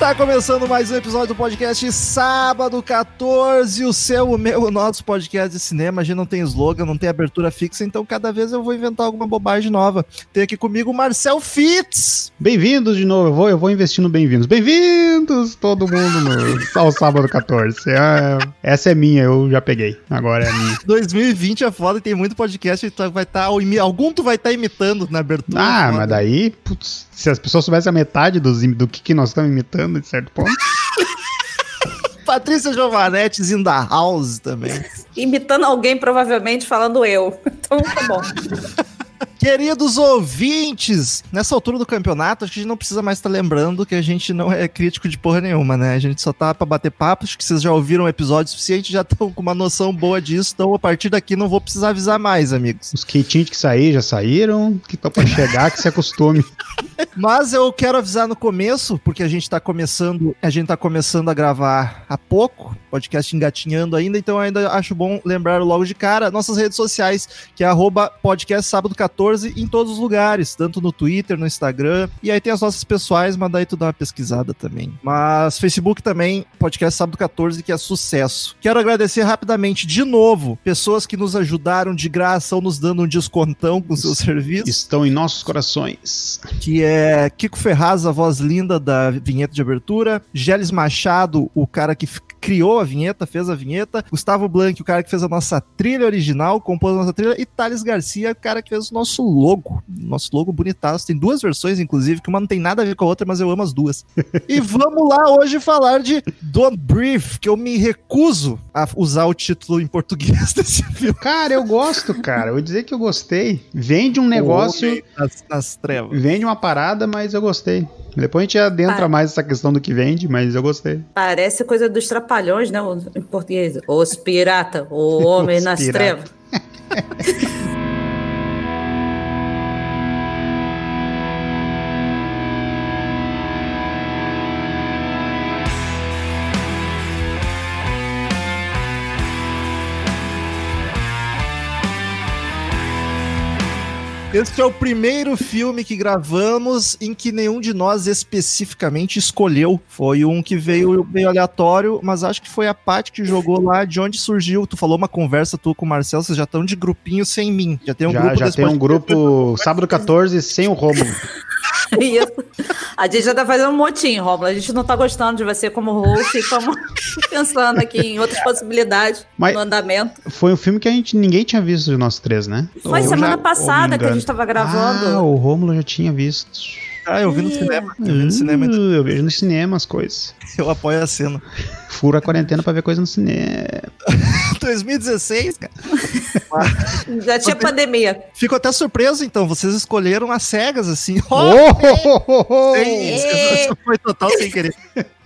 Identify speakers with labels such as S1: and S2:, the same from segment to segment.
S1: Está começando mais um episódio do podcast Sábado 14, o seu, o meu, o nosso podcast de cinema. A gente não tem slogan, não tem abertura fixa, então cada vez eu vou inventar alguma bobagem nova. Tem aqui comigo o Marcel Fitz.
S2: Bem-vindos de novo, eu vou, eu vou investir no bem-vindos. Bem-vindos, todo mundo no, ao Sábado 14. É, essa é minha, eu já peguei, agora é minha.
S1: 2020 é foda e tem muito podcast, então vai estar, tá, algum tu vai estar tá imitando na abertura.
S2: Ah, mas daí, putz, se as pessoas soubessem a metade dos, do que, que nós estamos imitando, de certo ponto.
S1: Patrícia Giovanetti in the house também.
S3: Imitando alguém, provavelmente falando eu. Então tá bom.
S1: Queridos ouvintes, nessa altura do campeonato, acho que a gente não precisa mais estar tá lembrando que a gente não é crítico de porra nenhuma, né? A gente só tá pra bater papo, acho que vocês já ouviram o episódio suficiente, já estão com uma noção boa disso, então a partir daqui não vou precisar avisar mais, amigos.
S2: Os que tinham que sair já saíram, que estão pra chegar, que se acostume.
S1: Mas eu quero avisar no começo, porque a gente tá começando, a gente tá começando a gravar há pouco, podcast engatinhando ainda, então ainda acho bom lembrar logo de cara nossas redes sociais, que é arroba podcast sábado 14 14 em todos os lugares, tanto no Twitter, no Instagram. E aí tem as nossas pessoais, mas daí tu dá uma pesquisada também. Mas Facebook também, podcast sábado 14, que é sucesso. Quero agradecer rapidamente de novo pessoas que nos ajudaram de graça ou nos dando um descontão com seus serviços.
S2: Estão em nossos corações.
S1: Que é Kiko Ferraz, a voz linda da vinheta de abertura, Geles Machado, o cara que criou a vinheta, fez a vinheta, Gustavo Blanc, o cara que fez a nossa trilha original, compôs a nossa trilha, e Thales Garcia, o cara que fez o nosso logo, nosso logo bonitaço. Tem duas versões, inclusive, que uma não tem nada a ver com a outra, mas eu amo as duas. e vamos lá hoje falar de Don't Brief, que eu me recuso a usar o título em português desse filme.
S2: Cara, eu gosto, cara. Eu vou dizer que eu gostei. Vende um negócio.
S1: Nas, nas trevas.
S2: Vende uma parada, mas eu gostei. Depois a gente adentra mais essa questão do que vende, mas eu gostei.
S3: Parece coisa dos trapalhões, né? Em português. Os pirata, o homem Os nas pirata. trevas.
S1: Este é o primeiro filme que gravamos em que nenhum de nós especificamente escolheu. Foi um que veio meio aleatório, mas acho que foi a Paty que jogou lá de onde surgiu. Tu falou uma conversa tu com o Marcel, vocês já estão de grupinho sem mim. Já tem um
S2: já,
S1: grupo
S2: Já tem um grupo sábado 14 sem o Romulo.
S3: Isso. A gente já tá fazendo um motim, Romulo. A gente não tá gostando de você como host, estamos pensando aqui em outras possibilidades Mas no andamento.
S2: Foi um filme que a gente ninguém tinha visto de nós três, né?
S3: Foi Ou semana já, passada que a gente tava gravando.
S2: Ah, o Romulo já tinha visto.
S1: Ah, eu vi no cinema. Eu vi no cinema. Então.
S2: Eu vejo no cinema as coisas.
S1: Eu apoio a cena.
S2: Fura a quarentena pra ver coisa no cinema.
S1: 2016, cara.
S3: Já tinha pandemia.
S1: Fico até surpreso, então. Vocês escolheram as cegas, assim.
S2: Oh,
S1: Isso foi total sem querer.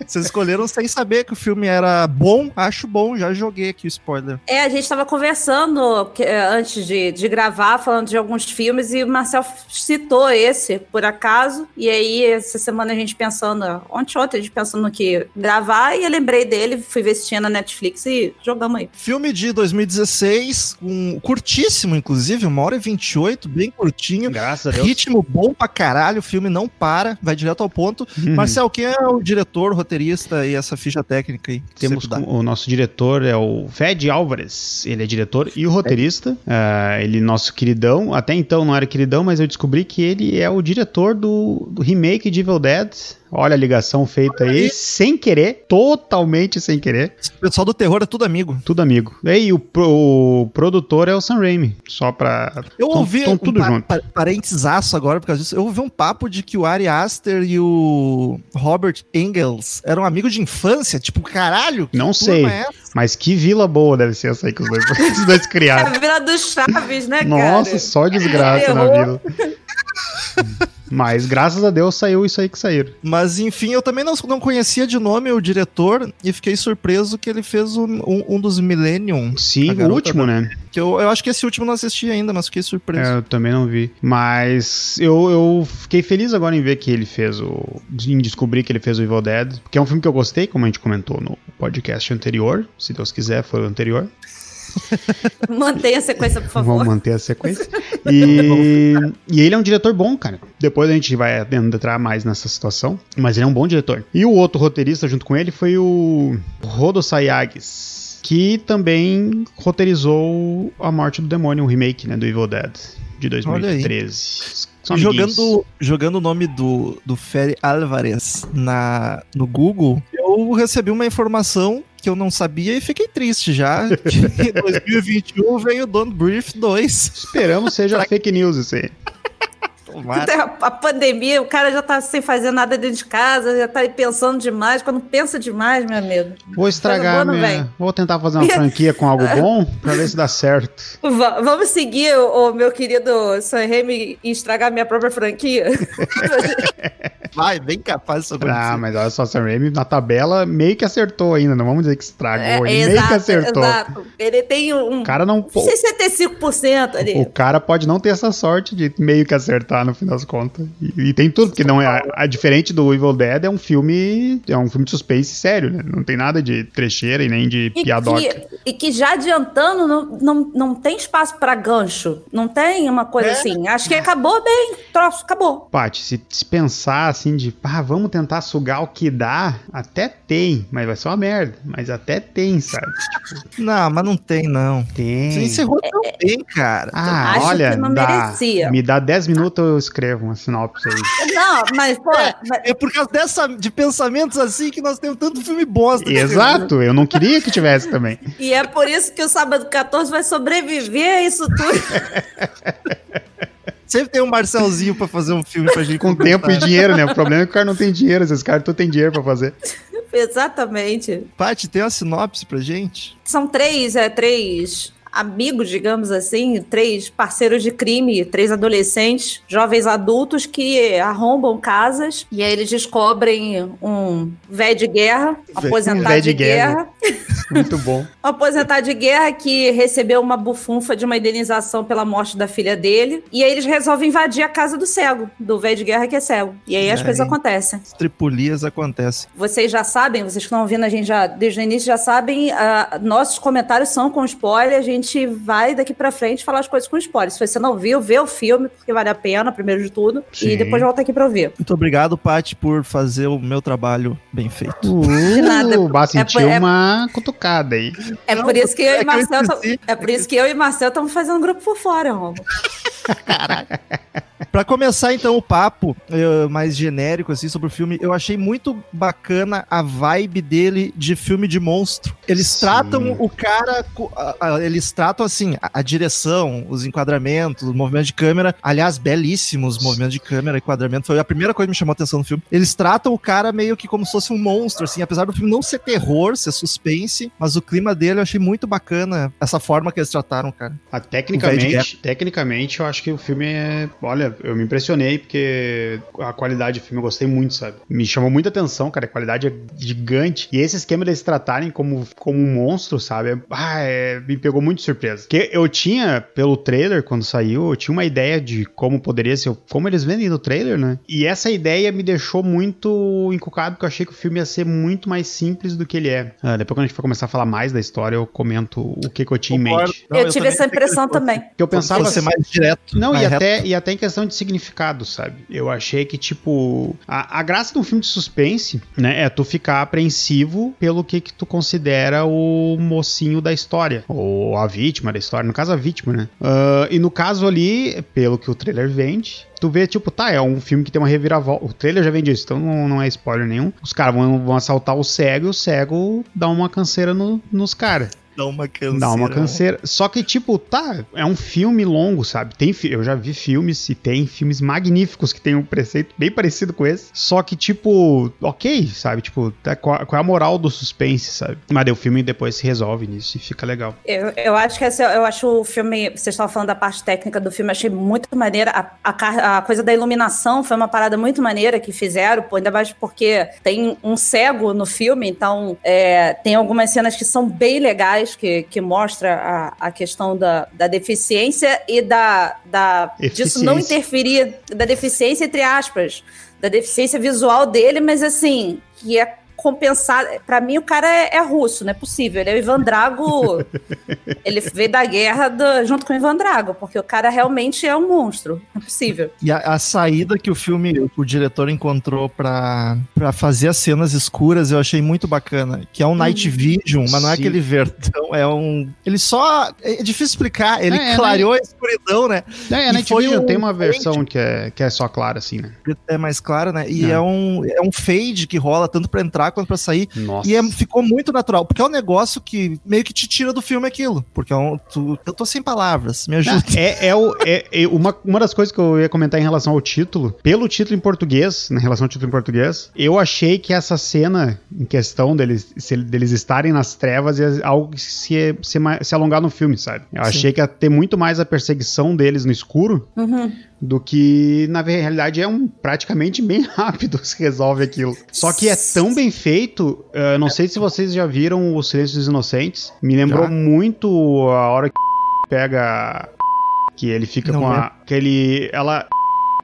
S1: Vocês escolheram sem saber que o filme era bom. Acho bom, já joguei aqui o spoiler.
S3: É, a gente tava conversando é, antes de, de gravar, falando de alguns filmes, e o Marcel citou esse, por acaso. E aí, essa semana a gente pensando, ontem ontem a gente pensando no que gravar, e eu lembrei dele, fui tinha na Netflix e jogamos aí.
S1: Filme de 2016, um curtíssimo, inclusive, uma hora e 28, bem curtinho.
S2: Graças a Deus.
S1: Ritmo bom pra caralho, o filme não para, vai direto ao ponto. Uhum. Marcel, quem é o diretor, roteirista e essa ficha técnica aí?
S2: Temos o nosso diretor é o Fed Álvares, ele é diretor e o roteirista. Uh, ele, nosso queridão, até então não era queridão, mas eu descobri que ele é o diretor do do, do remake de Evil Dead. Olha a ligação feita aí, sem querer, totalmente sem querer.
S1: O pessoal do terror é tudo amigo.
S2: Tudo amigo. E aí, o, pro- o produtor é o Sam Raimi. Só pra.
S1: Eu
S2: Tão-
S1: ouvi
S2: tão
S1: um
S2: tudo
S1: pa
S2: junto.
S1: pa parentesaço agora por causa disso. Eu ouvi um papo de que o Ari Aster e o Robert Engels eram amigos de infância. Tipo, caralho. que
S2: Não sei.
S1: é?
S2: Mas que vila boa deve ser essa aí que os dois, os dois
S3: É
S2: criaram.
S3: a Vila dos Chaves, né, cara?
S2: Nossa, só desgraça na vila. Mas graças a Deus saiu isso aí que saíram.
S1: Mas enfim, eu também não, não conhecia de nome o diretor e fiquei surpreso que ele fez um, um- dos Millennium.
S2: Sim, o último, né?
S1: Que eu, eu acho que esse último não assisti ainda, mas fiquei surpreso.
S2: É, eu também não vi. Mas eu, eu fiquei feliz agora em ver que ele fez o. em descobrir que ele fez o Evil Dead. Porque é um filme que eu gostei, como a gente comentou no podcast anterior. Se Deus quiser, foi o anterior.
S3: Mantenha a sequência, por favor.
S2: Vamos manter a sequência. E, e ele é um diretor bom, cara. Depois a gente vai entrar mais nessa situação. Mas ele é um bom diretor. E o outro roteirista junto com ele foi o Rodo Sayagues, que também roteirizou A Morte do Demônio, o remake né, do Evil Dead de 2013. São amiguinhos.
S1: Jogando, jogando o nome do, do Fere Álvarez na, no Google, eu recebi uma informação que eu não sabia e fiquei triste já. Em 2021 vem o Don't Breathe 2.
S2: Esperamos seja fake news isso aí.
S3: A pandemia, o cara já tá sem fazer nada dentro de casa, já tá aí pensando demais. Quando pensa demais, meu amigo.
S2: Vou estragar
S3: boa não
S2: minha... Vou tentar fazer uma franquia com algo bom pra ver se dá certo.
S3: Va- vamos seguir o, o meu querido Sam Raimi e estragar minha própria franquia?
S1: Vai, bem capaz acontecer.
S2: Ah, mas olha só, Sam Raimi na tabela meio que acertou ainda. Não vamos dizer que estragou. ele meio que acertou.
S3: É, exato. Ele tem um
S2: O cara não. pô,
S3: 65% ali.
S2: O cara pode não ter essa sorte de meio que acertar no fim das contas. E, e tem tudo, porque não é. A, a- diferente do Evil Dead é um filme. É um filme de suspense sério, né? Não tem nada de trecheira e nem de
S3: E
S2: piadoca.
S3: que, e que já adiantando, não, não, não tem espaço pra gancho. Não tem uma coisa
S1: É.
S3: assim. Acho que acabou bem. Troço, acabou.
S2: Paty, se, se pensar assim de, ah, vamos tentar sugar o que dá, até tem, mas vai ser uma merda. Mas até tem, sabe?
S1: Não, mas não tem, não.
S2: Tem.
S1: Você encerrou tão bem, cara.
S2: Ah,
S3: Acho
S2: olha,
S3: que não
S2: dá,
S3: merecia.
S2: me dá 10 minutos eu escrevo uma sinopse aí.
S3: Não, mas, pô, mas-
S1: É por causa dessa, de pensamentos assim que nós temos tanto filme bosta. né?
S2: Exato, eu não queria que tivesse também.
S3: e é por isso que o sábado 14 vai sobreviver a isso tudo.
S1: Sempre tem um Marcelzinho pra fazer um filme pra gente
S2: Com tempo e dinheiro, né? O problema é que o cara não tem dinheiro, esses caras tu tem dinheiro pra fazer.
S3: Exatamente.
S1: Paty, tem uma sinopse pra gente?
S3: São três, é, três amigos, digamos assim, três parceiros de crime, três adolescentes, jovens adultos que arrombam casas e aí eles descobrem um velho de guerra,
S1: Um
S3: aposentado
S2: velho
S3: de
S2: de guerra.
S3: guerra,
S2: Muito bom.
S3: um aposentado de guerra que recebeu uma bufunfa de uma indenização pela morte da filha dele e aí eles resolvem invadir a casa do cego, do velho de guerra que é cego. E aí as
S1: E
S3: coisas acontecem.
S1: As tripulias acontecem.
S3: Vocês já sabem, vocês que estão ouvindo a gente já desde o início já sabem, ah, nossos comentários são com spoiler, a gente vai daqui pra frente falar as coisas com spoiler. Se você não viu, vê o filme, porque vale a pena, primeiro de tudo,
S2: Sim.
S3: e depois volta aqui pra ouvir.
S1: Muito obrigado, Paty, por fazer o meu trabalho bem feito.
S2: Uh,
S3: nada.
S2: Bah, sentiu
S3: é-
S2: uma cutucada aí.
S3: É
S1: Não,
S3: por isso que eu
S1: é
S3: e Marcel, é por isso que eu e Marcel estamos fazendo um grupo por fora, Romo.
S1: Pra começar, então, o papo eh, mais genérico, assim, sobre o filme, eu achei muito bacana a vibe dele de filme de monstro. Eles
S2: Sim.
S1: tratam o cara, co- a- a- eles tratam, assim, a, a direção, os enquadramentos, os movimentos de câmera, aliás, belíssimos movimentos de câmera, enquadramento, foi a primeira coisa que me chamou a atenção no filme. Eles tratam o cara meio que como se fosse um monstro, assim, apesar do filme não ser terror, ser suspense, mas o clima dele eu achei muito bacana, essa forma que eles trataram, o cara.
S2: Ah,
S1: O velho de
S2: tecnicamente, tecnicamente, eu acho que o filme é. Olha, eu me impressionei porque a qualidade do filme eu gostei muito, sabe? Me chamou muita atenção, cara. A qualidade é gigante. E esse esquema deles tratarem como, como um monstro, sabe? É- ah, é- me pegou muito de surpresa. Porque eu tinha, pelo trailer, quando saiu, eu tinha uma ideia de como poderia ser, como eles vendem no trailer, né? E essa ideia me deixou muito encucado, porque eu achei que o filme ia ser muito mais simples do que ele é. Ah, depois, quando a gente for começar a falar mais da história, eu comento o que, que eu tinha em mente.
S1: Não,
S3: eu tive
S1: também
S3: essa impressão também.
S2: Que eu pensava
S1: Fosse ser
S2: assim-
S1: mais direto.
S2: não,
S1: mais
S2: e
S1: reto.
S2: até, e até em questão de de significado, sabe? Eu achei que, tipo, a, a graça de um filme de suspense, né, é tu ficar apreensivo pelo que, que tu considera o mocinho da história, ou a vítima da história, no caso a vítima, né? Uh, e no caso ali, pelo que o trailer vende, tu vê, tipo, tá, é um filme que tem uma reviravolta. O trailer já vem disso, então não, não é spoiler nenhum. Os caras vão, vão assaltar o cego e o cego dá uma canseira no, nos caras.
S1: Dá uma canseira.
S2: Dá uma canseira. Só que, tipo, tá, é um filme longo, sabe? Tem, eu já vi filmes e tem filmes magníficos que tem um preceito bem parecido com esse. Só que, tipo, ok, sabe? Tipo, tá, qual, qual, é a moral do suspense, sabe? Mas o filme depois se resolve nisso e fica legal.
S3: Eu, eu acho que esse, eu acho o filme. Vocês estavam falando da parte técnica do filme, achei muito maneira. A, a, a, coisa da iluminação foi uma parada muito maneira que fizeram, pô, ainda mais porque tem um cego no filme, então é, tem algumas cenas que são bem legais que, que mostra a, a questão da, da deficiência e da, da disso não interferir, da deficiência, entre aspas, da deficiência visual dele, mas assim, que é compensar. Para mim, o cara é, é, russo, não é possível. Ele é o Ivan Drago. ele veio da guerra do, junto com o Ivan Drago, porque o cara realmente é um monstro. Não é possível.
S1: E a, a saída que o filme, o diretor encontrou para fazer as cenas escuras, eu achei muito bacana. Que é um Night hum. Vision, mas não é Sim. aquele verdão, é um. Ele só. É difícil explicar. Ele é, é clareou a escuridão, né?
S2: É, a Night Vision um tem uma versão que é, que é só clara, assim, né?
S1: É mais clara, né? E é, é um, é um fade que rola tanto para entrar quanto para sair. Nossa. E é, ficou muito natural, porque é um negócio que meio que te tira do filme aquilo. Porque é um, tu, eu tô sem palavras, me ajuda.
S2: É, é, o, é, é, uma, uma das coisas que eu ia comentar em relação ao título, pelo título em português, na relação ao título em português, eu achei que essa cena em questão deles, se, deles estarem nas trevas é algo que se, se, se alongar no filme, sabe? Eu Sim. achei que ia ter muito mais a perseguição deles no escuro. Uhum do que na realidade é um praticamente bem rápido se resolve aquilo. Só que é tão bem feito, uh, não sei se vocês já viram o Silêncio dos Inocentes, me lembrou já. muito a hora que pega que ele fica não com é. a que ele ela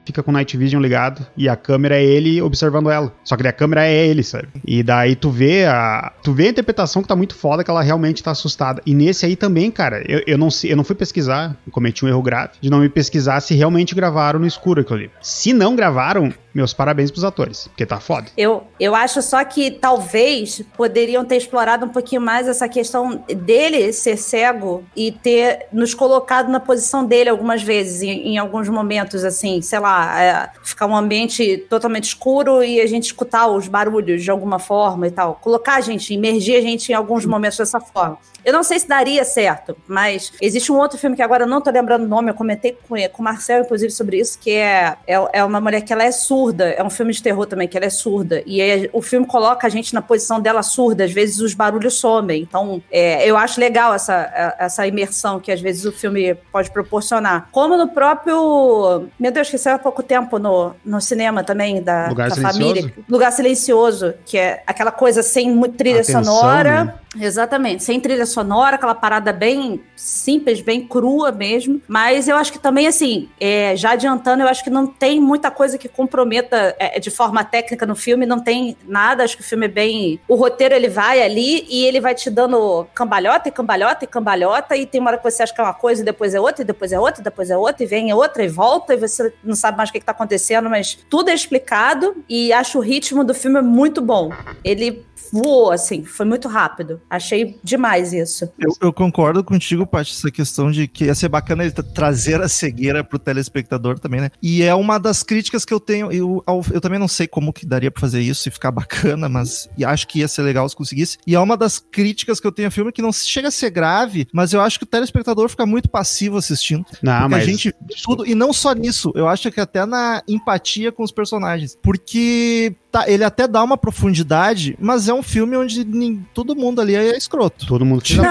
S2: fica com o Night Vision ligado e a câmera é ele observando ela. Só que a câmera é ele, sabe? E daí tu vê a tu vê a interpretação que tá muito foda que ela realmente tá assustada. E nesse aí também, cara, eu, eu não eu não fui pesquisar, cometi um erro grave de não me pesquisar se realmente gravaram no escuro aquilo ali. Se não gravaram, meus parabéns pros atores, porque tá foda.
S3: Eu, eu acho só que talvez poderiam ter explorado um pouquinho mais essa questão dele ser cego e ter nos colocado na posição dele algumas vezes, em, em alguns momentos, assim, sei lá, é, ficar um ambiente totalmente escuro e a gente escutar os barulhos de alguma forma e tal. Colocar a gente, imergir a gente em alguns momentos dessa forma. Eu não sei se daria certo, mas existe um outro filme que agora eu não tô lembrando o nome, eu comentei com, com o Marcel, inclusive, sobre isso, que é, é, é uma mulher que ela é surda, é um filme de terror também, que ela é surda, e é, o filme coloca a gente na posição dela surda, às vezes os barulhos somem, então é, eu acho legal essa, essa imersão que às vezes o filme pode proporcionar. Como no próprio, meu Deus, que saiu há pouco tempo no, no cinema também, da,
S2: Lugar
S3: da
S2: família,
S3: Lugar Silencioso, que é aquela coisa sem trilha Atenção, sonora, né? Exatamente, sem trilha sonora, aquela parada bem simples, bem crua mesmo. Mas eu acho que também, assim, é, já adiantando, eu acho que não tem muita coisa que comprometa é, de forma técnica no filme, não tem nada. Acho que o filme é bem. O roteiro ele vai ali e ele vai te dando cambalhota e cambalhota e cambalhota, e tem uma hora que você acha que é uma coisa e depois é outra, e depois é outra, e depois é outra, e vem outra e volta, e você não sabe mais o que, está acontecendo, mas tudo é explicado e acho o ritmo do filme muito bom. Ele voou, assim, foi muito rápido. Achei demais isso.
S1: Eu, eu concordo contigo, Paty, essa questão de que ia ser bacana ele trazer a cegueira pro telespectador também, né? E é uma das críticas que eu tenho. Eu, eu também não sei como que daria pra fazer isso e ficar bacana, mas acho que ia ser legal se conseguisse. E é uma das críticas que eu tenho ao filme que não chega a ser grave, mas eu acho que o telespectador fica muito passivo assistindo.
S2: Não, mas...
S1: a gente tudo e não só nisso, eu acho que até na empatia com os personagens, porque tá, ele até dá uma profundidade, mas é um filme onde nem, todo mundo ali é escroto.
S2: Todo mundo
S3: que não,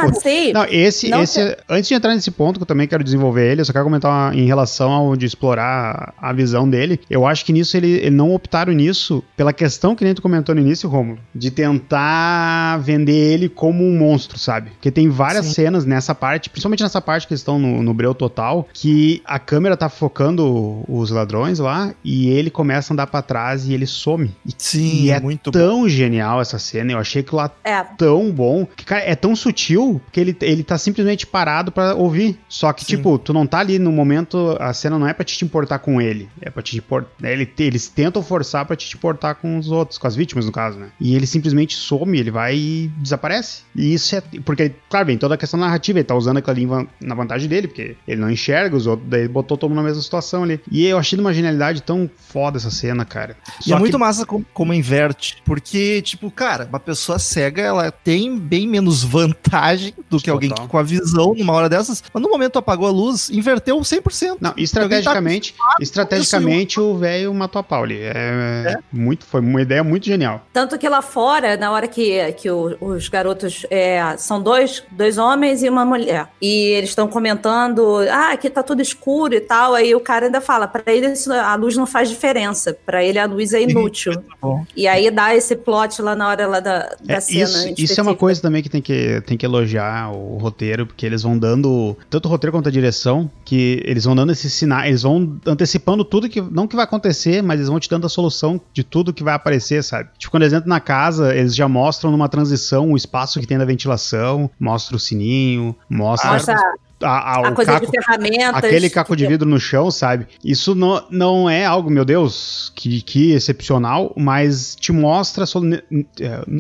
S2: não, esse, não esse antes de entrar nesse ponto que eu também quero desenvolver ele, eu só quero comentar uma, em relação ao de explorar a visão dele. Eu acho que nisso ele, ele não optaram nisso pela questão que nem tu comentou no início, Romulo, de tentar vender ele como um monstro, sabe? Porque tem várias sim. cenas nessa parte, principalmente nessa parte que estão no, no breu total, que a câmera tá focando os ladrões lá e ele começa a andar para trás e ele some.
S1: Sim,
S2: E é
S1: muito
S2: tão genial essa cena. Eu achei que lá
S3: É.
S2: tão bom. Que, cara, é tão sutil que ele, ele tá simplesmente parado pra ouvir. Só que,
S1: Sim.
S2: tipo, tu não tá ali no momento. A cena não é pra te, importar com ele. É pra te importar. Ele, eles tentam forçar pra te, importar com os outros, com as vítimas, no caso, né? E ele simplesmente some, ele vai e desaparece. E isso é. Porque, claro, vem toda a questão narrativa. Ele tá usando em van- na vantagem dele, porque ele não enxerga os outros. Daí botou todo mundo na mesma situação ali. E eu achei de uma genialidade tão foda essa cena, cara.
S1: E
S2: Só
S1: é muito
S2: que-
S1: massa como, como inverte. Porque, tipo, cara, uma pessoa cega, ela tem bem menos vantagem do que alguém
S2: Total.
S1: que, com a visão numa hora dessas. Mas no momento apagou a luz, inverteu 100%.
S2: Não, estrategicamente, estrategicamente o velho matou a Pauli. É, muito, foi uma ideia muito genial.
S3: Tanto que lá fora, na hora que, que o- os garotos é, são dois, dois homens e uma mulher, e eles estão comentando, ah, aqui tá tudo escuro e tal, aí o cara ainda fala, pra ele a luz não faz diferença, pra ele a luz é inútil.
S1: Bom.
S3: e aí dá esse plot lá na hora lá da, da
S2: É,
S3: cena.
S2: isso, isso é uma coisa também que tem, que tem que elogiar o roteiro, porque eles vão dando, tanto o roteiro quanto a direção, que eles vão dando esses sinais, eles vão antecipando tudo que, não que vai acontecer, mas eles vão te dando a solução de tudo que vai aparecer, sabe? Tipo, quando eles entram na casa, eles já mostram numa transição o espaço que tem da ventilação, mostra o sininho, mostra
S3: Mostra
S2: a, a-
S3: a coisa
S2: caco,
S3: de ferramentas.
S2: Aquele caco de
S3: que-
S2: vidro no chão, sabe? Isso não, não é algo, meu Deus, que, que excepcional, mas te mostra. solu- é,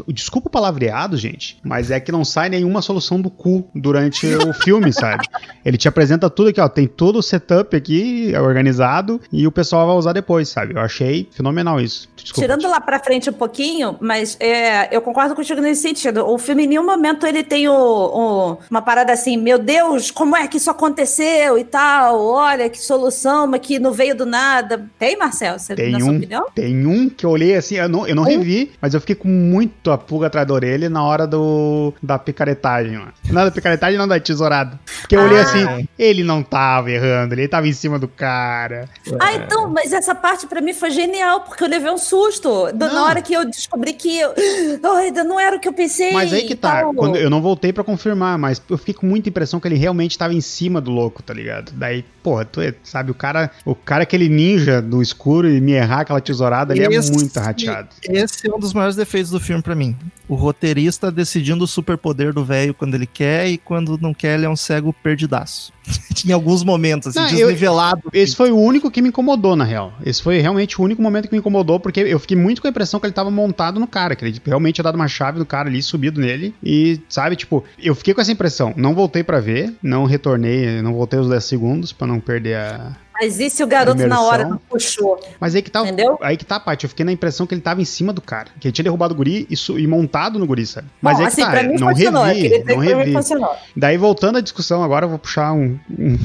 S2: Desculpa o palavreado, gente, mas é que não sai nenhuma solução do cu durante o filme, sabe? Ele te apresenta tudo aqui, ó. Tem todo o setup aqui é organizado e o pessoal vai usar depois, sabe? Eu achei fenomenal isso. Desculpa.
S3: Tirando lá pra frente um pouquinho, mas é, eu concordo contigo nesse sentido. O filme, em nenhum momento, ele tem o, o- uma parada assim, meu Deus, como é que isso aconteceu e tal? Olha, que solução, mas que não veio do nada. Tem, Marcel? Você,
S2: Tem
S3: na sua
S2: um,
S3: opinião?
S2: tem um que eu olhei assim, eu não, eu não revi, mas eu fiquei com muito a pulga atrás da orelha na hora do, da picaretagem lá. Não da picaretagem, não da tesourada. Porque eu olhei
S3: Ah.
S2: assim, ele não tava errando, ele tava em cima do cara.
S3: Ah, então, mas essa parte pra mim foi genial, porque eu levei um susto.
S2: Não.
S3: Na hora que eu descobri que eu, Ai, não era o que eu pensei.
S2: Mas aí que tá, eu não voltei pra confirmar, mas eu fiquei com muita impressão que ele realmente tava em cima do louco, tá ligado? Daí, porra, tu é- sabe, o cara, o cara aquele ninja do escuro e me errar aquela tesourada ali é
S1: Esse-
S2: muito rateado.
S1: Esse é um dos maiores defeitos do filme pra mim. O roteirista decidindo o superpoder do velho quando ele quer e quando não quer ele é um cego perdidaço. em alguns momentos, assim,
S2: Não, eu-
S1: desnivelado.
S2: Esse foi o único que me incomodou, na real. Esse foi realmente o único momento que me incomodou, porque eu fiquei muito com a impressão que ele tava montado no cara, que ele realmente tinha dado uma chave do cara ali, subido nele, e, sabe, tipo, eu fiquei com essa impressão. Não voltei pra ver, não retornei, não voltei os 10 segundos pra não perder a.
S3: Mas e se o garoto na hora não puxou?
S2: Mas aí que tá,
S3: Entendeu?
S2: aí que tá, Paty. Eu fiquei na impressão que ele tava em cima do cara, que ele tinha derrubado o guri e, su- e montado no guri, sabe? Mas
S3: Bom,
S2: aí que
S3: assim,
S2: tá,
S3: pra mim
S2: não
S3: funcionou.
S2: revi, não
S3: que pra mim
S2: revi.
S3: funcionou.
S2: Daí, voltando à discussão, agora eu vou puxar um. um-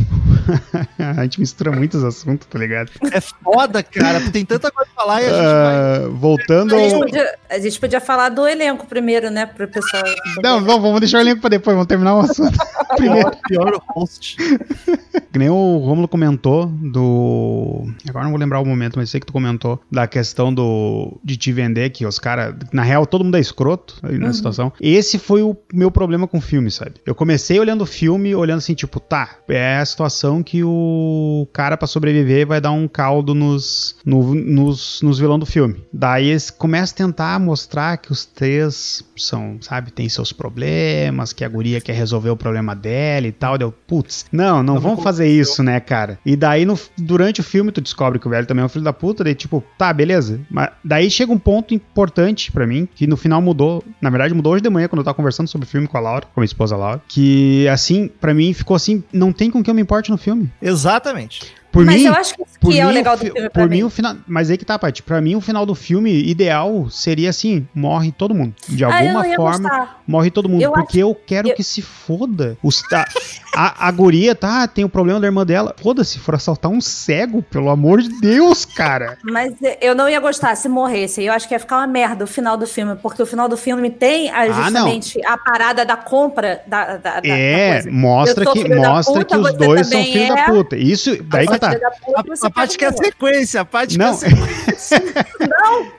S2: a gente mistura muitos assuntos, tá ligado?
S1: É foda, cara. Tem tanta coisa pra falar e a gente vai.
S2: Ah, voltando
S3: A gente, podia, a gente podia falar do elenco primeiro, né? Pro pessoal.
S2: Não, vamos, vamos deixar o elenco pra depois, vamos terminar o assunto. Primeiro,
S1: Pior, pior host.
S2: que nem o Romulo comentou do. Agora não vou lembrar o momento, mas sei que tu comentou da questão do de te vender, que os caras. Na real, todo mundo é escroto aí na situação. Esse foi o meu problema com o filme, sabe? Eu comecei olhando o filme, olhando assim, tipo, tá, é a situação que o cara, pra sobreviver, vai dar um caldo nos, no- nos, nos vilão do filme. Daí eles começam a tentar mostrar que os três são, sabe, tem seus problemas, que a guria quer resolver o problema dela e tal. Deu, putz, não, não
S1: Não
S2: vamos fazer isso, né, cara? E daí, no- durante o filme, tu descobre que o velho também é um filho da puta, daí tipo, tá, beleza. Mas daí chega um ponto importante pra mim, que no final mudou, na verdade mudou hoje de manhã, quando eu tava conversando sobre o filme com a Laura, com a minha esposa Laura, que assim, pra mim ficou assim, não tem com que eu me importe no filme.
S1: Exatamente.
S2: Por
S3: Mas
S2: mim,
S3: eu acho que isso que é o legal do
S2: fi-
S3: filme
S2: por mim,
S3: mim.
S2: o final. Mas aí que tá, Paty. Pra mim, o final do filme ideal seria assim: morre todo mundo. De
S3: Ah,
S2: alguma
S3: ia
S2: forma, morre todo mundo.
S3: Eu
S2: porque eu quero
S3: eu-
S2: que se foda. Os, a, a, a guria, tá? Tem o problema da irmã dela. Foda-se, for assaltar um cego, pelo amor de Deus, cara.
S3: Mas eu não ia gostar se morresse. Eu acho que ia ficar uma merda o final do filme, porque o final do filme tem a,
S2: Ah, não.
S3: justamente a parada da compra da, da, da- da
S2: é,
S3: coisa.
S2: mostra que,
S3: da
S2: mostra
S3: puta,
S2: que os dois são filhos da
S3: é.
S2: puta. Isso, daí que
S3: é
S2: tá.
S1: A,
S3: você
S1: a parte
S3: quer
S1: quer sequência, a parte
S2: Não.
S1: quer sequência.
S3: Não,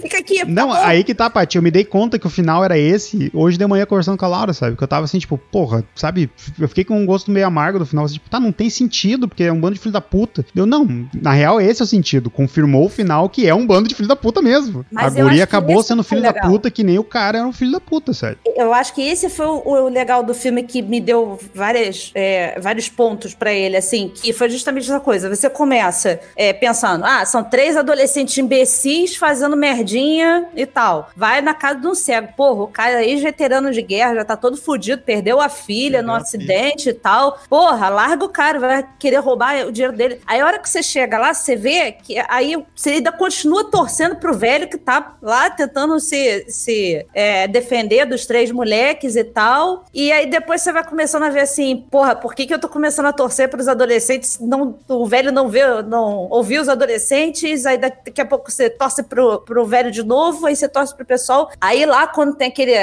S3: fica aqui.
S2: Não,
S3: tá
S2: aí que tá, Paty. Eu me dei conta que o final era esse hoje de manhã conversando com a Laura, sabe? Que eu tava assim, tipo, porra, sabe? Eu fiquei com um gosto meio amargo do final. Assim, tipo, tá, não tem sentido, porque é um bando de filho da puta. Eu, não, na real, esse é o sentido. Confirmou o final que é um bando de filho da puta mesmo.
S3: Mas
S2: a guria acabou sendo filho da puta, que nem o cara era um filho da puta, sério.
S3: Eu acho que esse foi o, o legal do filme que me deu várias, é, vários pontos pra ele, assim, que foi justamente essa coisa. Você começa é, pensando, ah, são três adolescentes imbecis fazendo merdinha e tal. Vai na casa de um cego. Porra, o cara aí, veterano de guerra, já tá todo fudido, perdeu a filha
S1: Perdeu
S3: no acidente e tal. Porra, larga o cara, vai querer roubar o dinheiro dele. Aí a hora que você chega lá, você vê que aí você ainda continua torcendo pro velho que tá lá tentando se, se é, defender dos três moleques e tal. E aí depois você vai começando a ver assim, porra, por que, que eu tô começando a torcer pros adolescentes? Não, o velho não vê, não ouviu os adolescentes, aí daqui a pouco você torce pro, pro velho de novo, aí você torce pro pessoal. Aí lá, quando tem aquele,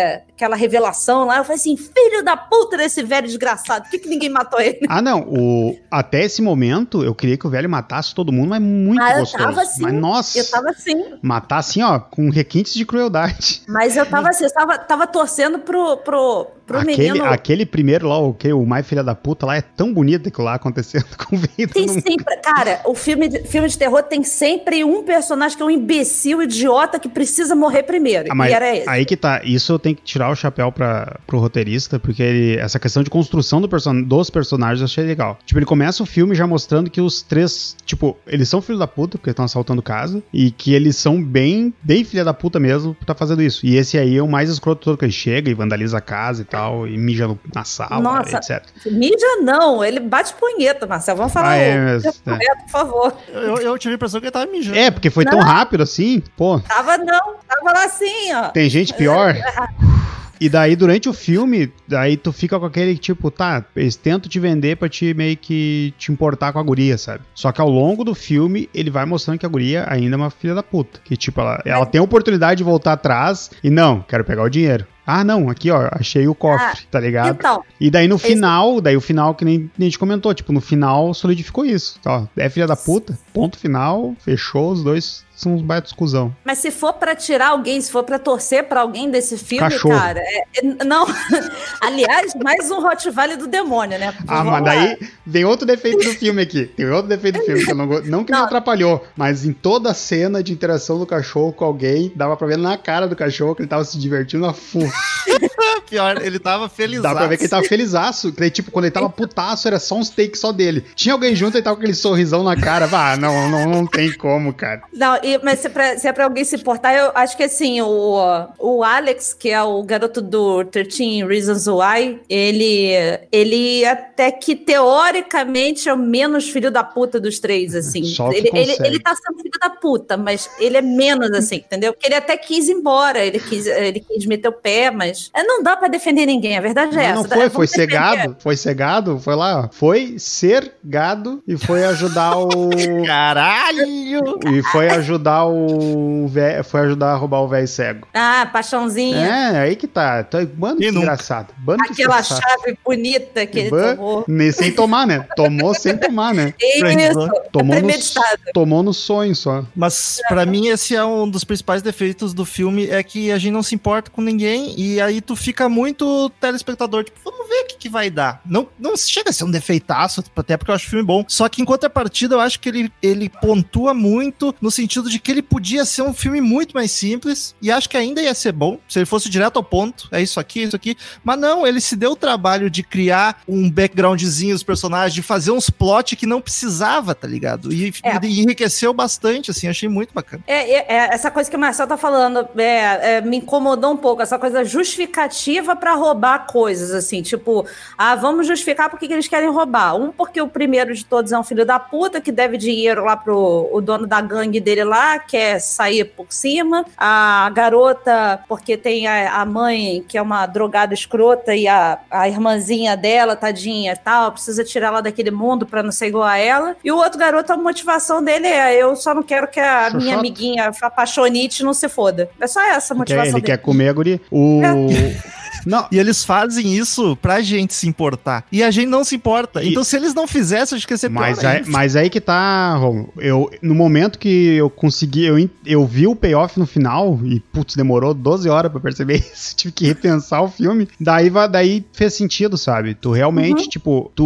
S3: aquela revelação lá, eu falei assim, filho da puta desse velho desgraçado, por que, que ninguém matou ele?
S2: Ah, não. O... Até esse momento, eu queria que o velho matasse todo mundo, mas muito
S3: Ah, eu
S2: gostoso.
S3: tava assim.
S2: Mas, nossa,
S3: Eu tava assim.
S2: matar assim, ó, com requintes de crueldade.
S3: Mas eu tava assim, eu tava, tava torcendo pro, pro, pro
S2: Aquele,
S3: menino.
S2: aquele primeiro lá, o que? O mais filha da puta lá, é tão bonito aquilo lá acontecendo com o velho.
S3: Tem sempre. Cara, o filme de, filme de terror tem sempre um personagem que é um imbecil, idiota, que precisa morrer primeiro.
S2: Ah, mas
S3: e era esse.
S2: aí que tá, isso eu tenho que tirar o chapéu pra, pro roteirista, porque ele- essa questão de construção do person dos personagens eu achei legal. Tipo, ele começa o filme já mostrando que os três, tipo, eles são filho da puta, porque estão assaltando casa, e que eles são bem, bem filha da puta mesmo por tá fazendo isso. E esse aí é o mais escroto todo, que ele chega e vandaliza a casa e tal, e mija no- na sala,
S3: Nossa.
S2: etc.
S3: Mídia não, ele bate punheta, Marcelo. Vamos falar
S2: Ah, é,
S3: o-
S2: mas- é.
S3: por favor.
S1: Eu, eu tive a impressão que ele tava mijando.
S2: É, porque foi tão rápido assim, pô.
S3: Tava não, tava lá assim, ó.
S2: Tem gente pior. E daí, durante o filme, daí tu fica com aquele tipo, tá, eles tentam te vender pra te meio que te importar com a guria, sabe? Só que ao longo do filme, ele vai mostrando que a guria ainda é uma filha da puta. Que, tipo, ela, ela tem a oportunidade de voltar atrás e não, quero pegar o dinheiro. Ah, não, aqui, ó, achei o cofre, tá ligado?
S3: Então,
S2: E daí no
S3: Esse-
S2: final, daí o final que nem, nem a gente comentou, tipo, no final solidificou isso. Ó, é filha da puta, ponto final, fechou, os dois são uns baitos cuzão.
S3: mas se for pra tirar alguém, se for pra torcer pra alguém desse filme,
S2: Cachorro.
S3: cara, é- é- não. Aliás, mais um Rottweiler do demônio, né?
S2: Ah,
S3: Vamos
S2: mas
S3: lá.
S2: daí vem outro defeito do filme aqui. Tem outro defeito do filme que eu não Não que me
S3: Não.
S2: atrapalhou, mas em toda a cena de interação do cachorro com alguém, dava pra ver na cara do cachorro que ele tava se divertindo a full.
S1: Pior, ele tava feliz.
S2: Dá pra ver que ele tava felizaço. Que tipo, quando ele tava putaço, era só uns takes só dele. Tinha alguém junto e tava com aquele sorrisão na cara. Ah, não, não, não tem como, cara.
S3: Não, e- mas se é, pra, se é pra alguém se importar, eu acho que assim, o, o Alex, que é o garoto do 13 Reasons Why, ele, ele até que teoricamente é o menos filho da puta dos três, assim.
S2: Só que
S3: ele, ele, ele tá sendo filho da puta, mas ele é menos assim, entendeu? Porque ele até quis ir embora, ele quis, ele quis meter o pé, mas é, não dá pra defender ninguém, a verdade é
S2: Mas
S3: essa.
S2: não foi, foi
S3: defender.
S2: cegado. Foi cegado, foi lá, ó. Foi ser gado e foi ajudar o.
S1: Caralho!
S2: e foi ajudar o. vé- Foi ajudar a roubar o velho cego.
S3: Ah, paixãozinha.
S2: É, aí que tá. Tá- Bando que
S1: E nunca.
S2: desgraçado. Bando que
S3: Aquela
S2: desgraçado.
S3: chave bonita que ele
S2: Ban-
S3: tomou.
S2: nem- Sem tomar, né? Tomou sem tomar, né?
S3: Isso,
S2: Tomou
S3: é
S2: no,
S3: premeditado.
S2: tomou no sonho só.
S1: Mas pra mim esse é um dos principais defeitos do filme é que a gente não se importa com ninguém e aí tu fica muito telespectador, tipo, vamos ver o que, que vai dar. Não, não chega a ser um defeitaço, até porque eu acho o filme bom. Só que em contrapartida eu acho que ele, ele pontua muito no sentido de que ele podia ser um filme muito mais simples e acho que ainda ia ser bom se ele fosse direto ao ponto. É isso aqui, isso aqui. Mas não, ele se deu o trabalho de criar um backgroundzinho dos personagens, de fazer uns plot que não precisava, tá ligado? E,
S3: É.
S1: e enriqueceu bastante, assim, achei muito bacana.
S3: É, é- é, essa coisa que o Marcelo tá falando é, é, me incomodou um pouco, essa coisa justificativa pra roubar coisas, assim, tipo, ah, vamos justificar por que eles querem roubar. Um, porque o primeiro de todos é um filho da puta que deve dinheiro lá pro o dono da gangue dele lá, quer sair por cima. A garota, porque tem a, a mãe, que é uma drogada escrota, e a, a irmãzinha dela, tadinha e tal, precisa tirar ela daquele mundo pra não ser igual a ela. E o outro garoto, a motivação dele é: eu só não quero que a minha amiguinha apaixonite não se foda. É só essa a
S2: Quer-
S3: motivação
S2: ele
S3: dele.
S2: quer comer a guria. O... 嗯. Não,
S1: E eles fazem isso pra gente se importar. E a gente não se importa.
S2: E-
S1: Então, se eles não fizessem, acho que ia ser pior
S2: Mas aí, mas aí que tá, Romulo. Eu, no momento que eu consegui, eu, eu vi o payoff no final, e putz, demorou 12 horas pra perceber isso, tive que repensar o filme. Daí, daí fez sentido, sabe? Tu realmente, tipo, tu.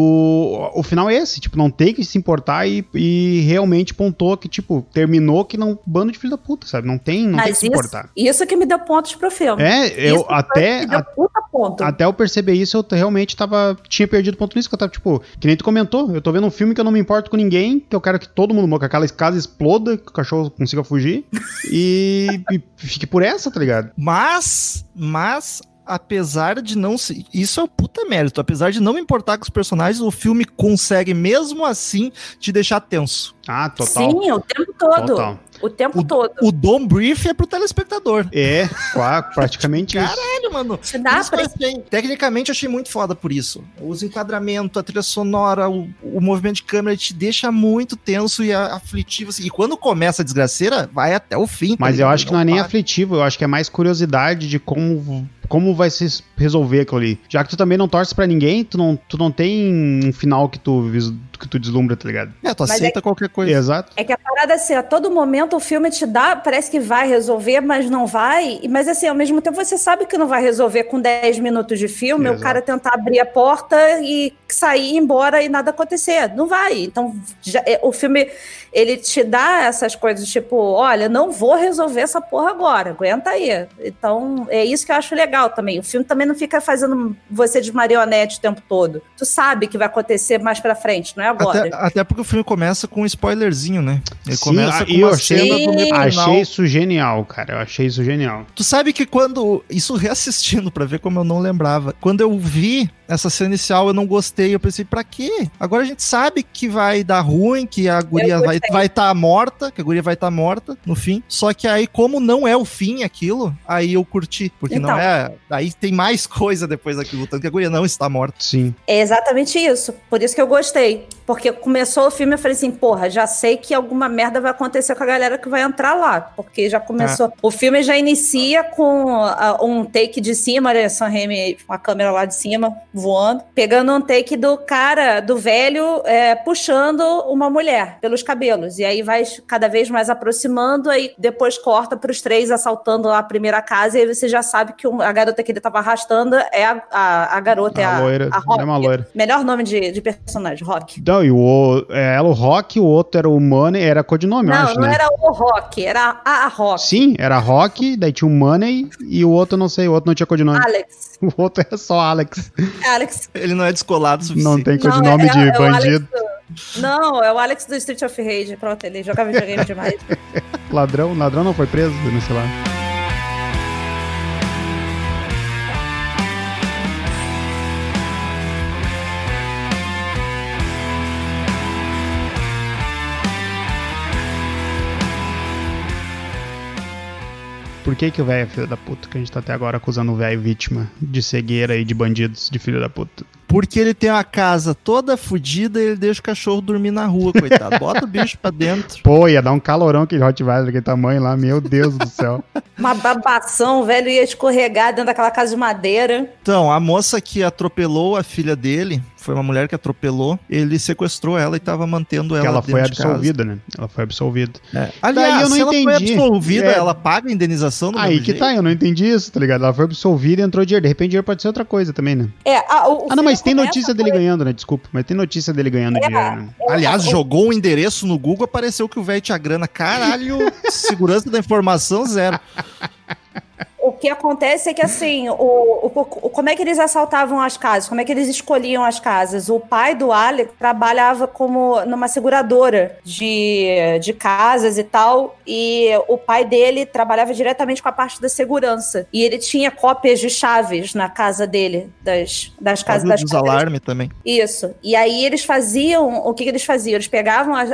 S2: O final é esse, tipo, não tem que se importar e, e realmente pontou que, tipo, terminou que não. Bando de filho da puta, sabe? Não tem, não tem que
S3: Mas
S2: se importar.
S3: isso que me deu pontos pro filme.
S2: É, eu
S3: Isso foi puta ponto.
S2: Até eu perceber isso, eu realmente tava. Tinha perdido ponto nisso, que eu tava, tipo, que nem tu comentou. Eu tô vendo um filme que eu não me importo com ninguém, que eu quero que todo mundo morra, que aquela casa exploda, que o cachorro consiga fugir. e, e fique por essa, tá ligado?
S1: Mas, mas, apesar de não se. Isso é um puta mérito. Apesar de não me importar com os personagens, o filme consegue, mesmo assim, te deixar tenso.
S2: Ah, total.
S3: Sim, o tempo todo.
S2: Total.
S3: O tempo todo.
S1: O Dom Brief é pro telespectador.
S2: É, qua- praticamente isso.
S1: Caralho, mano.
S3: Te dá pra...
S1: achei- tecnicamente eu achei muito foda por isso. Os enquadramentos, a trilha sonora, o, o movimento de câmera te deixa muito tenso e aflitivo. assim. E quando começa a desgraceira, vai até o fim. tá
S2: Mas eu acho que não é nem
S1: para.
S2: aflitivo, eu acho que é mais curiosidade de como, como vai se resolver aquilo ali. Já que tu também não torce pra ninguém, tu não, tu não tem um final que tu, vis- que tu deslumbra, tá ligado?
S1: É, tu
S3: Mas
S1: aceita qualquer coisa.
S2: Exato.
S3: É que a parada assim, a todo momento o filme te dá, parece que vai resolver, mas não vai. Mas assim, ao mesmo tempo você sabe que não vai resolver com 10 minutos de filme,
S2: Exato.
S3: o cara tentar abrir a porta e sair ir embora e nada acontecer. Não vai. Então, já- é, o filme ele te dá essas coisas, tipo, olha, não vou resolver essa porra agora, aguenta aí. Então, é isso que eu acho legal também. O filme também não fica fazendo você de marionete o tempo todo. Tu sabe que vai acontecer mais pra frente, não é agora.
S1: Até, até porque o filme começa com um spoilerzinho, né? Ele
S2: Sim,
S1: começa
S2: ah,
S1: com
S2: e eu
S1: uma
S2: achei-. Achei isso genial, cara. Eu achei isso genial.
S1: Tu sabe que quando. Isso reassistindo pra ver como eu não lembrava. Quando eu vi essa cena inicial, eu não gostei. Eu pensei, pra quê? Agora a gente sabe que vai dar ruim, que a guria vai
S3: gostei.
S1: vai estar morta, que a guria vai estar morta no fim. Só que aí, como não é o fim aquilo, aí eu curti. Porque não
S3: Então.
S1: é. Aí tem mais coisa depois daquilo, tanto que a guria não está morta.
S2: Sim.
S3: É exatamente isso. Por isso que eu gostei. Porque começou o filme, eu falei assim, porra, já sei que alguma merda vai acontecer com a galera que vai entrar lá. Porque já começou. O filme já inicia com ah, um take de cima, né? Sam Raimi com a câmera lá de cima, voando. Pegando um take do cara, do velho, é, puxando uma mulher pelos cabelos. E aí vai cada vez mais aproximando, aí depois corta pros três assaltando lá a primeira casa. E aí você já sabe que um- a garota que ele tava arrastando é a, a, a garota, é
S2: A
S3: a,
S2: loira,
S3: a Rock.
S2: é uma loira.
S3: Melhor nome de, de personagem, Rock.
S2: Não, e o, é, ela o Rock, o outro era o Money, era codinome, eu
S3: não,
S2: acho,
S3: não
S2: né?
S3: era o Rock, era a, Rock.
S2: Sim, era Rock, daí tinha o Money e o outro, não sei, o outro não tinha codinome.
S3: Alex.
S2: O outro era só Alex.
S3: Alex.
S1: Ele não é descolado o suficiente.
S2: Não tem
S3: Não,
S2: codinome
S3: é-
S2: de
S3: é o
S2: bandido.
S3: Alex- Não, é o Alex do Street of Rage. Pronto, ele jogava videogame demais.
S2: Ladrão, ladrão não foi preso, não sei lá. Por que que o velho é filho da puta? Que a gente tá até agora acusando o velho vítima de cegueira e de bandidos, de filho da puta.
S1: Porque ele tem uma casa toda fodida e ele deixa o cachorro dormir na rua, coitado. Bota o bicho pra dentro.
S2: Pô, ia dar um calorão aquele Rottweiler daquele tamanho lá, meu Deus do céu.
S3: Uma babação, o velho ia escorregar dentro daquela casa de madeira.
S1: Então, a moça que atropelou a filha dele, foi uma mulher que atropelou, ele sequestrou ela e tava mantendo
S2: Porque
S1: ela
S2: ela foi absolvida, né? Ela foi absolvida.
S1: É. Aliás,
S2: eu não
S1: se ela foi
S2: entendi.
S1: absolvida,
S2: É.
S1: ela paga a indenização do
S2: Aí que
S1: jeito?
S2: tá, eu não entendi isso, tá ligado? Ela foi absolvida e entrou dinheiro. De repente, dinheiro pode ser outra coisa também, né?
S3: É, a, o,
S2: Ah, não, mas tem notícia dele
S3: por-
S2: ganhando, né? Desculpa, mas tem notícia dele ganhando
S3: É,
S2: dinheiro, né?
S1: Aliás,
S3: o-
S1: jogou o endereço no Google, apareceu que o velho tinha grana. Caralho, segurança da informação zero.
S3: O que acontece é que, assim, o, o- o- como é que eles assaltavam as casas? Como é que eles escolhiam as casas? O pai do Alec trabalhava como numa seguradora de, de casas e tal, e o pai dele trabalhava diretamente com a parte da segurança. E ele tinha cópias de chaves na casa dele, das, das casas das
S1: dos
S3: casas
S1: alarmes também.
S3: isso. E aí eles faziam, o que, que eles faziam? Eles pegavam as,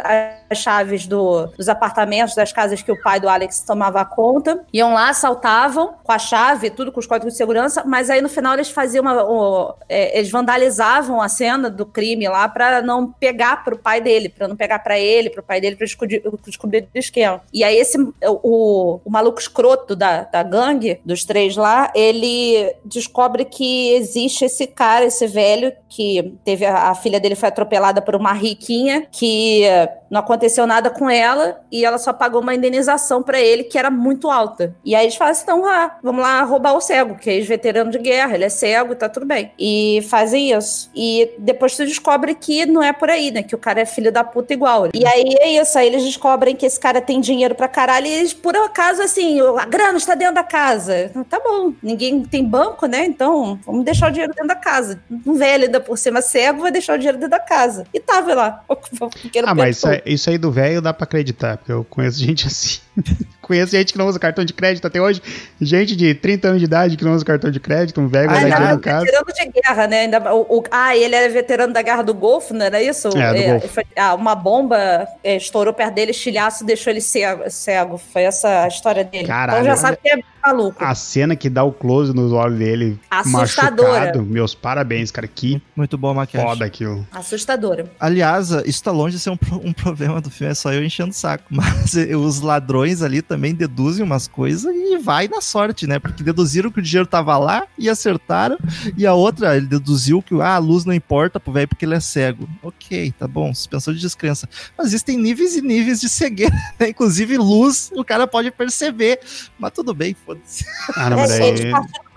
S3: as chaves do, dos apartamentos, das casas que o pai do Alex tomava conta. Iam lá, assaltavam com a chave, tudo com os códigos de segurança, mas aí no final eles faziam uma. O, é, eles vandalizavam a cena do crime lá para não pegar pro pai dele, para não pegar para ele, pro pai dele, pra descobrir, descobrir o esquema. E aí esse, o, o maluco escroto da, da gangue, dos três lá, ele descobre que existe esse cara, esse velho, que teve a, a filha dele foi atropelada por uma riquinha, que não aconteceu nada com ela e ela só pagou uma indenização para ele que era muito alta. E aí eles falam assim: então, ah, vamos lá roubar o cego, que é ex-veterano de guerra, ele é cego e tá tudo bem. E fazem isso. E depois tu descobre que não é por aí, né? Que o cara é filho da puta igual. E aí é isso, aí eles descobrem que esse cara tem dinheiro pra caralho e eles, por acaso, assim, a grana está dentro da casa. Tá bom, ninguém tem banco, né? Então, vamos deixar o dinheiro dentro da casa. Um velho ainda por cima cego vai deixar o dinheiro dentro da casa. E tava lá.
S2: ah, mas isso aí do velho dá pra acreditar, porque eu conheço gente assim. conheço gente que não usa cartão de crédito até hoje. Gente de 30 anos de idade que não usa cartão de crédito, um velho dar dinheiro no caso.
S3: veterano de guerra, né? Ainda, o, o, ah, ele era veterano da guerra do Golfo, não era isso?
S2: É, é
S3: foi, ah, uma bomba é, estourou perto dele, estilhaço, deixou ele cego, cego. Foi essa a história dele.
S2: Caralho.
S3: Então já sabe que é maluco.
S2: A cena que dá o close nos olhos dele
S3: Assustadora. machucado.
S2: Meus parabéns, cara. Que
S1: muito bom maquiagem.
S2: Foda aquilo.
S3: Assustadora.
S1: Aliás, isso tá longe de ser um, um problema do filme, é só eu enchendo o saco. Mas os ladrões ali também deduzem umas coisas e vai na sorte, né? Porque deduziram que o dinheiro tava lá e acertaram. E a outra, ele deduziu que ah, a luz não importa pro velho porque ele é cego. Ok, tá bom, suspensão de descrença. Mas existem níveis e níveis de cegueira, né? Inclusive luz, o cara pode perceber. Mas tudo bem, foda-se.
S2: Ah, não, mas
S3: é, aí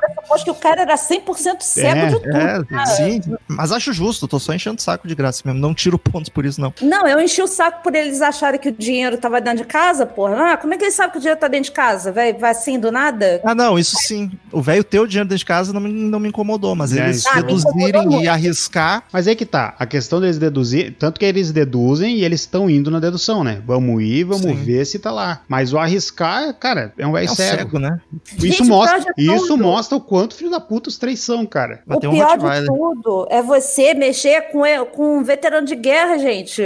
S3: pressuposto que o cara era 100% cego é, de tudo. É,
S1: sim, mas acho justo, tô só enchendo o saco de graça mesmo. Não tiro pontos por isso, não.
S3: Não, eu enchi o saco por eles acharem que o dinheiro tava dentro de casa, porra. Ah, como é que eles sabem que o dinheiro tá dentro de casa? Vai, vai assim do nada?
S1: Ah, não, isso sim. O velho ter o dinheiro dentro de casa não me, não me incomodou, mas é, eles ah, deduzirem e arriscar.
S2: Mas aí que tá, a questão deles deduzir, tanto que eles deduzem e eles estão indo na dedução, né? Vamos ir, vamos sim. ver se tá lá. Mas o arriscar, cara, é um velho é um cego. cego. né? Isso Gente, mostra, isso mostra o quanto filho da puta os três são, cara.
S3: O pior de tudo é você mexer com, com um veterano de guerra, gente.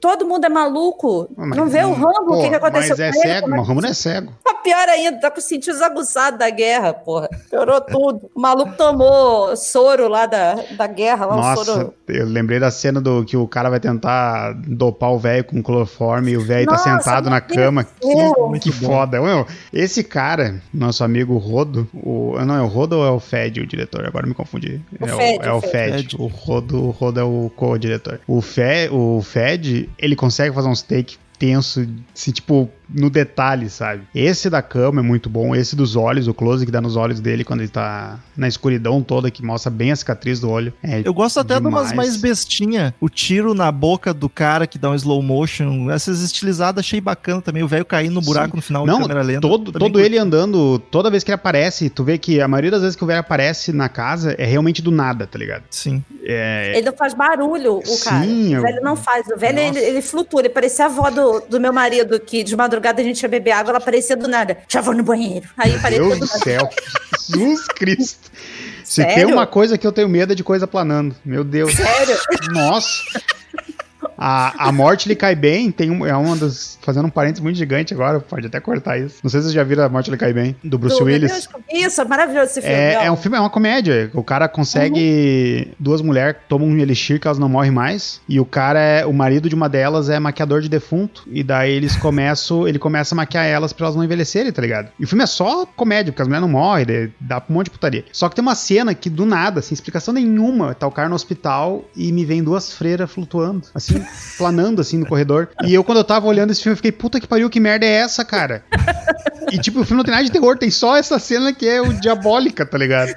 S3: Todo mundo é maluco. Ah, mas, não vê o Rambo, o que, que aconteceu
S2: mas é cego, mas o Rambo não é cego.
S3: Pior ainda, tá com os sentidos aguçados da guerra, porra. Piorou tudo. O maluco tomou soro lá da, da guerra. Lá,
S2: Nossa,
S3: soro...
S2: eu lembrei da cena do que o cara vai tentar dopar o velho com cloroforme e o velho tá sentado na cama. Que, que foda. Esse cara, nosso amigo Rodo, o, não é o Rodo ou é o Fed, o diretor? Agora me confundi.
S3: O
S2: é,
S3: Fed,
S2: o, é o Fed. Fed. O Rodo, o Rodo é o co-diretor. O, Fe, o Fed, ele consegue fazer uns take tenso, assim, tipo, no detalhe, sabe? Esse da cama é muito bom, esse dos olhos, o close que dá nos olhos dele quando ele tá na escuridão toda, que mostra bem a cicatriz do olho. É
S1: Eu gosto até demais. de umas mais bestinha, o tiro na boca do cara que dá um slow motion, essas estilizadas achei bacana também, o velho caindo no buraco Sim. no final
S2: Não, câmera lenta. Todo, todo ele andando, toda vez que ele aparece, tu vê que a maioria das vezes que o velho aparece na casa é realmente do nada, tá ligado?
S1: Sim.
S3: É... Ele não faz barulho, o cara. Sim, o velho não faz, o velho ele, ele, flutua, ele parecia a avó do, do meu marido que de madrugada a gente ia beber água, ela aparecia do nada. Já vou no banheiro. Aí
S2: apareceu Meu do céu. Jesus Cristo. Se Sério? tem uma coisa que eu tenho medo é de coisa planando. Meu Deus.
S3: Sério?
S2: Nossa. A, a morte lhe cai bem, tem um, é uma das. Fazendo um parênteses muito gigante agora, pode até cortar isso. Não sei se vocês já viram A Morte lhe cai bem, do Bruce do, Willis.
S3: Isso, é maravilhoso esse filme.
S2: É, é, um filme, é uma comédia. O cara consegue. Uhum. Duas mulheres tomam um elixir que elas não morrem mais. E o cara é. O marido de uma delas é maquiador de defunto. E daí eles começam. ele começa a maquiar elas pra elas não envelhecerem, tá ligado? E o filme é só comédia, porque as mulheres não morrem, dá pra um monte de putaria. Só que tem uma cena que do nada, sem explicação nenhuma, tá o cara no hospital e me vem duas freiras flutuando. Assim planando assim no corredor. E eu, quando eu tava olhando esse filme, eu fiquei, puta que pariu, que merda é essa, cara? E tipo, o filme não tem nada de terror, tem só essa cena que é o diabólica, tá ligado?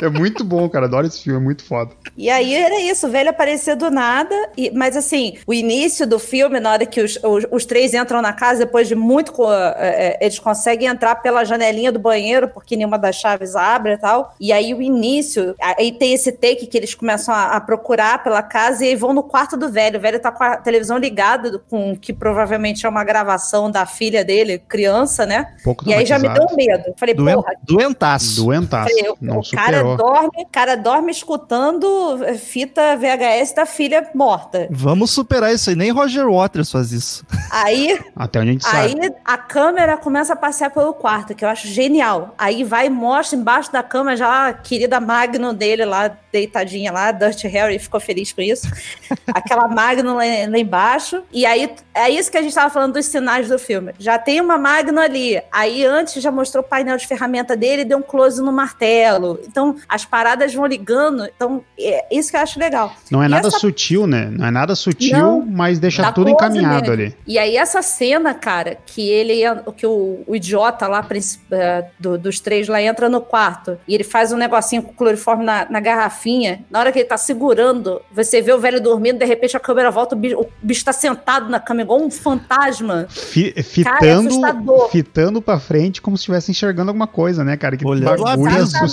S2: É muito bom, cara. Adoro esse filme, é muito foda.
S3: E aí era isso, o velho aparecia do nada. E, mas assim, o início do filme, na hora que os, os, os três entram na casa, depois de muito. É, é, eles conseguem entrar pela janelinha do banheiro, porque nenhuma das chaves abre e tal. E aí o início, aí tem esse take que eles começam a, a procurar pela casa e aí vão no quarto do velho. O velho tá com a televisão ligada, com que provavelmente é uma gravação da filha dele, criança, né?
S2: Pouco
S3: e aí já me deu medo. Falei,
S1: Doen, porra. Doentaço.
S2: Doentaço. Falei,
S3: o cara
S2: Recuperou.
S3: dorme, o cara dorme escutando fita VHS da filha morta.
S1: Vamos superar isso aí. Nem Roger Waters faz isso.
S3: Aí,
S2: Até onde a gente
S3: aí
S2: sabe.
S3: a câmera começa a passear pelo quarto, que eu acho genial. Aí vai e mostra embaixo da cama já a querida Magno dele lá, deitadinha lá, Dirty Harry ficou feliz com isso. Aquela Magno lá, lá embaixo. E aí é isso que a gente tava falando dos sinais do filme. Já tem uma Magno ali. Aí antes já mostrou o painel de ferramenta dele e deu um close no martelo. Então as paradas vão ligando. Então é isso que eu acho legal.
S2: Não é
S3: E
S2: nada
S3: essa-
S2: sutil, né? Não é nada sutil,
S3: Não,
S2: mas deixa tudo encaminhado ali.
S3: E aí essa cena, cara, que ele, que o, o idiota lá, eh, do- dos três lá, entra no quarto e ele faz um negocinho com cloriforme na, na garrafinha. Na hora que ele tá segurando, você vê o velho dormindo, de repente a câmera volta, o bicho, o bicho tá sentado na cama igual um fantasma.
S2: Fi-
S3: Cara, é
S2: fitando,
S3: assustador.
S2: fitando pra frente como se estivesse enxergando alguma coisa, né, cara? Que
S1: Olhando
S2: bagulho
S1: o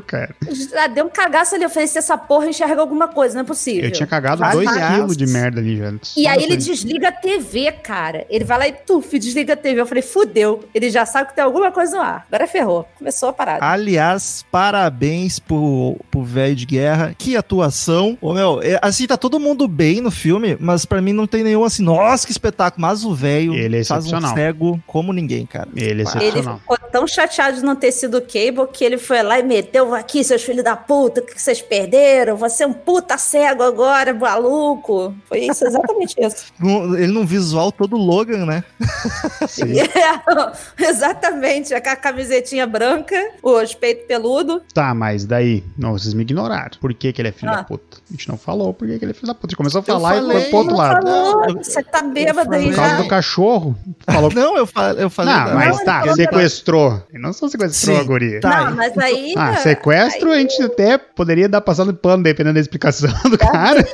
S2: cara.
S3: Já deu um cagaço ali, eu falei, se essa porra enxerga alguma coisa, não é possível.
S2: Eu tinha cagado
S1: Aliás-
S2: dois quilos de merda ali já.
S3: E aí ele desliga a TV, cara. Ele vai lá e tuf, desliga a TV. Eu falei, fudeu. Ele já sabe que tem alguma coisa no ar. Agora ferrou. Começou a parada.
S1: Aliás, parabéns pro pro velho de guerra. Que atuação. Ô, meu, é, assim, tá todo mundo bem no filme, mas pra mim não tem nenhum assim, nossa, que espetáculo. Mas o velho
S2: Ele é
S1: faz um
S2: excepcional.
S1: cego como ninguém, cara.
S2: Ele é
S1: Pá.
S3: Ele
S2: excepcional.
S3: ficou tão chateado de não ter sido Cable que ele foi lá e meteu aqui, seus filhos da puta, o que vocês perderam? Você é um puta cego agora, maluco. Foi isso, exatamente isso.
S1: Ele num visual todo Logan, né?
S2: Sim.
S3: É, exatamente, com a camisetinha branca, os peitos peludo.
S2: Tá, mas daí, não, vocês me ignoraram. Por que, que ele é filho
S3: Ah.
S2: da puta? A gente não falou por que, que ele é filho da puta. A gente começou a
S1: Eu
S2: falar e
S1: falei.
S2: foi pro outro
S3: Não
S2: lado.
S3: falou, você tá bêbado aí
S1: falei.
S2: Por causa do cachorro. Falou
S1: Não, eu, fa eu falei.
S2: Não,
S1: da-
S2: mas
S3: ele
S2: tá, sequestrou. Não só sequestrou
S1: Sim,
S2: a guria.
S1: tá.
S3: Não, mas aí.
S2: Ah, sequestro a gente até poderia dar passando pano, dependendo da explicação do cara.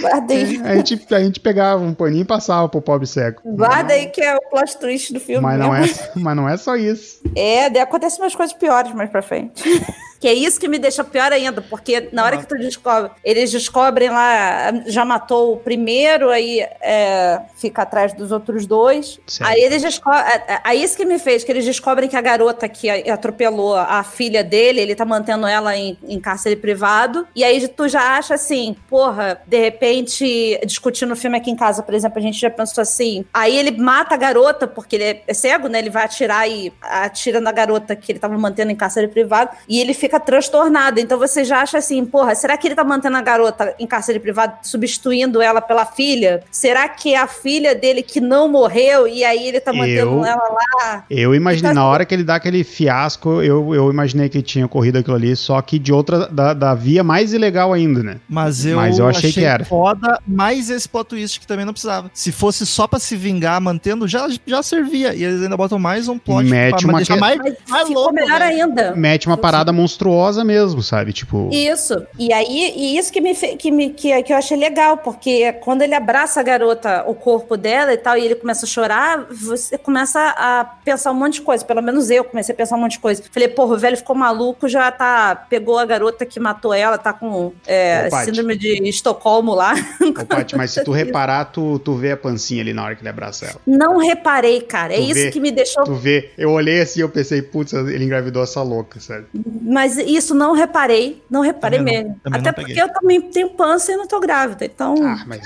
S3: Guarda aí,
S2: A gente, a gente pegava um paninho e passava pro pobre cego.
S3: guarda aí que é o plot twist do filme.
S2: Mas não, é, mas não é só isso.
S3: É, acontecem umas coisas piores mais pra frente. que é isso que me deixa pior ainda, porque na hora que tu descobre, eles descobrem lá, já matou o primeiro, aí é, fica atrás dos outros dois.
S2: Certo.
S3: Aí eles descobrem. Aí isso que me fez, que eles descobrem que a garota que atropelou a filha dele, ele tá mantendo ela em, em cárcere privado. E aí tu já acha assim, porra, de repente, discutindo o filme aqui em casa, por exemplo, a gente já pensou assim. Aí ele mata a garota, porque ele é- é cego, né? Ele vai atirar e atira na garota que ele tava mantendo em cárcere privado. E ele fica transtornado. Então você já acha assim, porra, será que ele tá mantendo a garota em cárcere privado, substituindo ela pela filha? Será que é a filha dele que não morreu e aí ele tá mantendo
S2: Eu-
S3: ela lá?
S2: Eu imaginei,
S3: Então,
S2: na hora que ele dá aquele fiasco, eu, eu imaginei que tinha ocorrido aquilo ali, só que de outra, da, da via mais ilegal ainda, né?
S1: Mas eu,
S2: Mas eu achei que era.
S1: foda, mais esse plot twist que também não precisava. Se fosse só pra se vingar mantendo, já, já servia. E eles ainda botam mais um plot
S2: Mete
S1: pra
S2: uma
S1: deixar
S2: que-
S1: mais,
S3: Mas
S1: mais louco.
S3: melhor
S1: velho.
S3: ainda.
S2: Mete uma parada monstruosa mesmo, sabe? Tipo,
S3: Isso. E aí, e isso que me, que, me que, que eu achei legal, porque quando ele abraça a garota, o corpo dela e tal, e ele começa a chorar, você começa a pensar um monte de coisa. Pelo menos eu comecei a pensar um monte de coisa. Falei, porra, o velho ficou maluco, já tá. Pegou a garota que matou ela, tá com é,
S2: Ô,
S3: síndrome de Estocolmo lá.
S2: Ô, Paty, mas se tu reparar, tu, tu vê a pancinha ali na hora que ele abraça ela.
S3: Não reparei, cara. É
S2: Tu
S3: isso
S2: vê?
S3: que me deixou.
S2: Tu vê, eu olhei assim eu pensei, putz, ele engravidou essa louca, sabe?
S3: Mas isso não reparei. Não reparei
S1: Também não-
S3: mesmo.
S1: também
S3: Até
S1: não
S3: porque
S1: peguei.
S3: eu também tenho pança e não tô grávida. Então,
S2: Ah, mas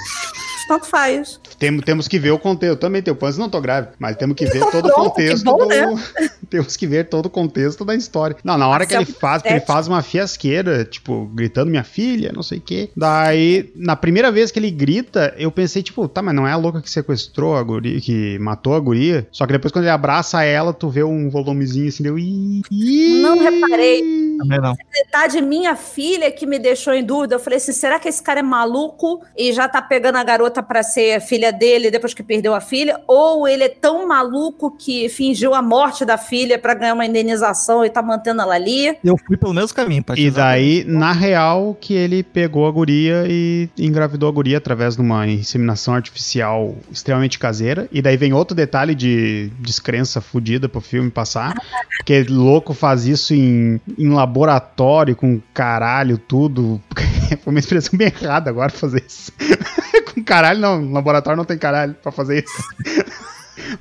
S3: tanto faz.
S2: Temos, temos que ver o contexto. Eu também tenho pança e não tô grávida, mas temos que ver
S3: Então
S2: todo o contexto
S3: que bom,
S2: do...
S3: né?
S2: temos que ver todo o contexto da história. Não, na hora que ele
S3: Marcelo
S2: faz, porque ele faz uma fiasqueira, tipo, gritando minha filha, não sei o quê. Daí, na primeira vez que ele grita, eu pensei, tipo, tá, mas não é a louca que sequestrou a guria, que matou a guria? Só que depois quando ele abraça ela, tu vê um volumezinho assim, deu... "Ih, ih".
S3: Não reparei.
S1: Também não.
S3: Metade minha filha que me deixou em dúvida. Eu falei assim: será que esse cara é maluco e já tá pegando a garota pra ser filha dele depois que perdeu a filha? Ou ele é tão maluco que fingiu a morte da filha pra ganhar uma indenização e tá mantendo ela ali?
S1: Eu fui pelo mesmo caminho. Pra
S2: E daí, na real, que ele pegou a guria e engravidou a guria através de uma inseminação artificial extremamente caseira. E daí vem outro detalhe de descrença fudida pro filme passar. Porque louco faz isso em, em laboratório, com caralho, tudo. Foi uma expressão bem errada agora fazer isso. com caralho, não. No laboratório não tem caralho pra fazer isso.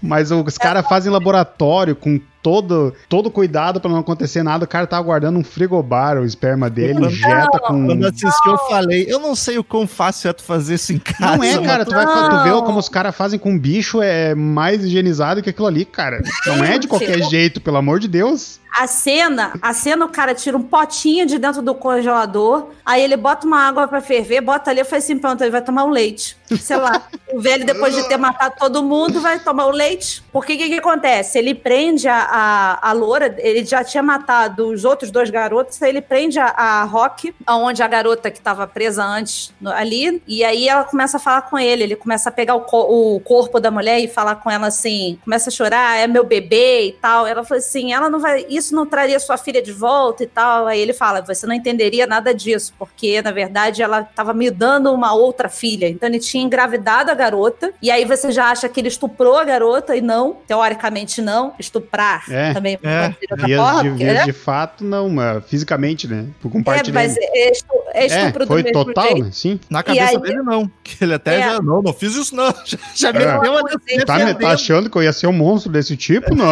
S2: Mas os caras fazem laboratório com todo, todo cuidado pra não acontecer nada. O cara tava guardando um frigobar, o esperma dele,
S1: Não.
S2: injeta com.
S1: Quando assisti, eu falei, eu não sei o quão fácil é tu fazer isso em casa.
S2: Não é, cara. Tu, vai, tu vê como os caras fazem com bicho é mais higienizado que aquilo ali, cara. Não é de qualquer jeito, pelo amor de Deus.
S3: A cena, a cena, o cara tira um potinho de dentro do congelador, aí ele bota uma água pra ferver, bota ali, eu falei assim, pronto, ele vai tomar um leite. Sei lá, o velho, depois de ter matado todo mundo, vai tomar o leite. Porque o que, que acontece? Ele prende a, a, a loura, ele já tinha matado os outros dois garotos, aí ele prende a, a Rock, onde a garota que estava presa antes no- ali, e aí ela começa a falar com ele, ele começa a pegar o, co- o corpo da mulher e falar com ela assim, começa a chorar, é meu bebê e tal. Ela falou assim, ela não vai, isso não traria sua filha de volta e tal. Aí ele fala, você não entenderia nada disso, porque na verdade ela estava me dando uma outra filha. Então ele tinha engravidado a garota, e aí você já acha que ele estuprou a garota e não, teoricamente não, estuprar
S2: É,
S3: também
S1: é.
S3: pode ser de forma,
S2: de,
S3: porque, né?
S2: de fato, não, mas fisicamente, né? Por
S3: É,
S2: compartilhar.
S3: mas é, estu- é estupro
S2: É, foi
S3: do mesmo
S2: total,
S3: jeito.
S2: né? Sim.
S1: Na cabeça
S3: aí-
S1: dele, não. Que ele até
S3: É.
S1: já, não, não fiz isso, não. Já, já
S2: É.
S1: meteu a
S3: Não,
S2: Tá, me- tá achando que eu ia ser um monstro desse tipo? Não.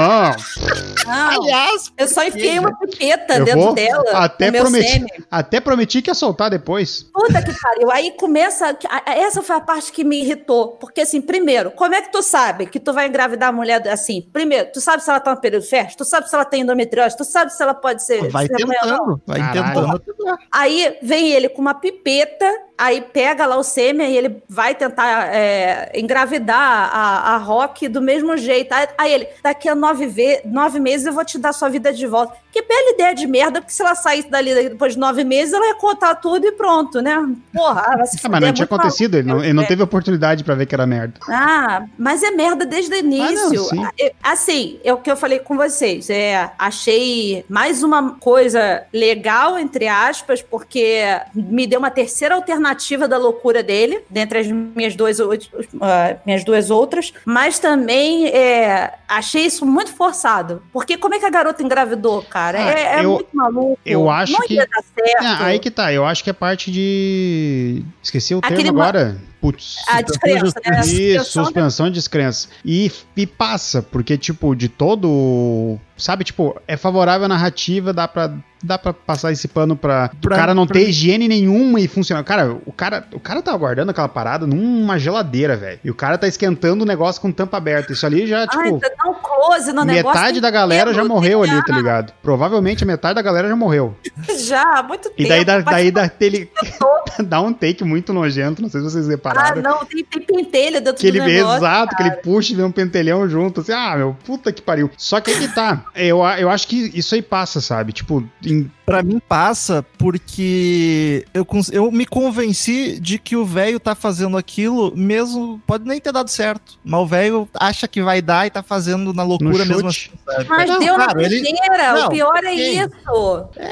S3: Não,
S1: Aliás,
S3: eu só enfiei uma pipeta
S2: Eu
S3: dentro
S2: vou
S3: dela.
S2: até prometi,
S3: sêmen.
S2: até prometi que ia soltar depois.
S3: Puta que pariu. Aí começa. Essa foi a parte que me irritou. Porque, assim, primeiro, como é que tu sabe que tu vai engravidar a mulher assim? Primeiro, tu sabe se ela tá no período fértil? Tu sabe se ela tem endometriose? Tu sabe se ela pode ser.
S1: vai
S3: não?
S1: tentando. Vai
S2: Caralho.
S1: tentando.
S3: Aí vem ele com uma pipeta, aí pega lá o sêmen e ele vai tentar é, engravidar a, a Rock do mesmo jeito. Aí, aí ele, daqui a nove, ve- nove meses eu vou te dar sua vida de volta. Que bela ideia de merda, porque se ela saísse dali depois de nove meses, ela ia contar tudo e pronto, né? Porra, ah, vai se
S2: Ah, mas não
S3: é
S2: tinha acontecido, ele não, ele não
S3: né?
S2: teve oportunidade pra ver que era merda.
S3: Ah, mas é merda desde o início.
S2: sim.
S3: É, Assim, é o que eu falei com vocês. É, achei mais uma coisa legal, entre aspas, porque me deu uma terceira alternativa da loucura dele, dentre as minhas duas, ah, minhas duas outras. Mas também é, achei isso muito forçado. Porque como é que a garota engravidou, cara?
S2: Ah,
S3: é é
S2: eu-
S3: muito maluco.
S2: eu acho
S3: não
S2: que-
S3: ia dar certo.
S2: Ah, aí que tá, eu acho que é parte de. Esqueci o
S3: Aquele
S2: termo
S3: ma-
S2: agora. Putz.
S3: A descrença, né?
S2: Isso,
S3: suspensão
S2: de descrença. E, e passa, porque, tipo, de todo. Sabe, tipo, é favorável a narrativa, dá pra, dá pra passar esse pano pra,
S1: Pra-
S2: o cara não
S1: pra
S2: ter higiene nenhuma e funcionar. Cara, o cara, o cara tava guardando aquela parada numa geladeira, velho. E o cara tá esquentando o negócio com tampa aberta. Isso ali já,
S3: Ai,
S2: tipo.
S3: dá um close no negócio.
S2: Metade da galera já morreu ali, tá ligado? Provavelmente a metade da galera já morreu.
S3: Já, há muito tempo.
S2: E daí dá,
S3: Pode
S2: daí dá, ele, dá um take muito nojento, não sei se vocês
S3: Ah,
S2: repararam.
S3: não, tem, tem pentelho dentro
S2: que ele
S3: negócio.
S2: exato, que ele puxa e vê um pentelhão junto, assim, ah, meu, puta que pariu. Só que aí que tá, eu, eu acho que isso aí passa, sabe? Tipo, em-
S1: Pra mim passa porque eu, eu me convenci de que o velho tá fazendo aquilo mesmo, pode nem ter dado certo, mas o velho acha que vai dar e tá fazendo na loucura
S2: No
S1: mesmo assim, sabe?
S3: Mas
S1: Não,
S3: deu
S1: claro,
S3: na
S1: ele-
S3: primeira,
S1: Não,
S3: o pior é isso.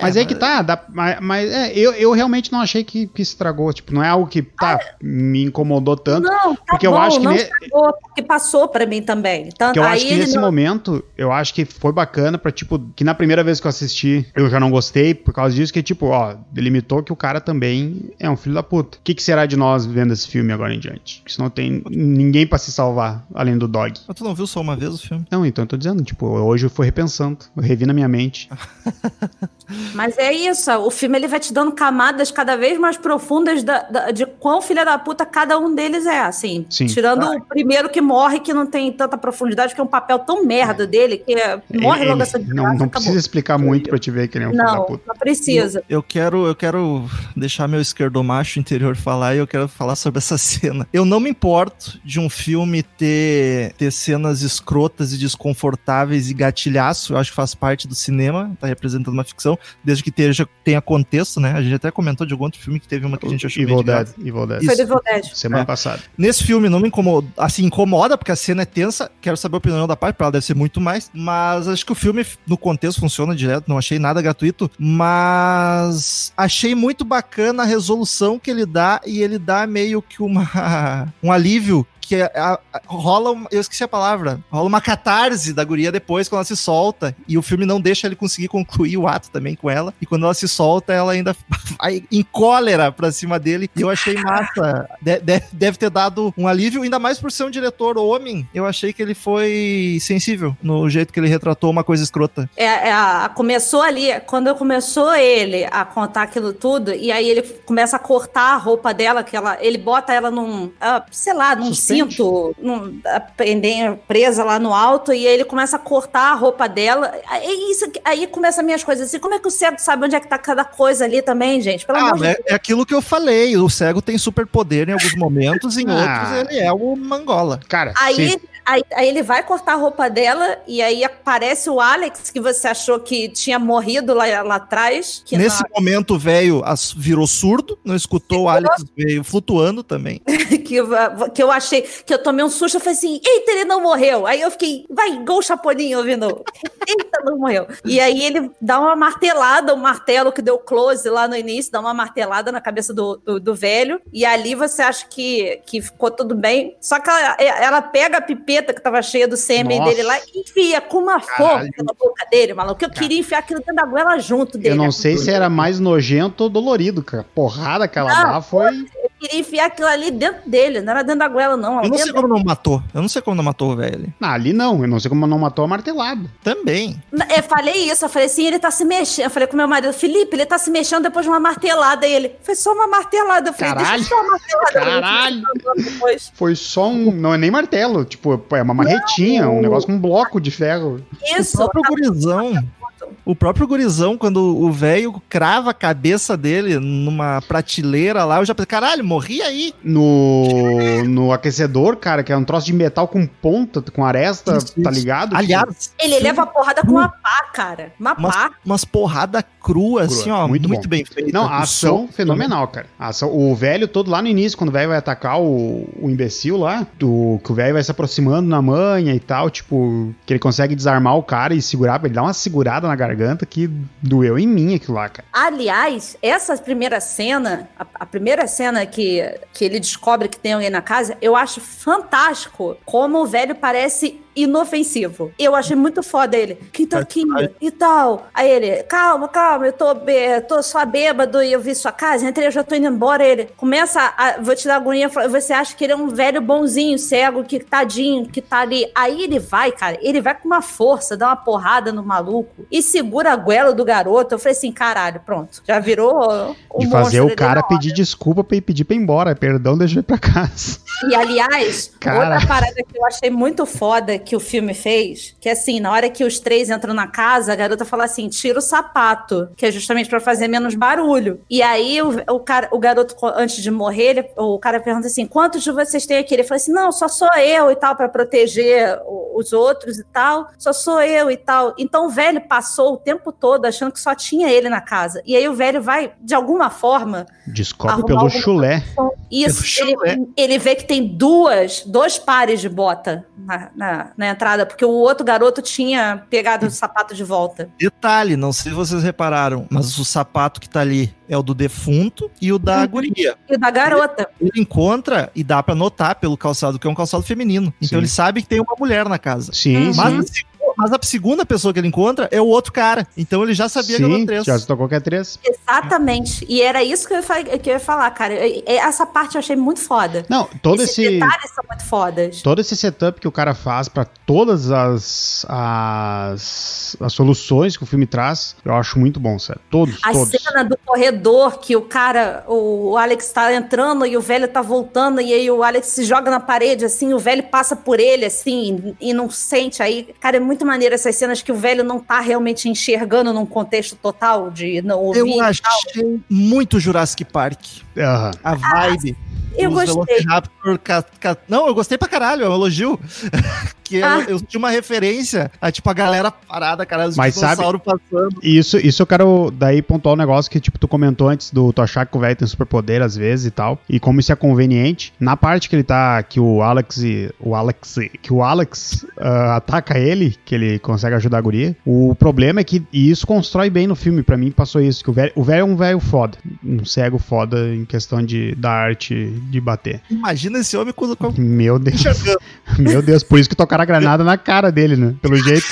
S2: mas aí que tá, dá- mas, mas, é, eu, eu realmente não achei que, que estragou, tipo, não é algo que, tá, me incomodou tanto,
S3: Não, tá
S2: porque eu
S3: bom,
S2: acho que
S3: não
S2: ne-
S3: estragou, porque passou pra mim também. Tanto,
S2: que eu
S3: aí
S2: acho que
S3: ele
S2: nesse
S3: não-
S2: momento, eu acho que foi bacana pra, tipo, que na primeira vez que eu assisti, eu já não gostei por causa disso, que, tipo, ó, delimitou que o cara também é um filho da puta. O que, que será de nós vendo esse filme agora em diante? Porque não tem ninguém pra se salvar, além do dog.
S1: Mas tu não viu só uma vez o filme?
S2: Não, então eu tô dizendo, tipo, hoje eu fui repensando, eu revi na minha mente.
S3: Mas é isso, o filme ele vai te dando camadas cada vez mais profundas da- da- de quão filha da puta cada um deles é, assim.
S2: Sim.
S3: Tirando o primeiro que morre, que não tem tanta profundidade, que é um papel tão merda dele, que é- morre
S2: Ele-
S3: logo essa
S2: não,
S3: desgraça,
S2: não
S3: acabou.
S2: precisa explicar muito pra te ver que ele é um filho da
S3: Não,
S2: puta.
S3: não precisa.
S1: Eu quero, eu quero deixar meu esquerdomacho interior falar e eu quero falar sobre essa cena. Eu não me importo de um filme ter, ter cenas escrotas e desconfortáveis e gatilhaço. Eu acho que faz parte do cinema, tá representando uma ficção, desde que esteja, tenha contexto, né? A gente até comentou de algum outro filme que teve uma que a gente achou
S2: Evil Dead. Evil Dead.
S3: Foi
S1: Isso.
S3: do Evil Dead.
S2: Semana
S1: É.
S2: passada.
S1: Nesse filme não me incomoda, assim, incomoda porque a cena é tensa, quero saber a opinião da parte, pra ela deve ser muito mais, mas acho que o filme no contexto funciona direto, não achei nada gratuito, mas achei muito bacana a resolução que ele dá e ele dá meio que uma um alívio que a- a- rola, uma- eu esqueci a palavra, rola uma catarse da guria depois quando ela se solta, e o filme não deixa ele conseguir concluir o ato também com ela, e quando ela se solta, ela ainda vai em cólera pra cima dele, e eu achei massa. De- de- deve ter dado um alívio, ainda mais por ser um diretor homem, eu achei que ele foi sensível no jeito que ele retratou uma coisa escrota.
S3: É, é, a- começou ali, quando começou ele a contar aquilo tudo, e aí ele começa a cortar a roupa dela, que ela, ele bota ela num, ah, sei lá, num
S2: Suspende.
S3: Cinto, num, prendendo- presa lá no alto, e aí ele começa a cortar a roupa dela. Aí, isso, aí começa as minhas coisas assim, como é que o cego sabe onde é que tá cada coisa ali também, gente? Pelo
S1: Ah, é, é aquilo que eu falei. O cego tem superpoder em alguns momentos, em
S2: Ah.
S1: outros ele é o Mangola.
S2: Cara,
S3: Aí,
S2: sim.
S3: Aí, aí ele vai cortar a roupa dela e aí aparece o Alex, que você achou que tinha morrido lá, lá atrás.
S1: Nesse
S3: na-
S1: momento, o velho virou surdo, não escutou o Alex veio flutuando também.
S3: que, eu- que eu achei, que eu tomei um susto, eu falei assim, eita, ele não morreu. Aí eu fiquei, vai, igual o Chapolin ouvindo, eita, não morreu. E aí ele dá uma martelada, o martelo que deu close lá no início, dá uma martelada na cabeça do, do, do velho, e ali você acha que, que ficou tudo bem. Só que ela, ela pega a que tava cheia do sêmen dele lá enfia com uma
S2: Caralho.
S3: força na boca dele, maluco, que eu queria enfiar aquilo dentro da goela junto dele.
S2: Eu não sei se era mais nojento ou dolorido, cara. Porrada que ela
S3: Não,
S2: dá foi.
S3: Eu queria enfiar aquilo ali dentro dele, não era dentro da goela, não.
S1: Eu não sei como não matou. Eu não sei como não matou o velho.
S2: Ah, ali não. Eu não sei como não matou a martelada.
S1: Também.
S3: Eu falei isso, eu falei assim, ele tá se mexendo. Eu falei com meu marido, Felipe, ele tá se mexendo depois de uma martelada. E ele, foi só uma martelada. Eu falei,
S2: Caralho.
S3: deixa eu só uma martelada.
S2: Caralho. Foi só um. Não é nem martelo. Tipo, é uma marretinha, um negócio com um bloco de ferro.
S3: Isso.
S1: O próprio gurizão. O próprio gurizão, quando o velho crava a cabeça dele numa prateleira lá, eu já pensei, caralho, morri aí.
S2: No, no aquecedor, cara, que é um troço de metal com ponta, com aresta,
S1: Isso,
S2: tá ligado?
S1: Aliás,
S3: Ele leva a porrada com uma pá, cara. Uma
S1: umas,
S3: pá.
S1: umas porrada crua,
S2: Crua,
S1: assim, ó,
S2: muito
S1: muito, bem feita.
S2: Não, a
S1: O
S2: ação
S1: soco
S2: fenomenal, cara. A ação, o velho todo lá no início, quando o velho vai atacar o, o imbecil lá, do, que o velho vai se aproximando na manha e tal, tipo, que ele consegue desarmar o cara e segurar, ele dá uma segurada na garganta que doeu em mim aquilo lá, cara.
S3: Aliás, essa primeira cena, a, a primeira cena que, que ele descobre que tem alguém na casa, eu acho fantástico como o velho parece inofensivo. Eu achei muito foda ele. Tá aqui? E tal. Aí ele, calma, calma, eu tô, tô só bêbado e eu vi sua casa, entrei, eu já tô indo embora. Ele começa a, vou te dar agonia, você acha que ele é um velho bonzinho, cego, que tadinho, que tá ali. Aí ele vai, cara, ele vai com uma força, dá uma porrada no maluco e segura a goela do garoto. Eu falei assim, caralho, pronto. Já virou o
S2: De fazer o cara pedir desculpa pra ir pedir pra ir embora. Perdão, deixa eu ir pra casa.
S3: E aliás,
S2: Cara.
S3: outra parada que eu achei muito foda que o filme fez, que assim, na hora que os três entram na casa, a garota fala assim: tira o sapato, que é justamente pra fazer menos barulho. E aí o, o, cara, o garoto, antes de morrer, ele- o cara pergunta assim: quantos de vocês tem aqui? Ele fala assim: não, só sou eu e tal, pra proteger os outros e tal, só sou eu e tal. Então o velho passou o tempo todo achando que só tinha ele na casa. E aí o velho vai, de alguma forma,
S2: Descobre pelo chulé.
S3: isso,
S1: Pelo chulé.
S3: ele, ele vê que tem duas, dois pares de bota na, na, na entrada, porque o outro garoto tinha pegado o sapato de volta.
S1: Detalhe, não sei se vocês repararam, mas o sapato que tá ali é o do defunto e o da
S3: Uhum.
S1: guria.
S3: E o da garota.
S1: Ele encontra e dá pra notar pelo calçado que é um calçado feminino. Então
S2: Sim.
S1: ele sabe que tem uma mulher na casa.
S2: Sim,
S1: Mas,
S2: sim.
S1: Mas a segunda pessoa que ele encontra é o outro cara. Então ele já sabia que era o
S2: Sim,
S1: três.
S2: já se tocou que é três.
S3: Exatamente. E era isso que eu, ia que eu ia falar, cara. Essa parte eu achei muito foda.
S2: Não, todo
S3: Esses
S2: esse...
S3: detalhes são muito fodas.
S2: todo esse setup que o cara faz pra todas as, as as soluções que o filme traz, eu acho muito bom, sério. Todos,
S3: A
S2: todos.
S3: cena do corredor que o cara, o, o Alex tá entrando e o velho tá voltando, e aí o Alex se joga na parede, assim, o velho passa por ele, assim, e não sente. Aí, cara, é muito maneiro essas cenas que o velho não tá realmente enxergando num contexto total de não ouvir.
S1: Eu
S3: tal.
S1: achei muito Jurassic Park.
S2: Aham.
S1: A vibe.
S3: Eu
S1: Os
S3: gostei.
S1: Velociraptor ca- ca- Não, eu gostei pra caralho, é um elogio. porque
S3: Ah.
S1: eu, eu tinha uma referência a, tipo, a galera parada, cara, os
S2: Mas sabe-
S1: dinossauros passando.
S2: E Isso, isso eu quero daí pontuar um negócio que, tipo, tu comentou antes do tu achar que o velho tem superpoder às vezes e tal, e como isso é conveniente. Na parte que ele tá, que o Alex, e- o Alex, que o Alex ah, ataca ele, que ele consegue ajudar a guria, o problema é que, e isso constrói bem no filme, pra mim passou isso, que o velho, o velho é um velho foda, um cego foda em questão de, da arte de bater.
S1: Imagina esse homem com,
S2: Meu Deus, meu Deus, por isso que tocaram a granada na cara dele, né? Pelo jeito,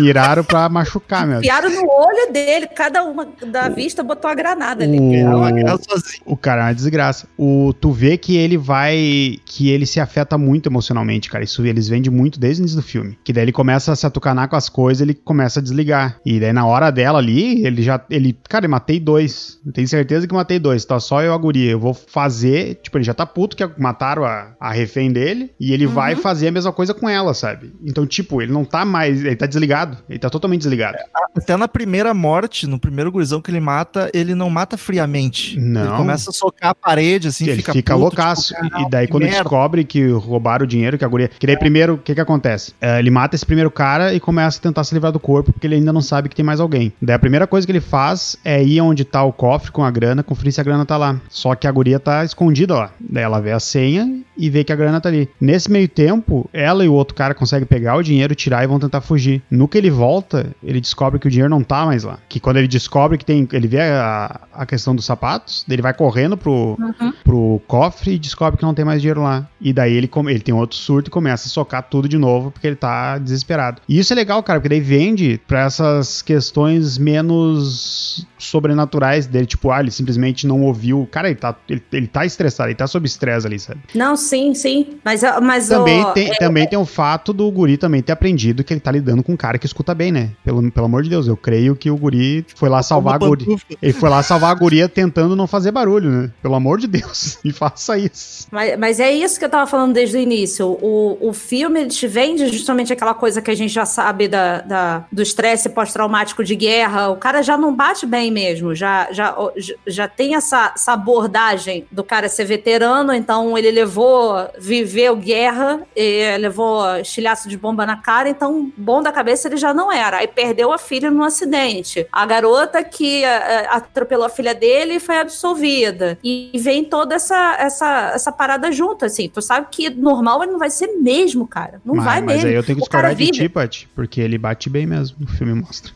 S2: miraram pra machucar, meu.
S3: Piaram no olho dele, cada uma da vista botou a granada ali.
S2: O, o cara é uma desgraça. O, tu vê que ele vai. que ele se afeta muito emocionalmente, cara. Isso eles vendem muito desde o início do filme. Que daí ele começa a se atucanar com as coisas, ele começa a desligar. E daí na hora dela ali, ele já. Ele. Cara, eu matei dois. Eu tenho certeza que matei dois. Tá só eu e a guria. Eu vou fazer. Tipo, ele já tá puto que mataram a, a refém dele. E ele vai fazer a mesma coisa com ela, sabe? Então, tipo, ele não tá mais. Ele tá desligado. Ele tá totalmente desligado.
S1: Até na primeira morte, no primeiro gurizão que ele mata, ele não mata friamente.
S2: Não.
S1: Ele começa a socar a parede, assim,
S2: ele
S1: fica,
S2: fica,
S1: puto,
S2: loucaço.
S1: tipo,
S2: e daí, quando
S1: merda.
S2: descobre que roubaram o dinheiro, que a guria. Que daí, primeiro, o que que acontece? É, ele mata esse primeiro cara e começa a tentar se livrar do corpo, porque ele ainda não sabe que tem mais alguém. Daí, a primeira coisa que ele faz é ir onde tá o cofre com a grana, conferir se a grana tá lá. Só que a guria tá escondida lá. Daí, ela vê a senha e vê que a grana tá ali. Nesse meio tempo, ela e o outro cara conseguem pegar o dinheiro, tirar e vão tentar fugir. No que ele volta, ele descobre que o dinheiro não tá mais lá. Que quando ele descobre que tem. Ele vê a, a questão dos sapatos, ele vai correndo pro, pro cofre e descobre que não tem mais dinheiro lá. E daí ele, come- ele tem outro surto e começa a socar tudo de novo porque ele tá desesperado. E isso é legal, cara, porque daí vende pra essas questões menos sobrenaturais dele. Tipo, ah, ele simplesmente não ouviu. Cara, ele tá, ele, ele tá estressado, ele tá sob estresse ali, sabe?
S3: Não, sim, sim. Mas, mas
S2: Também,
S3: ó,
S2: tem,
S3: é-
S2: também tem o fato do guri também ter aprendido que ele tá lidando com um cara que escuta bem, né? Pelo, pelo amor de Deus, eu creio que o guri foi lá salvar a guria. Ele foi lá salvar a guria tentando não fazer barulho, né? Pelo amor de Deus, e faça isso.
S3: Mas, mas é isso que eu tava falando desde o início. O, o filme te vende justamente aquela coisa que a gente já sabe da, da- do estresse pós-traumático de guerra. O cara já não bate bem mesmo, já, já, já- já tem essa, essa abordagem do cara ser veterano, então ele levou, viveu guerra, e levou estilhaço de bomba na cara, então bom da cabeça ele já não era. Aí perdeu a filha num acidente. A garota que eh, atropelou a filha dele foi absolvida. E vem toda essa, essa, essa parada junto, assim. Tu sabe que normal ele não vai ser mesmo, cara. Não
S2: mas,
S3: vai
S2: mas
S3: mesmo.
S2: aí eu tenho que discordar de ti, porque ele bate bem mesmo, o filme mostra.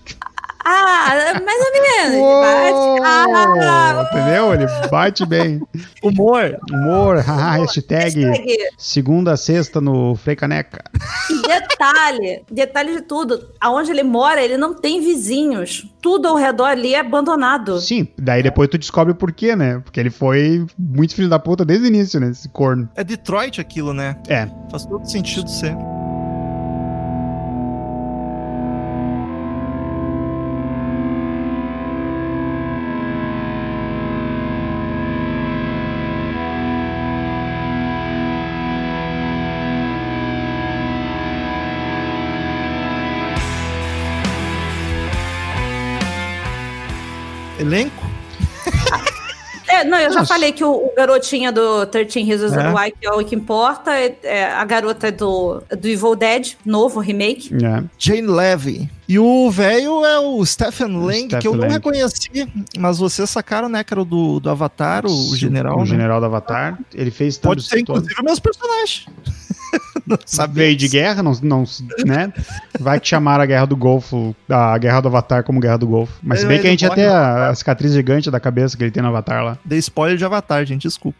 S3: Ah, mais ou menos.
S2: Uou!
S3: Bate- Ah,
S2: Entendeu? Ele bate bem.
S1: Humor.
S2: Humor, hashtag
S3: hashtag.
S2: segunda a sexta no Frei Caneca.
S3: E detalhe, detalhe de tudo. Aonde ele mora, ele não tem vizinhos. Tudo ao redor ali é abandonado.
S2: Sim, daí depois tu descobre o porquê, né? Porque ele foi muito filho da puta desde o início, né? Esse corno.
S1: É Detroit aquilo, né?
S2: É.
S1: Faz todo sentido ser. Elenco?
S3: É, não, eu já
S2: Nossa.
S3: falei que o, o garotinho do 13 Reasons
S1: É.
S3: Why que é o que importa. É, é a garota do, do Evil Dead, novo remake.
S2: É.
S1: Jane Levy. E o velho é o Stephen Lang, que eu
S2: Stephen
S1: não
S2: Lang.
S1: reconheci, mas vocês sacaram, né, cara, do, do Avatar, o general,
S2: O
S1: né?
S2: general do Avatar. Ele fez
S1: Pode
S2: tantos-
S1: ser, inclusive, meus personagens.
S2: Veio de guerra, não, não, né? Vai que chamaram a Guerra do Golfo, a Guerra do Avatar como Guerra do Golfo. Mas se bem
S1: Ele
S2: que a gente ia ter a, a cicatriz gigante da cabeça que ele tem no Avatar lá.
S1: Dei spoiler de Avatar, gente, desculpa.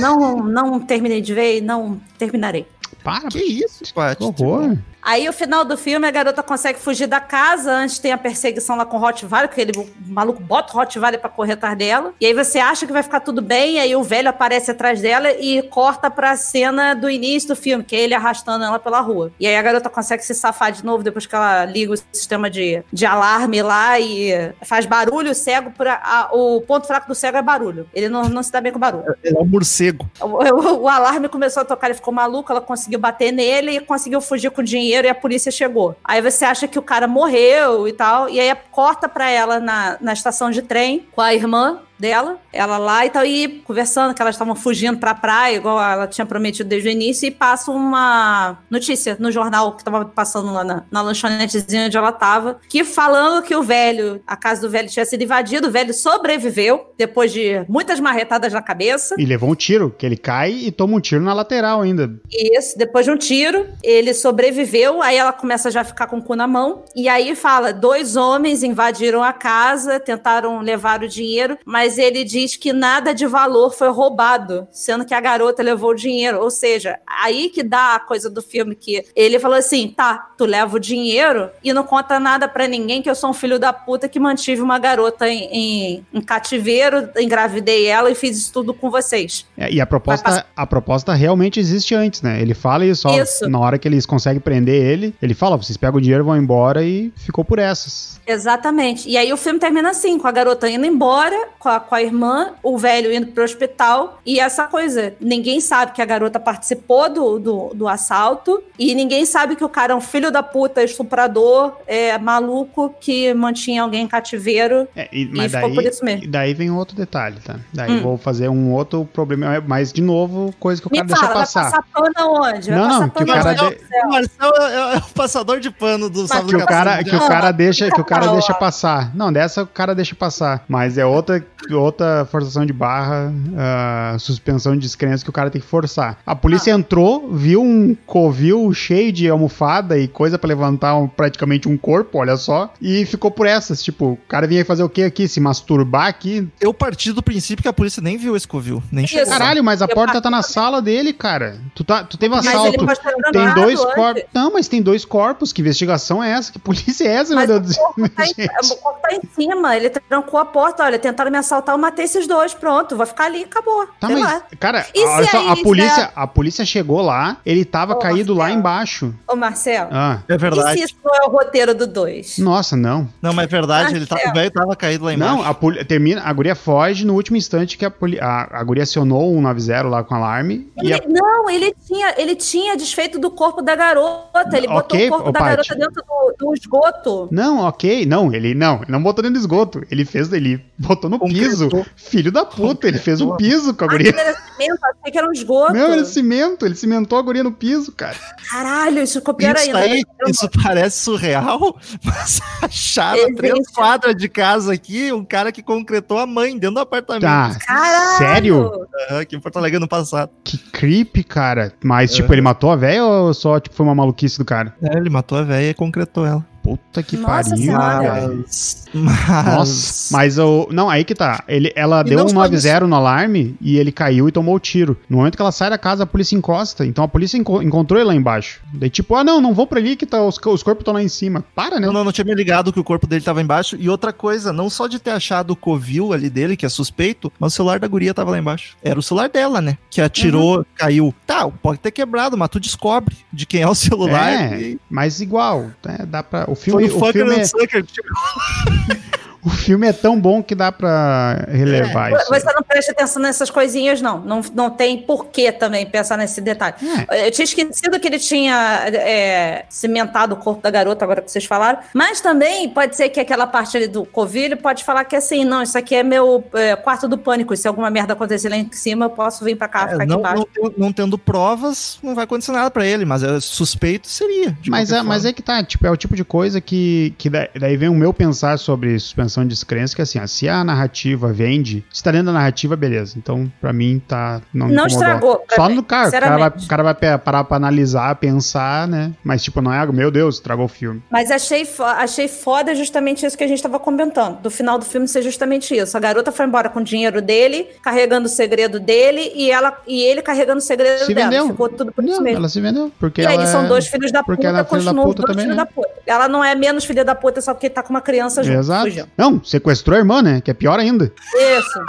S3: Não, não terminei de ver e não terminarei.
S2: Para,
S1: Que isso, Paty?
S2: que horror.
S3: Aí, o final do filme, a garota consegue fugir da casa. Antes tem a perseguição lá com o Rottweiler, porque ele, o maluco bota o Rottweiler pra correr atrás dela. E aí você acha que vai ficar tudo bem, aí o velho aparece atrás dela e corta pra cena do início do filme, que é ele arrastando ela pela rua. E aí a garota consegue se safar de novo depois que ela liga o sistema de, de alarme lá e faz barulho. O cego, pra, a- o ponto fraco do cego é barulho. Ele não, não se dá bem com barulho.
S1: Ele é um morcego.
S3: O, o- o alarme começou a tocar, ele ficou maluco, ela conseguiu bater nele e conseguiu fugir com o dinheiro e a polícia chegou. Aí você acha que o cara morreu e tal, e aí corta pra ela na, na estação de trem com a irmã dela, ela lá e tal, e conversando que elas estavam fugindo pra praia, igual ela tinha prometido desde o início, e passa uma notícia no jornal que tava passando lá na, na lanchonetezinha onde ela tava, que falando que o velho, a casa do velho tinha sido invadida, o velho sobreviveu, depois de muitas marretadas na cabeça.
S2: E levou um tiro, que ele cai e toma um tiro na lateral ainda.
S3: Isso, depois de um tiro, ele sobreviveu, aí ela começa já a ficar com o cu na mão, e aí fala, dois homens invadiram a casa, tentaram levar o dinheiro, mas ele diz que nada de valor foi roubado, sendo que a garota levou o dinheiro. Ou seja, aí que dá a coisa do filme que ele falou assim: tá, tu leva o dinheiro e não conta nada para ninguém que eu sou um filho da puta que mantive uma garota em, em, em cativeiro, engravidei ela e fiz isso tudo com vocês.
S2: É, e a proposta, a proposta realmente existe antes, né? Ele fala isso, ó,
S3: Isso.
S2: na hora que eles conseguem prender ele, ele fala: vocês pegam o dinheiro, vão embora e ficou por essas.
S3: Exatamente. E aí o filme termina assim, com a garota indo embora, com a, com a irmã, o velho indo pro hospital, e essa coisa, ninguém sabe que a garota participou do, do, do assalto, e ninguém sabe que o cara é um filho da puta, estuprador, é maluco, que mantinha alguém em cativeiro.
S2: É, e,
S3: E ficou
S2: daí,
S3: por isso mesmo.
S2: e daí vem outro detalhe, tá? Daí
S3: Hum.
S2: vou fazer um outro problema, mas de novo, coisa que o
S3: Me
S2: cara
S3: fala,
S2: deixa
S3: vai
S2: passar.
S3: passar pano aonde? Vai
S2: Não,
S3: passar
S2: não, que o cara de-
S1: O Marcel é, é o passador de pano do Sábado
S2: que o cara,
S1: 14.
S2: que o cara deixa, que o cara deixa passar. Não, dessa o cara deixa passar. Mas é outra, outra forçação de barra, ah, suspensão de descrença que o cara tem que forçar. A polícia entrou, viu um covil cheio de almofada e coisa pra levantar um- praticamente um corpo, olha só, e ficou por essas. Tipo, o cara vinha fazer o quê aqui? Se masturbar aqui?
S1: Eu parti do princípio que a polícia nem viu esse covil, nem chegou.
S2: Caralho, mas a
S3: Eu
S2: porta tá na sala dele, cara. Tu, tá, tu teve
S3: Mas ele
S2: assalto. Tem dois corpos. Não, mas tem dois corpos. Que investigação é essa? Que polícia é essa,
S3: Mas
S2: meu Deus do céu?
S3: o corpo tá em-
S2: gente?
S3: o corpo tá em cima, ele trancou a porta, olha, tentaram me assaltar, eu matei esses dois, pronto, vou ficar ali e acabou.
S2: Tá,
S3: sei
S2: mas,
S3: lá.
S2: cara,
S3: E
S2: olha só,
S3: aí
S2: a
S3: isso
S2: polícia,
S3: é-
S2: a polícia chegou lá, ele tava
S3: Ô,
S2: caído lá
S3: Marcelo.
S2: embaixo.
S3: Ô, Marcelo,
S2: Ah,
S1: É
S3: e
S1: verdade.
S3: se isso não é o roteiro do 2?
S2: nossa, não.
S1: Não, mas é verdade, ele tá, o velho tava caído lá embaixo.
S2: Não, a poli- termina, a guria foge no último instante que a, poli- a, a guria acionou o 190 lá com alarme. E a,
S3: Ele- Não, ele tinha, ele tinha desfeito do corpo da garota. Ele botou
S2: Ok,
S3: o corpo da garota dentro do, do esgoto.
S2: não, ok, não, ele não, ele não botou dentro do esgoto. Ele fez, ele botou no piso.
S1: Concretou.
S2: Filho da puta, ele fez um piso com a
S3: Aquilo
S2: guria.
S3: era cimento, achei que era um esgoto.
S2: Não, ele cimento, ele cimentou a guria no piso, cara.
S3: Caralho, isso ficou pior
S1: Isso
S3: ainda.
S1: aí,
S3: Eu-
S1: isso parece surreal, mas acharam
S3: Existe.
S1: três quadras de casa aqui, um cara que concretou a mãe dentro do apartamento.
S2: Tá,
S3: Caralho!
S2: sério?
S1: Aham, Aqui em Porto Alegre no passado.
S2: Que creepy, cara. Mas,
S1: É.
S2: tipo, ele matou a velha ou só, tipo, foi uma maluquice do cara?
S1: É, ele matou a velha e concretou ela.
S2: Puta que
S3: Nossa
S2: pariu,
S3: Senhora.
S1: Mas, mas...
S2: Nossa, mas o. Não, aí que tá. Ele, ela
S1: E
S2: deu um
S1: só
S2: 9-0 no alarme e ele caiu e tomou o tiro. No momento que ela sai da casa, a polícia encosta. Então a polícia enco- encontrou ele lá embaixo. Daí, tipo, ah, não, não vou pra ali que tá, os, os corpos estão lá em cima. Para, né?
S1: Não, não, não tinha me ligado que o corpo dele tava embaixo. E outra coisa, não só de ter achado o covil ali dele, que é suspeito, mas o celular da guria tava lá embaixo. Era o celular dela, né? Que atirou, caiu. Tá, pode ter quebrado, mas tu descobre de quem é o celular.
S2: É,
S1: e
S2: mas igual. né, dá pra, o,
S1: foi
S2: filme,
S1: o
S2: o,
S1: fucker
S2: filme é,
S1: sucker.
S2: O filme é tão bom que dá pra relevar isso.
S3: Você não presta atenção nessas coisinhas, não. Não, não tem porquê também pensar nesse detalhe.
S2: É.
S3: Eu tinha esquecido que ele tinha é, cimentado o corpo da garota, agora que vocês falaram. Mas também pode ser que aquela parte ali do Covilho pode falar que assim, não, isso aqui é meu é, quarto do pânico. Se alguma merda acontecer lá em cima, eu posso vir pra cá,
S1: é,
S3: ficar aqui
S1: não,
S3: embaixo.
S1: não, não tendo provas, não vai acontecer nada pra ele, mas é suspeito seria.
S2: Mas é, mas é que tá, tipo, é o tipo de coisa que, que da- daí vem o meu pensar sobre suspensão de descrença, que assim, ó, se a narrativa vende, se tá dentro da narrativa, beleza. Então, pra mim, tá. Não,
S3: Não estragou
S2: Só
S3: mim,
S2: no cara, o cara, vai, o cara vai parar pra analisar, pensar, né? Mas, tipo, não é algo, meu Deus, estragou o filme.
S3: Mas achei, fo- achei foda justamente isso que a gente tava comentando. Do final do filme ser justamente isso. A garota foi embora com o dinheiro dele, carregando o segredo dele, e, ela, e ele carregando o segredo
S2: Se
S3: dela.
S2: vendeu.
S3: Ficou tudo por isso
S2: Não,
S3: mesmo.
S2: ela se vendeu. Porque
S3: E aí são
S2: é-
S3: dois filhos da
S2: porque
S3: puta,
S2: ela é filha da
S3: continuam
S2: puta
S3: dois
S2: também,
S3: filhos
S2: né?
S3: da puta. Ela não é menos filha da puta só porque tá com uma criança junto.
S2: Exato.
S3: fugindo.
S2: Não, sequestrou a irmã, né? Que é pior ainda.
S3: Isso.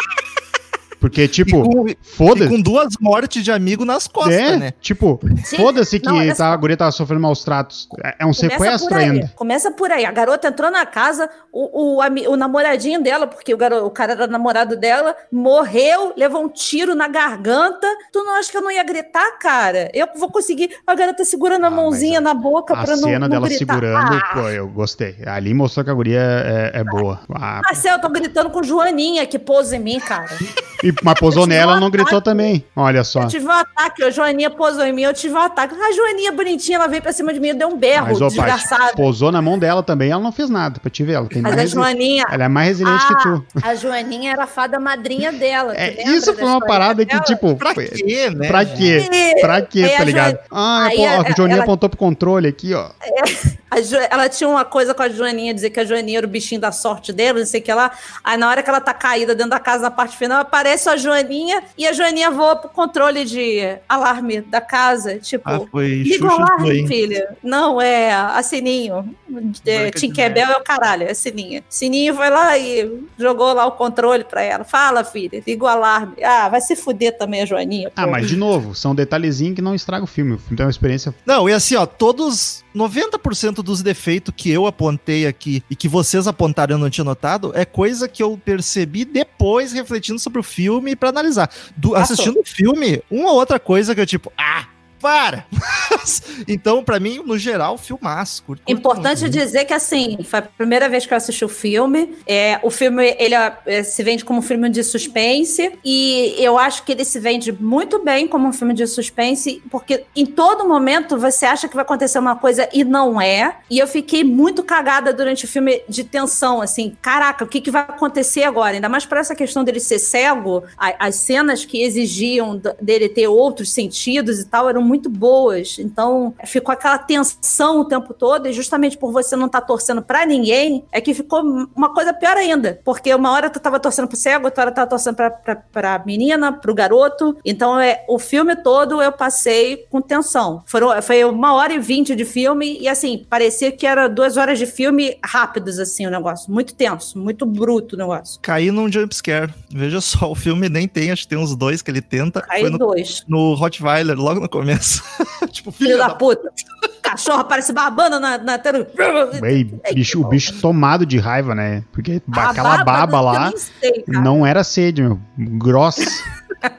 S2: Porque, tipo,
S1: com-
S2: foda-se.
S1: com duas mortes de amigo nas costas,
S2: É,
S1: né?
S2: tipo, foda-se que
S3: Não, olha
S2: tá,
S3: só.
S2: a guria tava sofrendo maus tratos. É, é um
S3: Começa
S2: sequestro ainda.
S3: Começa por aí. A garota entrou na casa, o, o, o namoradinho dela, porque o, garo, o cara era namorado dela, morreu, levou um tiro na garganta. Tu não acha que eu não ia gritar, cara? Eu vou conseguir. A garota segurando a
S2: Ah,
S3: mãozinha
S2: mas
S3: na boca
S2: A
S3: pra não,
S2: cena
S3: não
S2: dela
S3: gritar.
S2: segurando,
S3: Ah,
S2: pô, eu gostei. Ali mostrou que a guria é, é boa. Ah,
S3: Marcel, eu tô gritando com Joaninha que pousa em mim, cara.
S2: e, mas
S3: tive
S2: nela,
S3: um
S2: ela não gritou também. Olha só.
S3: Eu tive um ataque, a Joaninha pousou em mim, eu tive um ataque. A Joaninha bonitinha, ela veio pra cima de mim, eu dei um berro,
S2: Mas,
S3: desgraçado.
S2: pousou na mão dela também, ela não fez nada pra te ver. Ela, tem
S3: Mas
S2: mais
S3: a Joaninha.
S2: ela é mais resiliente que tu.
S3: Ah, a Joaninha era a fada madrinha dela. tu
S2: É, isso foi uma parada que,
S3: dela?
S2: tipo,
S1: Pra
S2: foi-
S1: quê, né?
S2: pra quê?
S3: E-
S2: Pra quê, tá ligado?
S3: Jo-
S2: Ah,
S3: aí a-
S2: a Joaninha
S3: ela-
S2: apontou pro controle aqui, ó.
S3: A Jo- ela tinha uma coisa com a Joaninha, dizer que a Joaninha era o bichinho da sorte dela, não sei o que lá. Aí na hora que ela tá caída dentro da casa, na parte final, aparece a Joaninha e a Joaninha voa pro controle de alarme da casa. Tipo,
S1: Ah, foi
S3: liga o alarme, filha. Não, é a Sininho. É, Tinkerbell é o caralho, é Sininho. Sininho foi lá e jogou lá o controle pra ela. Fala, filha, liga o alarme. Ah, vai se fuder também a Joaninha.
S2: Ah, mas de novo, são detalhezinhos que não estragam o filme. O filme tem uma experiência.
S1: Não, e assim, ó, todos. 90% dos defeitos que eu apontei aqui e que vocês apontaram e eu não tinha notado é coisa que eu percebi depois refletindo sobre o filme pra analisar. Do- assistindo o filme, uma ou outra coisa que eu tipo, ah, para! então, pra mim, no geral, filmaço. curto- curto
S3: Importante
S1: muito.
S3: dizer que, assim, foi a primeira vez que eu assisti o filme. É, o filme, ele é, se vende como um filme de suspense. E eu acho que ele se vende muito bem como um filme de suspense. Porque em todo momento você acha que vai acontecer uma coisa e não é. E eu fiquei muito cagada durante o filme de tensão, assim. Caraca, o que, que vai acontecer agora? Ainda mais por essa questão dele ser cego. a- as cenas que exigiam dele ter outros sentidos e tal eram muito boas. Então, ficou aquela tensão o tempo todo, e justamente por você não estar torcendo pra ninguém, é que ficou uma coisa pior ainda. Porque uma hora tu tava torcendo pro cego, outra hora tava torcendo pra, pra, pra menina, pro garoto. Então, é, o filme todo eu passei com tensão. Foram, foi uma hora e vinte de filme, e assim, parecia que era duas horas de filme rápidos, assim, o negócio. Muito tenso, muito bruto o negócio.
S1: Caí num jumpscare. Veja só, o filme nem tem, acho que tem uns dois que ele tenta.
S3: Aí
S1: Foi no,
S3: dois.
S1: no Rottweiler, logo no começo. tipo,
S3: Filho da puta. Cachorro aparece babando na, na tela.
S2: Ei, bicho, o bicho tomado de raiva, né? Porque
S3: A
S2: aquela baba
S3: eu
S2: lá
S3: sei,
S2: não era sede, meu. Grossa.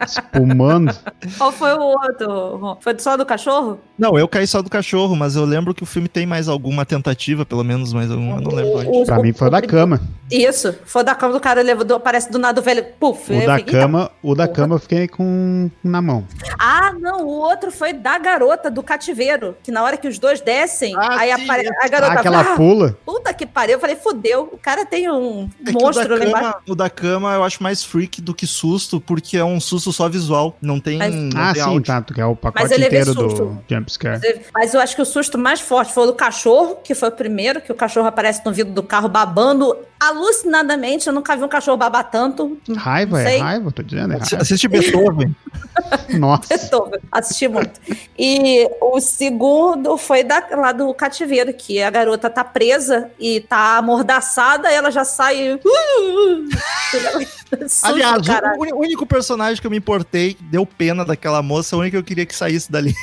S2: Espumando.
S3: Qual foi o outro? Foi só do cachorro?
S1: Não, eu caí só do cachorro, mas eu lembro que o filme tem mais alguma tentativa, pelo menos, mas eu não, lembro. onde.
S3: O-
S2: Pra
S3: o-
S2: mim foi o da
S3: o-
S2: cama.
S3: Isso, foi da cama do cara, levou, do- aparece do nada o velho, puf.
S2: O da
S3: fiquei,
S2: cama, o da
S3: porra.
S2: cama eu fiquei com na mão.
S3: Ah, não, o outro foi da garota, do cativeiro, que na hora que os dois descem,
S1: Ah,
S3: aí aparece
S1: esse.
S3: a garota,
S2: Ah, aquela
S3: "Ah,
S2: pula.
S3: puta que pariu, eu falei, fudeu, o cara tem um
S1: É
S3: monstro
S1: da,
S3: lá embaixo.
S1: cama, o da cama eu acho mais freak do que susto, porque é um susto só visual. Não tem.
S3: Mas-
S1: não
S2: Ah,
S1: tem
S2: sim,
S1: áudio.
S2: tá. Que é o pacote
S3: Mas eu
S2: inteiro do
S3: susto.
S2: jumpscare.
S3: Mas eu acho que o susto mais forte foi o do cachorro, que foi o primeiro, que o cachorro aparece no vidro do carro babando alucinadamente. Eu nunca vi um cachorro babar tanto.
S2: Raiva, é raiva, tô dizendo, é raiva.
S1: Assiste Beethoven.
S2: Nossa.
S3: Beethoven. Assisti muito. E o segundo foi da, lá do cativeiro, que a garota tá presa e tá amordaçada, e ela já sai. Susto,
S1: Aliás,
S3: caralho.
S1: o, uni- o único personagem que eu me importei, deu pena daquela moça, o único que eu queria que saísse dali.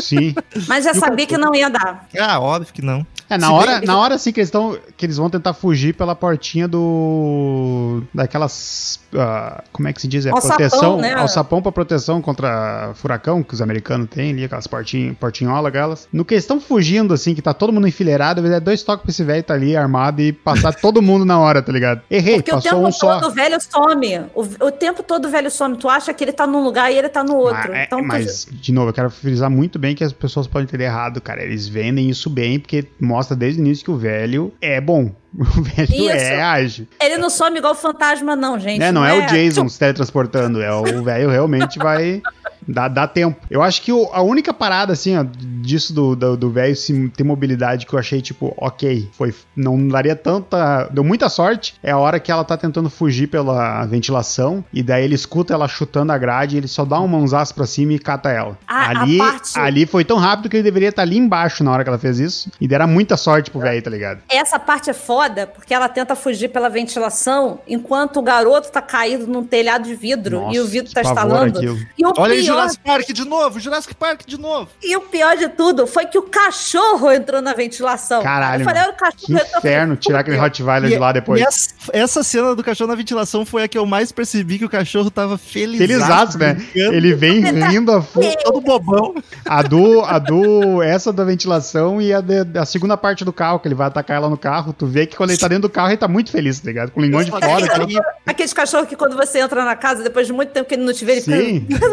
S2: Sim.
S3: Mas já
S1: E
S3: sabia que não ia dar.
S1: Ah, óbvio que não.
S2: É, na
S1: Se
S2: hora,
S1: bem-
S2: na hora sim que eles estão. Que eles vão tentar fugir pela portinha do. Daquelas. Ah, como é que se diz? É proteção.
S3: né?
S2: Alçapão pra proteção contra furacão, que os americanos têm ali, aquelas portinhas, portinholas, aquelas. No que eles estão fugindo, assim, que tá todo mundo enfileirado, é dois toques pra esse velho tá ali armado e passar todo mundo na hora, tá ligado? Errei,
S3: Porque o
S2: passou
S3: tempo
S2: um só.
S3: todo o velho some. O, o tempo todo o velho some. Tu acha que ele tá num lugar e ele tá no outro.
S2: Mas, é-
S3: então, tu-
S2: mas, de novo, eu quero frisar muito bem que as pessoas podem entender errado, cara. Eles vendem isso bem, porque mostra desde o início que o velho é bom. O velho
S3: Isso.
S2: é ágil.
S3: ele não some igual o fantasma, não, gente.
S2: É, não, é, o Jason se teletransportando, é o velho realmente vai. Dá, dá tempo. Eu acho que o- a única parada, assim, ó, disso do velho se ter mobilidade que eu achei, tipo, ok, foi. Não daria tanta. Deu muita sorte. É a hora que ela tá tentando fugir pela ventilação. E daí ele escuta ela chutando a grade. E ele só dá um mãozaço pra cima e cata ela.
S3: Ah,
S2: ali,
S3: parte-
S2: ali foi tão rápido que ele deveria estar ali embaixo na hora que ela fez isso. E dera muita sorte pro velho, tá ligado?
S3: Essa parte é foda, porque ela tenta fugir pela ventilação, enquanto o garoto tá caído num telhado de vidro
S2: Nossa,
S3: e o vidro tá estalando.
S2: aquilo.
S3: E o,
S1: Olha
S3: pior,
S1: Jurassic Park de novo, Jurassic Park de novo.
S3: e o pior de tudo foi que o cachorro entrou na ventilação.
S2: Caralho,
S3: Eu falei, o cachorro
S2: Que inferno tirar aquele. Rottweiler de lá depois.
S1: E essa, essa cena do cachorro na ventilação foi a que eu mais percebi que o cachorro tava feliz.
S2: Felizaço, né? Ele vem rindo a full.
S1: Todo bobão.
S2: A do, a do, essa da ventilação e a, de- a segunda parte do carro, que ele vai atacar ela no carro. Tu vê que quando ele tá dentro do carro, ele tá muito feliz, tá ligado? Com o linguão de fora.
S3: Aquele-
S2: aquilo.
S3: Aqueles cachorros que quando você entra na casa, depois de muito tempo que ele não te vê, ele
S2: Sim.
S3: fica...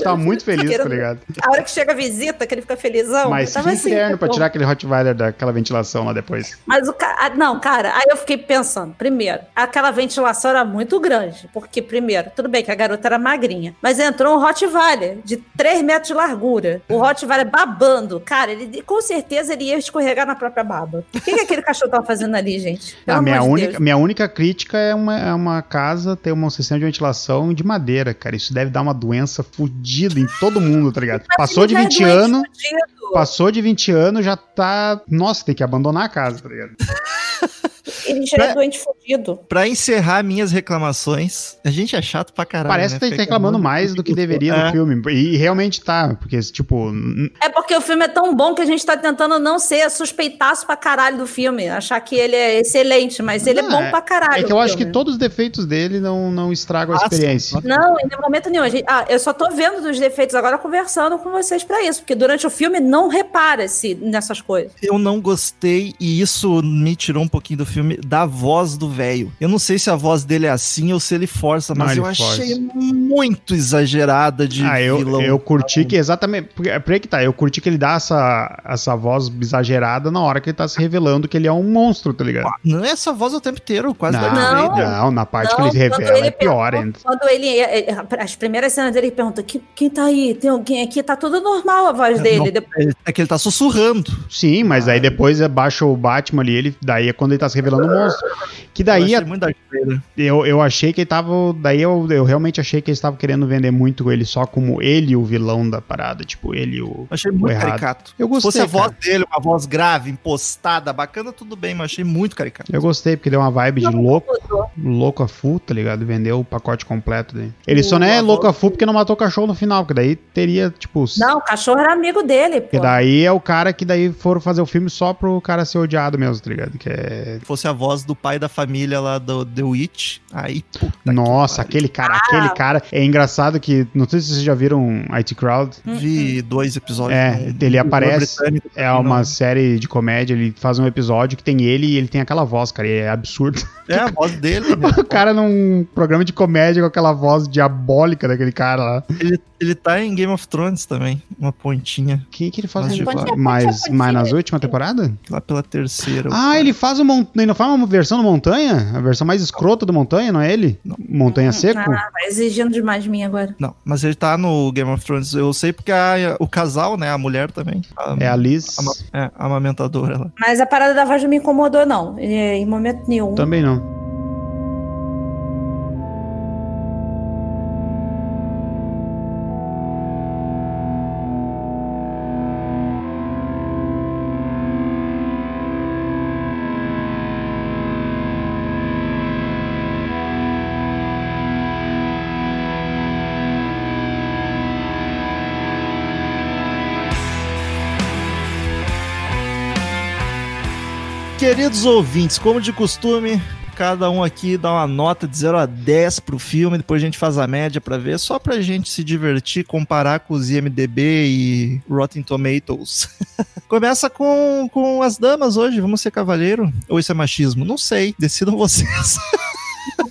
S2: Bicho tá muito feliz, tá ligado?
S3: A hora que chega a visita, que ele fica felizão.
S2: Mas
S3: tava assim,
S2: inferno pra
S3: pô.
S2: tirar aquele Rottweiler daquela ventilação lá depois.
S3: Mas o cara. Não, cara, aí eu fiquei pensando. Primeiro, aquela ventilação era muito grande. Porque, primeiro, tudo bem que a garota era magrinha. Mas entrou um Rottweiler de 3 metros de largura. O Rottweiler babando. Cara, ele com certeza ele ia escorregar na própria baba. O que, que aquele cachorro tava fazendo ali, gente? Pelo
S2: A minha,
S3: de
S2: única,
S3: Deus.
S2: minha única crítica é uma, é uma casa ter um sistema de ventilação de madeira, cara. Isso deve dar uma doença fodida em todo mundo, tá ligado? Passou de
S3: Ele já é
S2: 20
S3: doente
S2: anos,
S3: fudido.
S2: passou de 20 anos, já tá. Nossa, tem que abandonar a casa, tá ligado?
S3: Ele já é
S1: Pra-
S3: doente fudido.
S1: Pra encerrar minhas reclamações, a gente é chato pra caralho.
S2: Parece
S1: né?
S2: que tá
S1: Fica
S2: reclamando
S1: reclamando
S2: mais do que deveria
S1: É.
S2: no filme. E realmente tá, porque, tipo,
S3: É porque o filme é tão bom que a gente tá tentando não ser suspeitaço pra caralho do filme. Achar que ele é excelente, mas ele
S2: Não,
S3: é bom
S2: é-
S3: pra caralho.
S2: é que eu acho que todos os defeitos dele não, não estragam a
S1: Ah, sim.
S2: experiência.
S3: Não, em momento nenhum. A gente- ah, eu só tô vendo dos defeitos agora conversando com vocês pra isso, porque durante o filme não repara-se nessas coisas.
S1: Eu não gostei, e isso me tirou um pouquinho do filme, da voz do velho. Eu não sei se a voz dele é assim ou se ele força,
S2: Não,
S1: mas eu achei
S2: força.
S1: muito exagerada de
S2: Ah, eu,
S1: vilão.
S2: eu curti que exatamente. porque- É por aí que tá. Eu curti que ele dá essa, essa voz exagerada na hora que ele tá se revelando que ele é um monstro, tá ligado?
S1: Não é essa voz o tempo inteiro, quase
S2: Não,
S3: Não.
S1: Vader.
S2: não, na parte que
S3: Não,
S2: ele se revela
S3: ele
S2: é pior ainda.
S3: Quando ele. é, é, As primeiras cenas dele ele pergunta: "Que- quem tá aí? Tem alguém aqui? Tá tudo normal a voz dele.
S1: Não,
S3: Depois-
S1: É que ele tá sussurrando.
S2: Sim, mas
S1: Ah.
S2: aí depois baixa o Batman ali, ele, daí é quando ele tá se revelando um monstro. Que
S1: Eu
S2: daí
S1: achei muito Darth Vader.
S2: eu, eu achei que ele tava. Daí eu, eu realmente achei que eles estavam querendo vender muito ele só como ele o vilão da parada. Tipo, ele o.
S1: Eu achei muito
S2: errado.
S1: caricato.
S2: Eu
S1: Se
S2: gostei.
S1: fosse a voz
S2: cara.
S1: dele, uma voz grave, impostada, bacana, tudo bem, mas achei muito caricato.
S2: Eu gostei, porque deu uma vibe de louco, louco a full, tá ligado? Vendeu o pacote completo daí. Ele só
S1: O-
S2: não é louco a
S1: voz-
S2: full porque não matou o cachorro no final, porque daí teria, tipo.
S3: Não, o cachorro era amigo dele, pô.
S2: Porque daí é o cara que daí foram fazer o filme só pro cara ser odiado mesmo, tá ligado? Que é.
S1: Se fosse a voz do pai da família lá do The Witch, aí, puta
S2: Nossa, aquele cara,
S3: Ah.
S2: aquele cara. É engraçado que. Não sei se vocês já viram IT Crowd.
S1: Vi dois episódios.
S2: É, ele aparece, É uma
S1: não-
S2: série de comédia, ele faz um episódio que tem ele e ele tem aquela voz, cara, e é absurdo.
S1: É a voz dele. né?
S2: o cara num programa de comédia com aquela voz diabólica daquele cara lá.
S1: ele, ele tá em Game of Thrones também, uma pontinha,
S2: Quem que ele faz
S1: Mas
S2: um-
S3: pontinha,
S2: mais nas últimas temporadas?
S1: lá pela terceira.
S2: Ah, ele faz uma, ele não faz uma versão do Montanha? A versão mais escrota do Montanha, não é ele? Montanha Seco?
S3: Ah, tá exigindo demais de mim agora.
S1: Não, mas ele tá no Game of Thrones, eu sei porque a- o casal, né, a mulher também, a,
S2: É a Liz?
S1: a, é, a amamentadora lá.
S3: Mas a parada da voz não me incomodou, não. Em momento nenhum.
S2: Também não.
S1: Queridos ouvintes, como de costume, cada um aqui dá uma nota de 0 a 10 pro filme, depois a gente faz a média pra ver, só pra gente se divertir, comparar com os IMDB e Rotten Tomatoes. Começa com, com as damas hoje, vamos ser cavaleiro? Ou isso é machismo? Não sei, decidam vocês.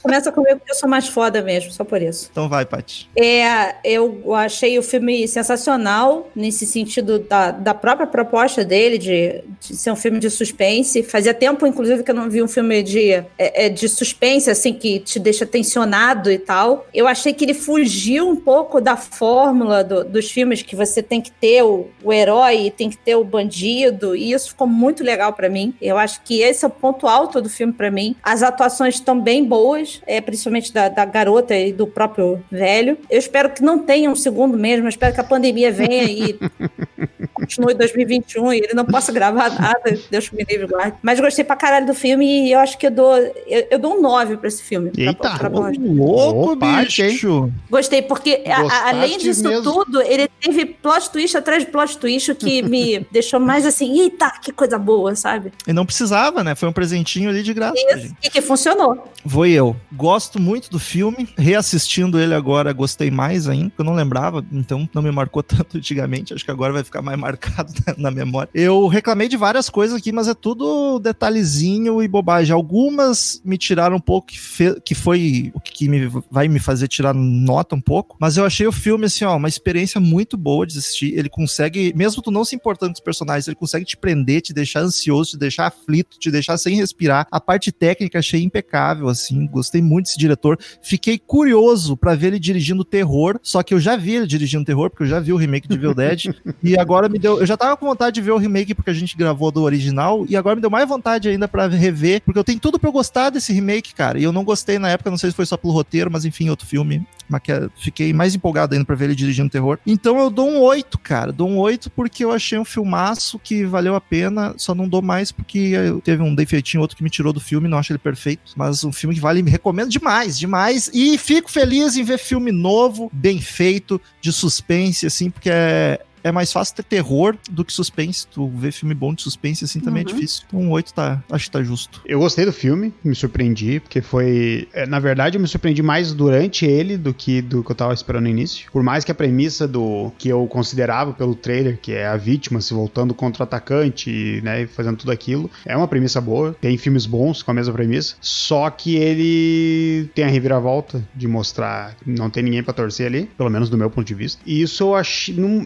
S3: começa comigo porque eu sou mais foda mesmo, só por isso.
S1: Então vai, Paty.
S3: É, eu achei o filme sensacional nesse sentido da, da própria proposta dele de, de ser um filme de suspense. Fazia tempo, inclusive, que eu não vi um filme de, é, é, de suspense, assim, que te deixa tensionado e tal. Eu achei que ele fugiu um pouco da fórmula do, dos filmes que você tem que ter o, o herói, tem que ter o bandido, e isso ficou muito legal para mim. Eu acho que esse é o ponto alto do filme para mim. As atuações estão bem boas, é, principalmente da, da garota e do próprio velho. Eu espero que não tenha um segundo mesmo, eu espero que a pandemia venha e continue 2021 e ele não possa gravar nada, Deus me livre guarde. Mas gostei pra caralho do filme e eu acho que eu dou, eu, eu dou um 9 pra esse filme.
S2: Eita,
S3: pra, pra,
S1: Louco,
S2: Opa,
S1: bicho.
S3: Gostei, porque a- além disso
S2: mesmo.
S3: tudo, ele teve plot twist atrás de plot twist que me deixou mais assim, eita, que coisa boa, sabe?
S1: E não precisava, né? Foi um presentinho ali de graça.
S3: Isso, e que funcionou.
S1: Vou eu. Gosto muito do filme. Reassistindo ele agora, gostei mais ainda. porque Eu não lembrava, então não me marcou tanto antigamente. Acho que agora vai ficar mais marcado na, memória. Eu reclamei de várias coisas aqui, mas é tudo detalhezinho e bobagem. Algumas me tiraram um pouco, que, que foi o que me, vai me fazer tirar nota um pouco. Mas eu achei o filme, assim, ó, uma experiência muito boa de assistir. Ele consegue, mesmo tu não se importando com os personagens, ele consegue te prender, te deixar ansioso, te deixar aflito, te deixar sem respirar. A parte técnica achei impecável, assim. Gostei muito desse diretor. Fiquei curioso pra ver ele dirigindo terror, só que eu já vi ele dirigindo terror, porque eu já vi o remake de Evil Dead. e agora me deu. Eu já tava com vontade de ver o remake porque a gente gravou do original, e agora me deu mais vontade ainda pra rever, porque eu tenho tudo pra eu gostar desse remake, cara. E eu não gostei na época, não sei se foi só pelo roteiro, mas enfim, outro filme. Mas que é- fiquei mais empolgado ainda pra ver ele dirigindo terror. Então eu dou um 8, cara. Dou um 8 porque eu achei um filmaço que valeu a pena. Só não dou mais porque eu- teve um defeitinho outro que me tirou do filme, não acho ele perfeito. Mas um filme que vale, me recomendo demais, demais. E fico feliz em ver filme novo, bem feito, de suspense, assim, porque é. É mais fácil ter terror do que suspense. Tu ver filme bom de suspense assim também é
S3: Uhum.
S1: difícil. Então, um 8 tá, acho que tá justo.
S2: Eu gostei do filme, me surpreendi, porque foi. é, Na verdade, eu me surpreendi mais durante ele do que do que eu tava esperando no início. Por mais que a premissa do que eu considerava pelo trailer, que é a vítima se voltando contra o atacante, né, e fazendo tudo aquilo, é uma premissa boa. Tem filmes bons com a mesma premissa. Só que ele tem a reviravolta de mostrar que não tem ninguém pra torcer ali, pelo menos do meu ponto de vista. E isso eu achei. Não,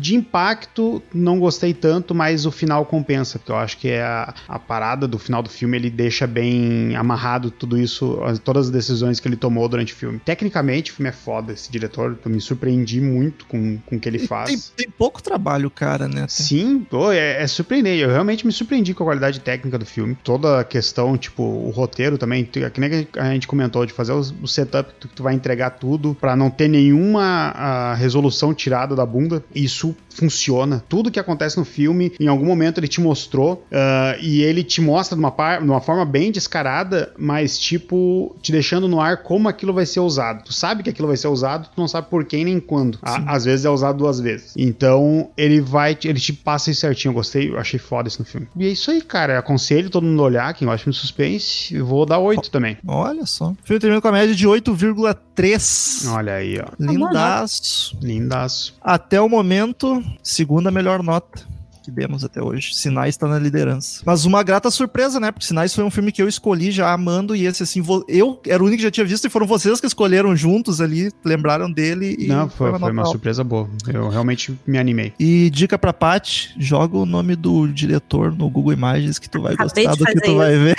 S2: de impacto, não gostei tanto, mas o final compensa, porque eu acho que é a, a parada do final do filme, ele deixa bem amarrado tudo isso, as- todas as decisões que ele tomou durante o filme. Tecnicamente, o filme é foda, esse diretor, eu me surpreendi muito com, com o que ele
S1: E Tem,
S2: faz.
S1: tem pouco trabalho, cara, né?
S2: Sim, pô, é, é surpreendente. Eu realmente me surpreendi com a qualidade técnica do filme. Toda a questão, tipo, o roteiro também, tu- que nem a gente comentou, de fazer o setup, tu, tu vai entregar tudo pra não ter nenhuma a, resolução tirada da bunda. Isso хочу funciona. Tudo que acontece no filme, em algum momento ele te mostrou ah, e ele te mostra de uma, par, de uma forma bem descarada, mas tipo, te deixando no ar como aquilo vai ser usado. Tu sabe que aquilo vai ser usado, tu não sabe por quem nem quando. A- às vezes é usado duas vezes. Então, ele vai, te- ele te passa isso certinho. Eu gostei, eu achei foda isso no filme. E é isso aí, cara. Eu aconselho todo mundo a olhar, quem gosta de filme de suspense. Eu vou dar 8 também.
S1: Olha só. O filme termina com a média de 8,3.
S2: Olha aí, ó.
S1: Lindaço.
S2: Lindaço.
S1: Até o momento, segunda melhor nota que demos até hoje. Sinais tá na liderança. Mas uma grata surpresa, né? Porque Sinais foi um filme que eu escolhi já amando e esse assim, eu era o único que já tinha visto e foram vocês que escolheram juntos ali, lembraram dele e
S2: Não, foi, foi
S1: nota
S2: uma surpresa boa. Eu realmente me animei.
S1: E dica pra Paty, joga o nome do diretor no Google Imagens que tu vai
S3: Acabei
S1: gostar do que tu
S3: isso.
S1: vai ver.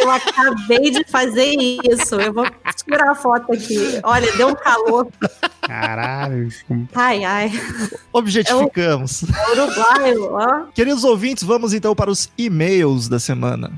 S3: Eu acabei de fazer isso. Eu vou tirar a foto aqui. Olha, deu um calor.
S2: Caralho.
S3: Ai, ai.
S1: Objetificamos.
S3: Uruguai, ó.
S1: Queridos ouvintes, vamos então para os e-mails da semana.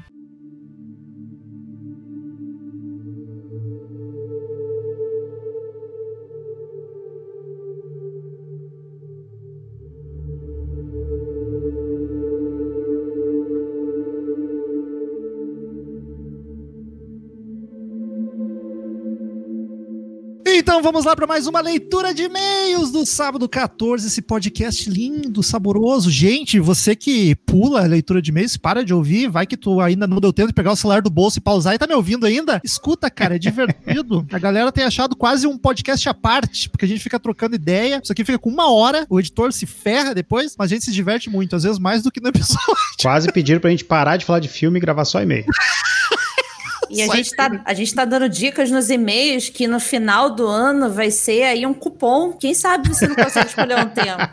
S1: Então vamos lá para mais uma leitura de e-mails do sábado 14, esse podcast lindo, saboroso. Gente, você que pula a leitura de e-mails, para de ouvir, vai que tu ainda não deu tempo de pegar o celular do bolso e pausar e tá me ouvindo ainda? Escuta, cara, é divertido. a galera tem achado quase um podcast à parte, porque a gente fica trocando ideia. Isso aqui fica com uma hora, o editor se ferra depois, mas a gente se diverte muito, às vezes mais do que no episódio.
S2: Quase pediram pra gente parar de falar de filme e gravar só e-mail.
S3: E a gente, tá, a gente tá dando dicas nos e-mails que no final do ano vai ser aí um cupom. Quem sabe você não consegue escolher um tema.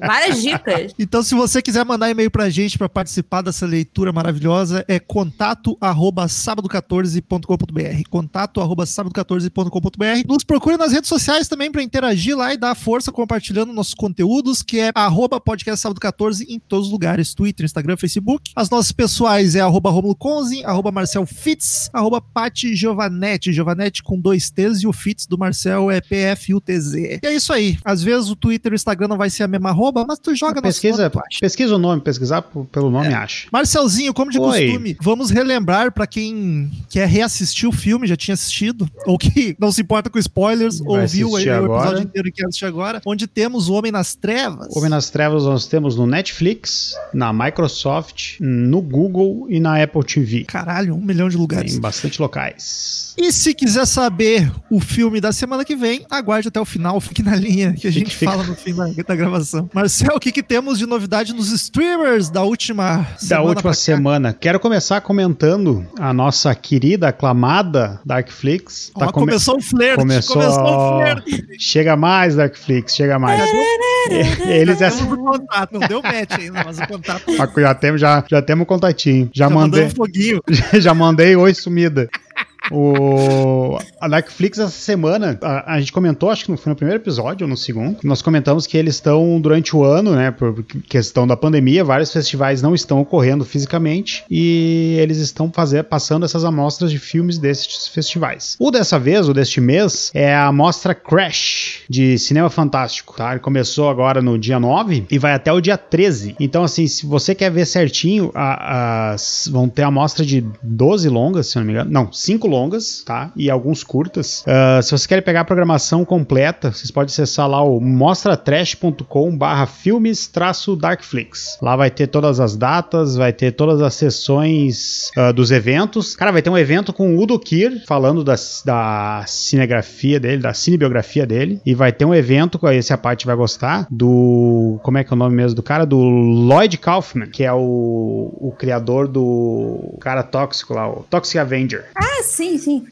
S3: Várias dicas.
S1: Então, se você quiser mandar e-mail pra gente para participar dessa leitura maravilhosa, é contato arroba sábado14.com.br. Contato arroba sábado14.com.br. Nos procure nas redes sociais também para interagir lá e dar força compartilhando nossos conteúdos, que é arroba podcast sábado 14 em todos os lugares: Twitter, Instagram, Facebook. As nossas pessoais é arroba Romulo Conze, arroba Marcel Fitz, arroba Pati Giovanetti, Giovanetti com dois T's e o Fitz do Marcel é PFUTZ. E é isso aí. Às vezes o Twitter e o Instagram não vai ser a mesma arroba, mas tu joga
S2: pesquisa, nome, pesquisa o nome, pesquisar pelo nome, é. acha.
S1: Marcelzinho, como de Oi. costume, vamos relembrar para quem quer reassistir o filme, já tinha assistido, ou que não se importa com spoilers, vai ouviu aí o episódio inteiro e quer assistir agora, onde temos o Homem nas Trevas.
S2: O Homem nas Trevas nós temos no Netflix, na Microsoft, no Google e na Apple TV.
S1: Caralho, um milhão de lugares.
S2: Em bastante locais.
S1: E se quiser saber o filme da semana que vem, aguarde até o final, fique na linha que a gente fica. fala no fim da, da gravação. Marcel, o que, que temos de novidade nos streamers da última
S2: semana? Da última semana. Quero começar comentando a nossa querida, aclamada Darkflix.
S1: Tá come... Começou o flerte.
S2: Começou... começou o flerte. Chega mais, Darkflix, chega mais.
S1: Eles já temos o contato, não deu match ainda, mas o contato.
S2: Já temos, já, já temos um contatinho. Já, já mandei. Um
S1: foguinho.
S2: já mandei oi sumida. O, a Netflix essa semana, a, a, gente comentou, acho que foi no primeiro episódio ou no segundo, nós comentamos que eles estão durante o ano, né, por questão da pandemia, vários festivais não estão ocorrendo fisicamente e eles estão fazer, passando essas amostras de filmes desses festivais. O dessa vez, o deste mês, é a amostra Crash de cinema fantástico, tá? Ele começou agora no dia 9 e vai até o dia 13. Então, assim, se você quer ver certinho, a, a, vão ter a amostra de 12 longas, se não me engano. Não, 5 longas, tá? E alguns curtas. Uh, se você quer pegar a programação completa, vocês podem acessar lá o mostratrash.com barra filmes Darkflix. Lá vai ter todas as datas, vai ter todas as sessões uh, dos eventos. Cara, vai ter um evento com o Udo Kier, falando da, da cinegrafia dele, da cinebiografia dele. E vai ter um evento, esse a parte vai gostar, do... como é que é o nome mesmo do cara? Do Lloyd Kaufman, que é o, o criador do cara tóxico lá, o Toxic Avenger.
S3: Ah, sim sim, sim.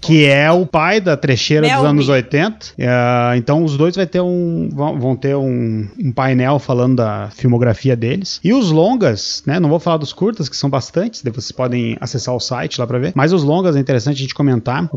S2: que é o pai da trecheira dos anos Me. 80. Uh, é, então os dois vai ter um, vão ter um, um, painel falando da filmografia deles. E os longas, né? Não vou falar dos curtas, que são bastantes, vocês podem acessar o site lá para ver. Mas os longas é interessante a gente comentar.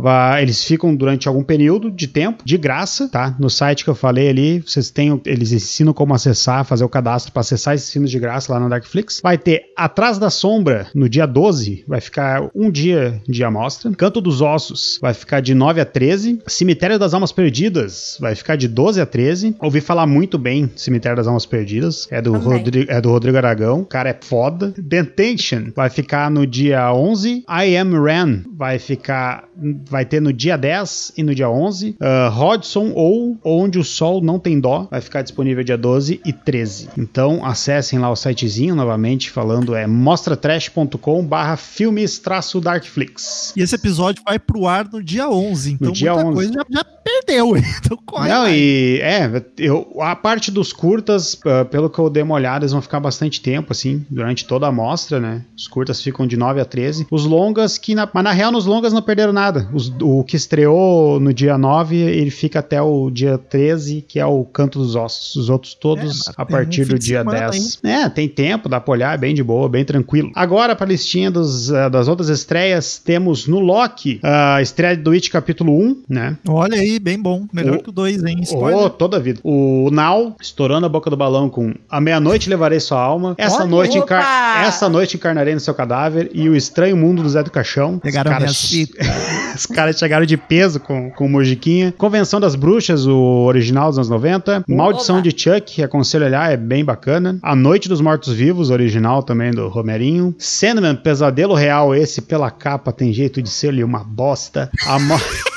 S2: Eles ficam durante algum período de tempo, de graça, tá? No site que eu falei ali, vocês têm, eles ensinam como acessar, fazer o cadastro para acessar esses filmes de graça lá na Darkflix. Vai ter Atrás da Sombra no dia 12, vai ficar um dia de amostra. Canto dos Ossos vai ficar de 9 a 13. Cemitério das Almas Perdidas vai ficar de 12 a 13. Ouvi falar muito bem Cemitério das Almas Perdidas. É do, Rodrigo, é do Rodrigo Aragão. O cara é foda. Dentation vai ficar no dia 11. I Am Ran vai ficar. Vai ter no dia 10 e no dia 11. Uh, ah, Hodgson ou Onde o Sol Não Tem Dó vai ficar disponível dia 12 e 13. Então acessem lá o sitezinho novamente falando é mostratrash.com barra filmes darkflix.
S1: E esse episódio vai pro ar no dia 11. Então
S2: no dia muita 11. coisa
S1: já, já perdeu. Então
S2: corre. Não, e é, eu, a parte dos curtas, pelo que eu dei uma olhada, eles vão ficar bastante tempo, assim, durante toda a amostra, né? Os curtas ficam de 9 a 13. Os longas, que na, mas na real, nos longas não perderam nada. Os, o que estreou no dia 9, ele fica até o dia 13, que é o Canto dos Ossos. Os outros todos é, a partir um do dia 10. É, tem tempo, dá pra olhar, é bem de boa, bem tranquilo. Agora, pra listinha dos, uh, das outras estreias, temos no Loki a estreia do It capítulo 1, né?
S1: Olha aí, bem bom. Melhor o, que o 2, hein?
S2: Spoiler. Oh, toda a vida. O Now, estourando a boca do balão com A Meia-Noite Levarei Sua Alma. Essa noite, encar... Essa noite encarnarei no seu cadáver. E O Estranho Mundo do Zé do Caixão.
S1: Pegaram
S2: Os caras, Os caras chegaram de peso com, com o Mojiquinha. Convenção das Bruxas, o original dos anos 90. Maldição de Chuck, aconselho olhar, é bem bacana. A Noite dos Mortos-Vivos, original também do Romerinho. Sandman, Pesadelo Real, esse pela capa tem jeito de ser ali uma bosta. A morte.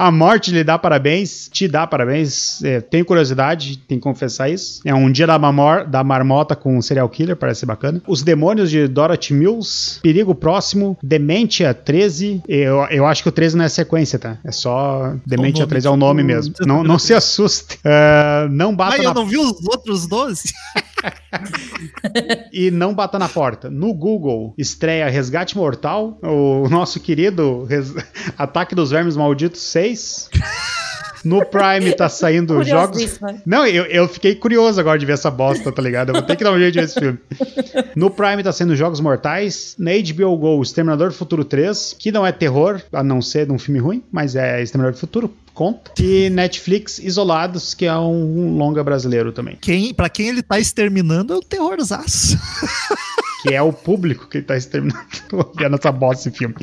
S2: A morte lhe dá parabéns, te dá parabéns. É, tenho curiosidade, tenho que confessar isso. É um dia da, mamor, da marmota com um serial killer, parece bacana. Os demônios de Dorothy Mills, Perigo Próximo, Dementia 13. Eu, eu acho que o 13 não é sequência, tá? É só Dementia 13 é o nome mesmo. Não, não se assuste. Uh, não bata.
S1: Mas eu não vi os outros 12?
S2: e não bata na porta. No Google, estreia Resgate Mortal, o nosso querido res... Ataque dos Vermes Malditos 6. No Prime tá saindo jogos. Não, eu, eu fiquei curioso agora de ver essa bosta, tá ligado? Eu vou ter que dar um jeito de ver esse filme. No Prime tá sendo Jogos Mortais. Na HBO Go, Exterminador do Futuro 3, que não é terror, a não ser de um filme ruim, mas é Exterminador do Futuro, conta. E Netflix Isolados, que é um, um longa brasileiro também.
S1: Quem, pra quem ele tá exterminando é o terrorzaço.
S2: que é o público que tá exterminando vendo essa bosta esse filme.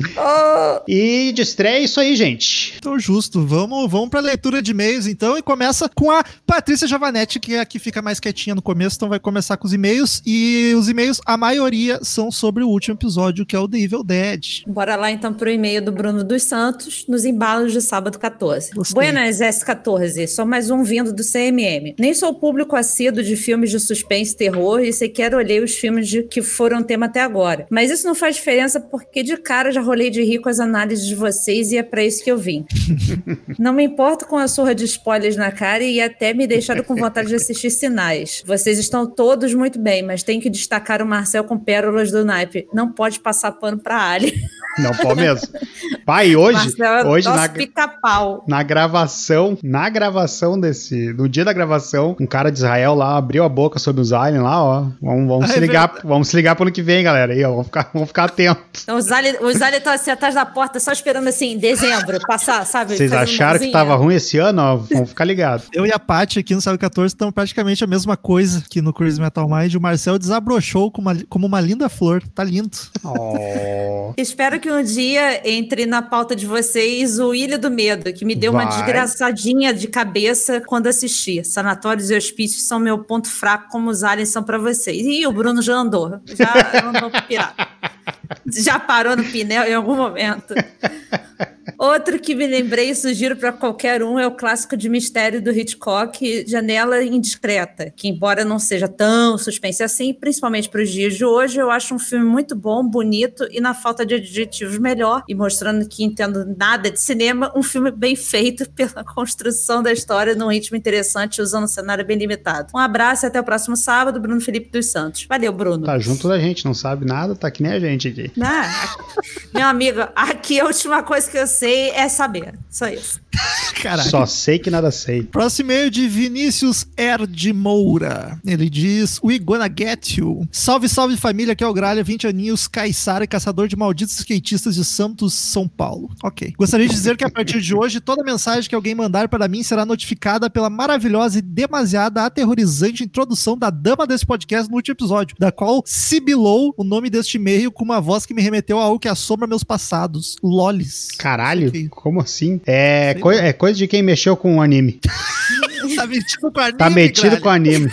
S2: E de estreia é isso aí, gente.
S1: Então, justo. Vamos, vamos pra leitura de e-mails, então, e começa com a Patrícia Javanetti, que é a que fica mais quietinha no começo, então vai começar com os e-mails. E os e-mails, a maioria são sobre o último episódio, que é o The Evil Dead.
S3: Bora lá, então, pro e-mail do Bruno dos Santos, nos embalos de sábado 14. Gostei. Buenas, S14. Só mais um vindo do CMM. Nem sou público assíduo de filmes de suspense e terror, e sequer olhei os filmes de que foram tema até agora. Mas isso não faz diferença porque de cara já rolei de rir com as análises de vocês e é para isso que eu vim. não me importo com a surra de spoilers na cara e até me deixaram com vontade de assistir sinais. Vocês estão todos muito bem, mas tem que destacar o Marcel com pérolas do naipe. Não pode passar pano pra Ali.
S2: Não pode mesmo. Pai, hoje, Marcel, hoje na,
S3: pica-pau.
S2: na gravação, na gravação desse, no dia da gravação, um cara de Israel lá abriu a boca sobre os aliens lá, ó. Vamos, vamos se ligar, vamos se ligar pro ano que vem, galera. Aí, ó, vamos ficar, vamos ficar atentos.
S3: Então, os aliens os aliens estão assim atrás da porta, só esperando assim, dezembro, passar, sabe?
S2: Vocês acharam que tava ruim esse ano, ó? Vamos ficar ligados.
S1: Eu e a Paty aqui no Sábado 14 estão praticamente a mesma coisa que no Crazy Metal Mind. O Marcel desabrochou como uma, como uma linda flor. Tá lindo.
S3: Oh. Espero que um dia entre na pauta de vocês o Ilha do Medo, que me deu. Uma desgraçadinha de cabeça quando assisti. Sanatórios e hospícios são meu ponto fraco, como os aliens são para vocês. E o Bruno já andou. Já andou pirata. Já parou no pneu em algum momento. Outro que me lembrei e sugiro para qualquer um é o clássico de mistério do Hitchcock, Janela Indiscreta, que embora não seja tão suspense assim, principalmente para os dias de hoje, eu acho um filme muito bom, bonito e na falta de adjetivos melhor, e mostrando que entendo nada de cinema, um filme bem feito pela construção da história num ritmo interessante, usando um cenário bem limitado. Um abraço e até o próximo sábado, Bruno Felipe dos Santos. Valeu, Bruno.
S2: Tá junto da gente, não sabe nada, tá que nem a gente aqui.
S3: Ah, meu amigo, aqui a última coisa que eu sei sei é saber. Só isso.
S2: Caraca. Só sei que nada sei.
S1: Próximo e-mail de Vinícius R. de Moura. Ele diz: We gonna get you. Salve, salve família, aqui é o Gralha, 20 aninhos, caiçara e caçador de malditos skatistas de Santos, São Paulo. Ok. Gostaria de dizer que a partir de hoje, toda mensagem que alguém mandar para mim será notificada pela maravilhosa e demasiada aterrorizante introdução da dama desse podcast no último episódio, da qual sibilou o nome deste e-mail com uma voz que me remeteu a algo que assombra meus passados. Lolis.
S2: Caralho, como assim? É, coi é coisa de quem mexeu com o anime.
S1: tá metido com anime.
S2: Tá metido com anime.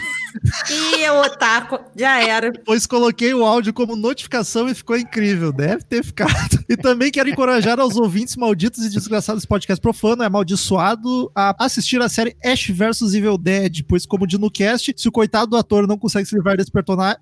S3: Ih, o otaku, já era.
S1: Pois coloquei o áudio como notificação e ficou incrível. Deve ter ficado. E também quero encorajar aos ouvintes malditos e desgraçados desse podcast profano, é amaldiçoado, a assistir a série Ash vs Evil Dead, pois como de no cast, se o coitado do ator não consegue se livrar desse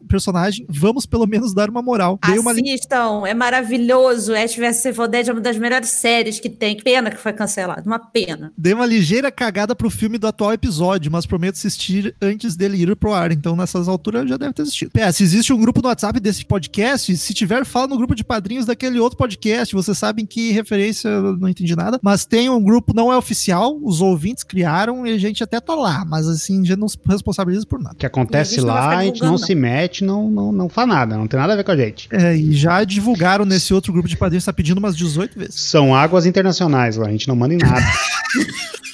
S1: personagem, vamos pelo menos dar uma moral.
S3: Dei Assistam, uma... é maravilhoso. Ash vs Evil Dead é uma das melhores séries que tem. Que pena que foi cancelado, uma pena.
S1: Dei uma ligeira cagada pro filme do atual episódio, mas prometo assistir antes dele ir pro ar. Então, nessas alturas já deve ter existido. PS, existe um grupo no WhatsApp desse podcast. Se tiver, fala no grupo de padrinhos daquele outro podcast. Vocês sabem que referência, eu não entendi nada. Mas tem um grupo, não é oficial, os ouvintes criaram e a gente até tá lá. Mas assim, já não se responsabiliza por nada. O
S2: que acontece lá, a gente não, não, se mete, não, não, não faz nada. Não tem nada a ver com a gente.
S1: É, e já divulgaram nesse outro grupo de padrinhos, tá pedindo umas 18 vezes.
S2: São águas internacionais lá, a gente não manda em nada.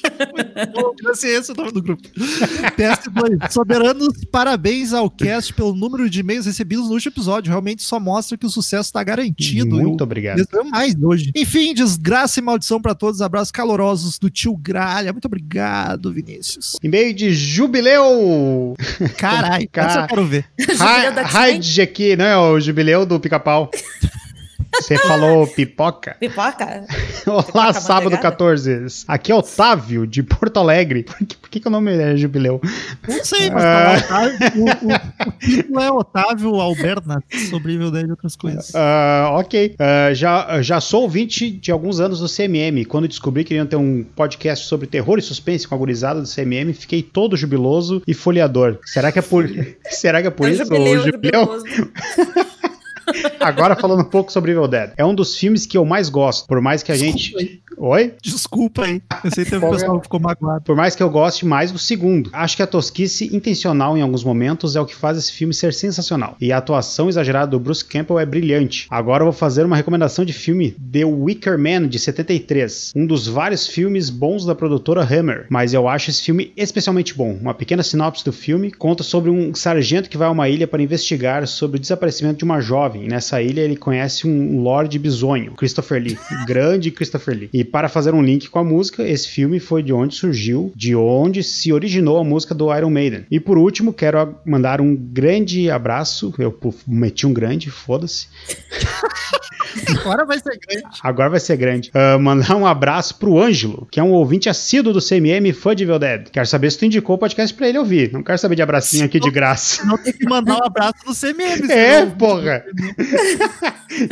S1: Esse é o nome do grupo. PS2. Soberanos, parabéns ao cast pelo número de e-mails recebidos no último episódio. Realmente só mostra que o sucesso está garantido.
S2: Muito Eu, obrigado.
S1: mais hoje. Enfim, desgraça e maldição para todos. Abraços calorosos do tio Gralha. Muito obrigado, Vinícius.
S2: E-mail de jubileu.
S1: Caralho, Car... essa eu quero ver.
S2: Raid aqui, não é o jubileu do pica-pau. Você falou pipoca?
S3: Pipoca?
S2: Olá,
S3: Pipoca
S2: sábado
S3: manteigada?
S2: 14. Aqui é Otávio, de Porto Alegre. Por que, por que, que o nome é Jubileu?
S1: Não sei, mas
S2: Ah.
S1: tá lá, Otávio, o, o, o título é Otávio Alberna, sobre Evil Dead e outras coisas.
S2: Ah, ok. Ah, já, já sou ouvinte de alguns anos do CMM. Quando descobri que iriam ter um podcast sobre terror e suspense com a gurizada do CMM, fiquei todo jubiloso e folheador. Será que é por, será que é por
S3: É
S2: isso?
S3: jubileu,
S2: jubileu? Agora falando um pouco sobre Evil Dead. É um dos filmes que eu mais gosto. Por mais que a gente. Oi?
S1: Desculpa aí. Eu sei que
S2: Qual é?
S1: pessoal ficou magoado.
S2: Por mais que eu goste mais do segundo. Acho que a tosquice intencional em alguns momentos é o que faz esse filme ser sensacional. E a atuação exagerada do Bruce Campbell é brilhante. Agora eu vou fazer uma recomendação de filme The Wicker Man de 73, um dos vários filmes bons da produtora Hammer, mas eu acho esse filme especialmente bom. Uma pequena sinopse do filme conta sobre um sargento que vai a uma ilha para investigar sobre o desaparecimento de uma jovem. Nessa ilha ele conhece um Lorde Bisonho, Christopher Lee, grande Christopher Lee. E para fazer um link com a música, esse filme foi de onde surgiu, de onde se originou a música do Iron Maiden. E por último, quero mandar um grande abraço. Eu meti um grande, foda-se.
S1: Agora vai ser grande.
S2: Agora vai ser grande. Ah, mandar um abraço pro Ângelo, que é um ouvinte assíduo do CMM e fã de Evil Dead. Quero saber se tu indicou o podcast pra ele ouvir. Não quero saber de abracinho aqui de graça.
S1: Não tem que mandar um abraço no CMM.
S2: É, porra.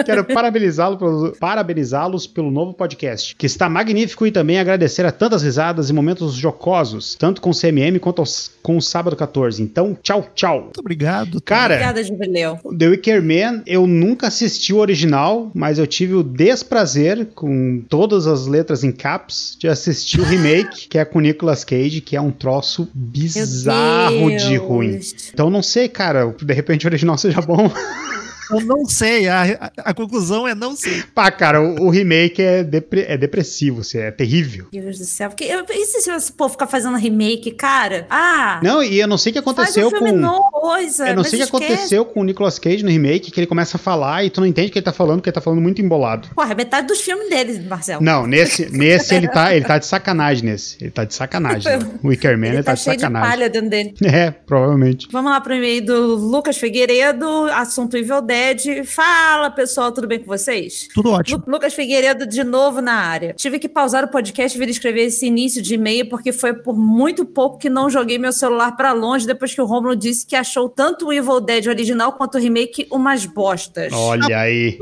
S2: Quero parabenizá-lo pelo- parabenizá-los pelo novo podcast, que está magnífico e também agradecer a tantas risadas e momentos jocosos, tanto com o CMM quanto aos- com o Sábado 14. Então, tchau, tchau.
S1: Muito obrigado.
S2: Cara,
S3: Obrigada, Jubileu.
S2: The Wicker Man, eu nunca assisti o original, mas eu tive o desprazer, com todas as letras em caps, de assistir o remake, que é com Nicolas Cage, que é um troço bizarro de ruim. Então não sei, cara, de repente o original seja bom.
S1: Eu não sei. A, a, a conclusão é não sei.
S2: Pá, cara, o, o remake é, depre- é depressivo, assim, é terrível.
S3: Meu Deus do céu. Porque, eu- e se esse povo ficar fazendo remake, cara? Ah,
S2: Não, e eu não sei o que
S3: faz
S2: aconteceu
S3: um filme
S2: com.
S3: novo, coisa.
S2: Eu não
S3: mas
S2: sei o que
S3: esquece.
S2: aconteceu com o Nicolas Cage no remake, que ele começa a falar e tu não entende o que ele tá falando, porque ele tá falando muito embolado.
S3: Porra, é metade dos filmes dele, Marcelo.
S2: Não, nesse, nesse ele, tá, ele tá de sacanagem nesse. Ele tá de sacanagem. né? O Wicker Man, ele,
S3: Ele
S2: tá,
S3: tá
S2: de
S3: cheio de
S2: sacanagem.
S3: palha dentro dele.
S2: É, provavelmente.
S3: Vamos lá pro e-mail do Lucas Figueiredo, assunto Evil Dead. Fala, pessoal, tudo bem com vocês?
S1: Tudo ótimo.
S3: Lu- Lucas Figueiredo de novo na área. Tive que pausar o podcast e vir escrever esse início de e-mail porque foi por muito pouco que não joguei meu celular pra longe depois que o Romulo disse que achou tanto o Evil Dead original quanto o remake umas bostas.
S2: Olha aí.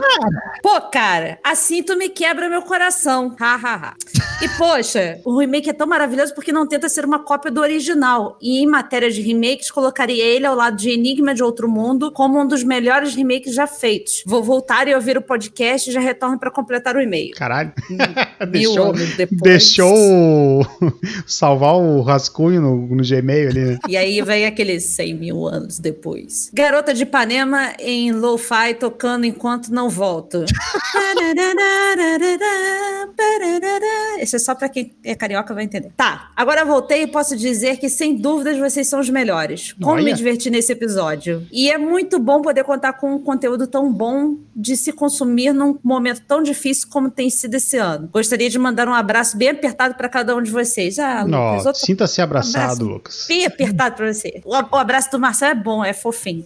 S3: Pô, cara, assim tu me quebra meu coração. Ha, ha, ha. E, poxa, o remake é tão maravilhoso porque não tenta ser uma cópia do original. E em matéria de remakes, colocaria ele ao lado de Enigma de Outro Mundo como um dos melhores remakes já feitos. Vou voltar e ouvir o podcast e já retorno para completar o e-mail.
S2: Caralho.
S3: Mil
S2: deixou
S3: anos depois.
S2: deixou salvar o rascunho no, no Gmail ali, né?
S3: E aí vem aqueles 100 mil anos depois. Garota de Ipanema em lo-fi tocando enquanto não volto. Esse é só pra quem é carioca vai entender. Tá, agora voltei e posso dizer que sem dúvidas vocês são os melhores. Como
S2: Olha.
S3: me diverti nesse episódio. E é muito bom poder contar com um conteúdo tão bom de se consumir num momento tão difícil como tem sido esse ano. Gostaria de mandar um abraço bem apertado pra cada um de vocês. Ah, Lucas,
S2: Nossa,
S3: outro
S2: sinta-se abraçado,
S3: abraço.
S2: Lucas.
S3: bem apertado pra você. O, o abraço do Marcelo é bom, é fofinho.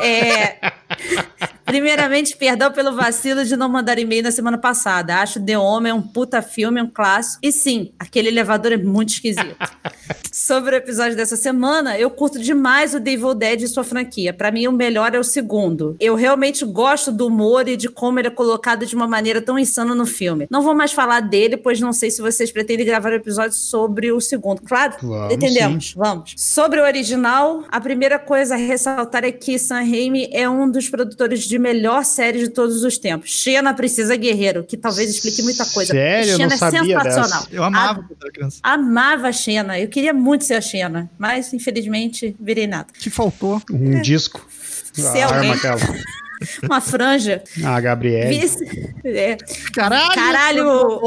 S3: É, Primeiramente, perdão pelo vacilo de não mandar e-mail na semana passada. Acho The Homem um puta filme, um clássico. E sim, aquele elevador é muito esquisito. Sobre o episódio dessa semana, eu curto demais o The Evil Dead e sua franquia. Pra mim, o melhor é o segundo. Eu realmente gosto do humor e de como ele é colocado de uma maneira tão insana no filme. Não vou mais falar dele, pois não sei se vocês pretendem gravar um episódio sobre o segundo. Claro,
S2: Vamos,
S3: entendemos. Vamos. Sobre o original, a primeira coisa a ressaltar é que Sam Raimi é um dos produtores de melhor série de todos os tempos. Xena Precisa Guerreiro, que talvez explique muita coisa.
S2: Sério? Eu
S3: Xena é
S2: sabia
S3: sensacional.
S2: dessa.
S1: Eu amava quando era criança.
S3: Amava a Xena. Eu queria muito ser a Xena, mas infelizmente virei nada.
S1: Que faltou.
S2: Um disco.
S3: Ser
S2: a
S3: alguém. Uma franja.
S2: A Gabriele.
S3: Vice- é.
S1: Caralho!
S3: Caralho!
S1: nome,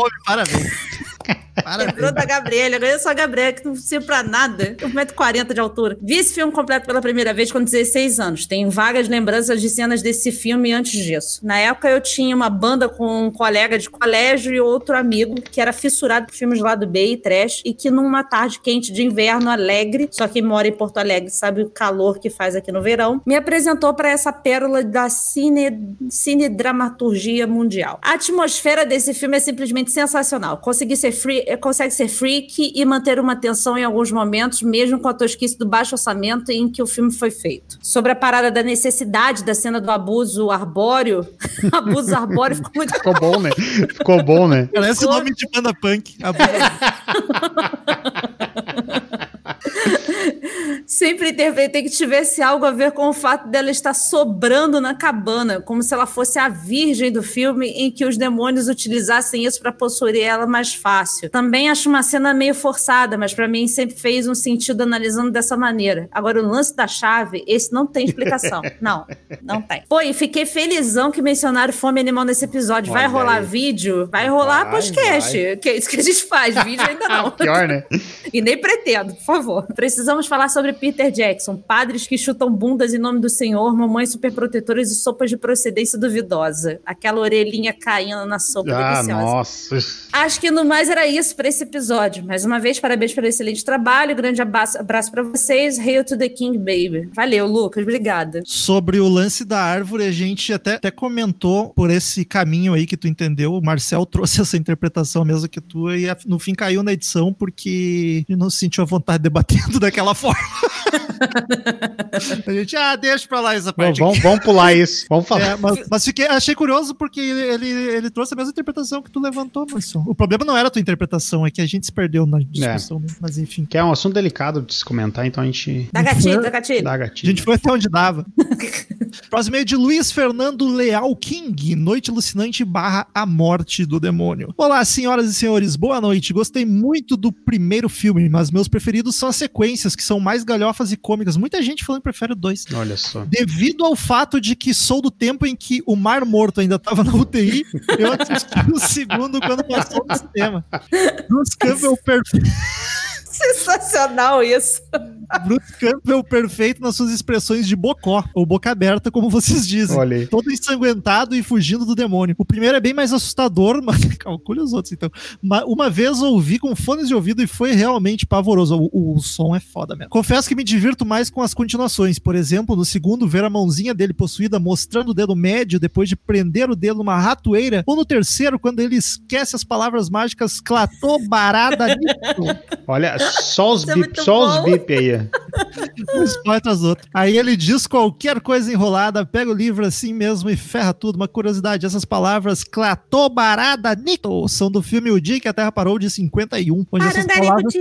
S1: Parabéns.
S3: Lembrou da Gabriela. Eu sou a Gabriela, que não serve pra nada. Eu 1,40m de altura. Vi esse filme completo pela primeira vez com 16 anos. Tenho vagas lembranças de cenas desse filme antes disso. Na época eu tinha uma banda com um colega de colégio e outro amigo que era fissurado por filmes lá do B e trash e que numa tarde quente de inverno alegre, só quem mora em Porto Alegre sabe o calor que faz aqui no verão, me apresentou para essa pérola da cine, cine dramaturgia mundial. A atmosfera desse filme é simplesmente sensacional. Consegui ser free, consegue ser freak e manter uma tensão em alguns momentos, mesmo com a tosquice do baixo orçamento em que o filme foi feito. Sobre a parada da necessidade da cena do abuso arbóreo, abuso arbóreo ficou muito
S2: Ficou bom, né? Ficou bom, né?
S1: Parece o nome de banda punk. A
S3: Sempre interpretei que tivesse algo a ver com o fato dela estar sobrando na cabana, como se ela fosse a virgem do filme em que os demônios utilizassem isso para possuir ela mais fácil. Também acho uma cena meio forçada, mas para mim sempre fez um sentido analisando dessa maneira. Agora, o lance da chave, esse não tem explicação. não, não tem. Pô, e fiquei felizão que mencionaram fome animal nesse episódio. Vai
S2: Olha
S3: rolar
S2: aí.
S3: vídeo? Vai rolar
S2: Vai,
S3: podcast,
S2: vai.
S3: que é isso que a gente faz. Vídeo ainda não.
S2: Pior, né?
S3: E nem pretendo, por favor. Precisamos falar sobre Peter Jackson. Padres que chutam bundas em nome do Senhor, mamães superprotetoras e sopas de procedência duvidosa. Aquela orelhinha caindo na sopa
S2: Ah,
S3: deliciosa.
S2: nossa.
S3: Acho que no mais era isso para esse episódio. Mais uma vez, parabéns pelo excelente trabalho. Grande abraço, abraço para vocês. Hail to the King, baby. Valeu, Lucas. Obrigada.
S1: Sobre o lance da árvore, a gente até, até comentou por esse caminho aí que tu entendeu. O Marcel trouxe essa interpretação mesmo que tu, e a- no fim caiu na edição porque ele não se sentiu à vontade debatendo daquela forma. A gente, ah, deixa pra lá essa
S2: Bom,
S1: parte.
S2: vamos, vamos pular isso. Vamos falar.
S1: É, mas, mas fiquei, achei curioso porque ele, ele, ele trouxe a mesma interpretação que tu levantou, Marcel. O problema não era a tua interpretação, é que a gente se perdeu na discussão, né? mas enfim.
S2: Que é um assunto delicado de se comentar, então a gente
S3: Dá gatilho, dá gatilho.
S2: dá
S1: A
S2: gatilho.
S1: gente foi até onde dava. Próximo e-mail de Luiz Fernando Leal King, Noite Alucinante barra A Morte do Demônio. Olá, senhoras e senhores, boa noite. Gostei muito do primeiro filme, mas meus preferidos são as sequências, que são mais galhofas e cômicas. Muita gente falando que prefere o dois.
S2: Olha só.
S1: Devido ao fato de que sou do tempo em que o Mar Morto ainda estava na UTI, eu assisti o segundo quando passou no cinema. Bruce Campbell, perfeito.
S3: Sensacional isso.
S1: Bruce Campbell perfeito nas suas expressões de bocó, ou boca aberta, como vocês dizem.
S2: Olha aí.
S1: Todo ensanguentado e fugindo do demônio. O primeiro é bem mais assustador, mas calcule os outros então. Ma- Uma vez ouvi com fones de ouvido e foi realmente pavoroso. O, o som é foda mesmo. Confesso que me divirto mais com as continuações. Por exemplo, no segundo, ver a mãozinha dele possuída mostrando o dedo médio depois de prender o dedo numa ratoeira. Ou no terceiro, quando ele esquece as palavras mágicas clatô, barada.
S2: Olha, só os
S3: é
S2: bip,
S3: muito
S2: só os
S3: bom.
S2: bip aí.
S1: um spoiler atrás do outro. Aí ele diz qualquer coisa enrolada, pega o livro assim mesmo e ferra tudo. Uma curiosidade, essas palavras clatobarada nito são do filme O Dia que a Terra Parou de 51, onde essas palavras,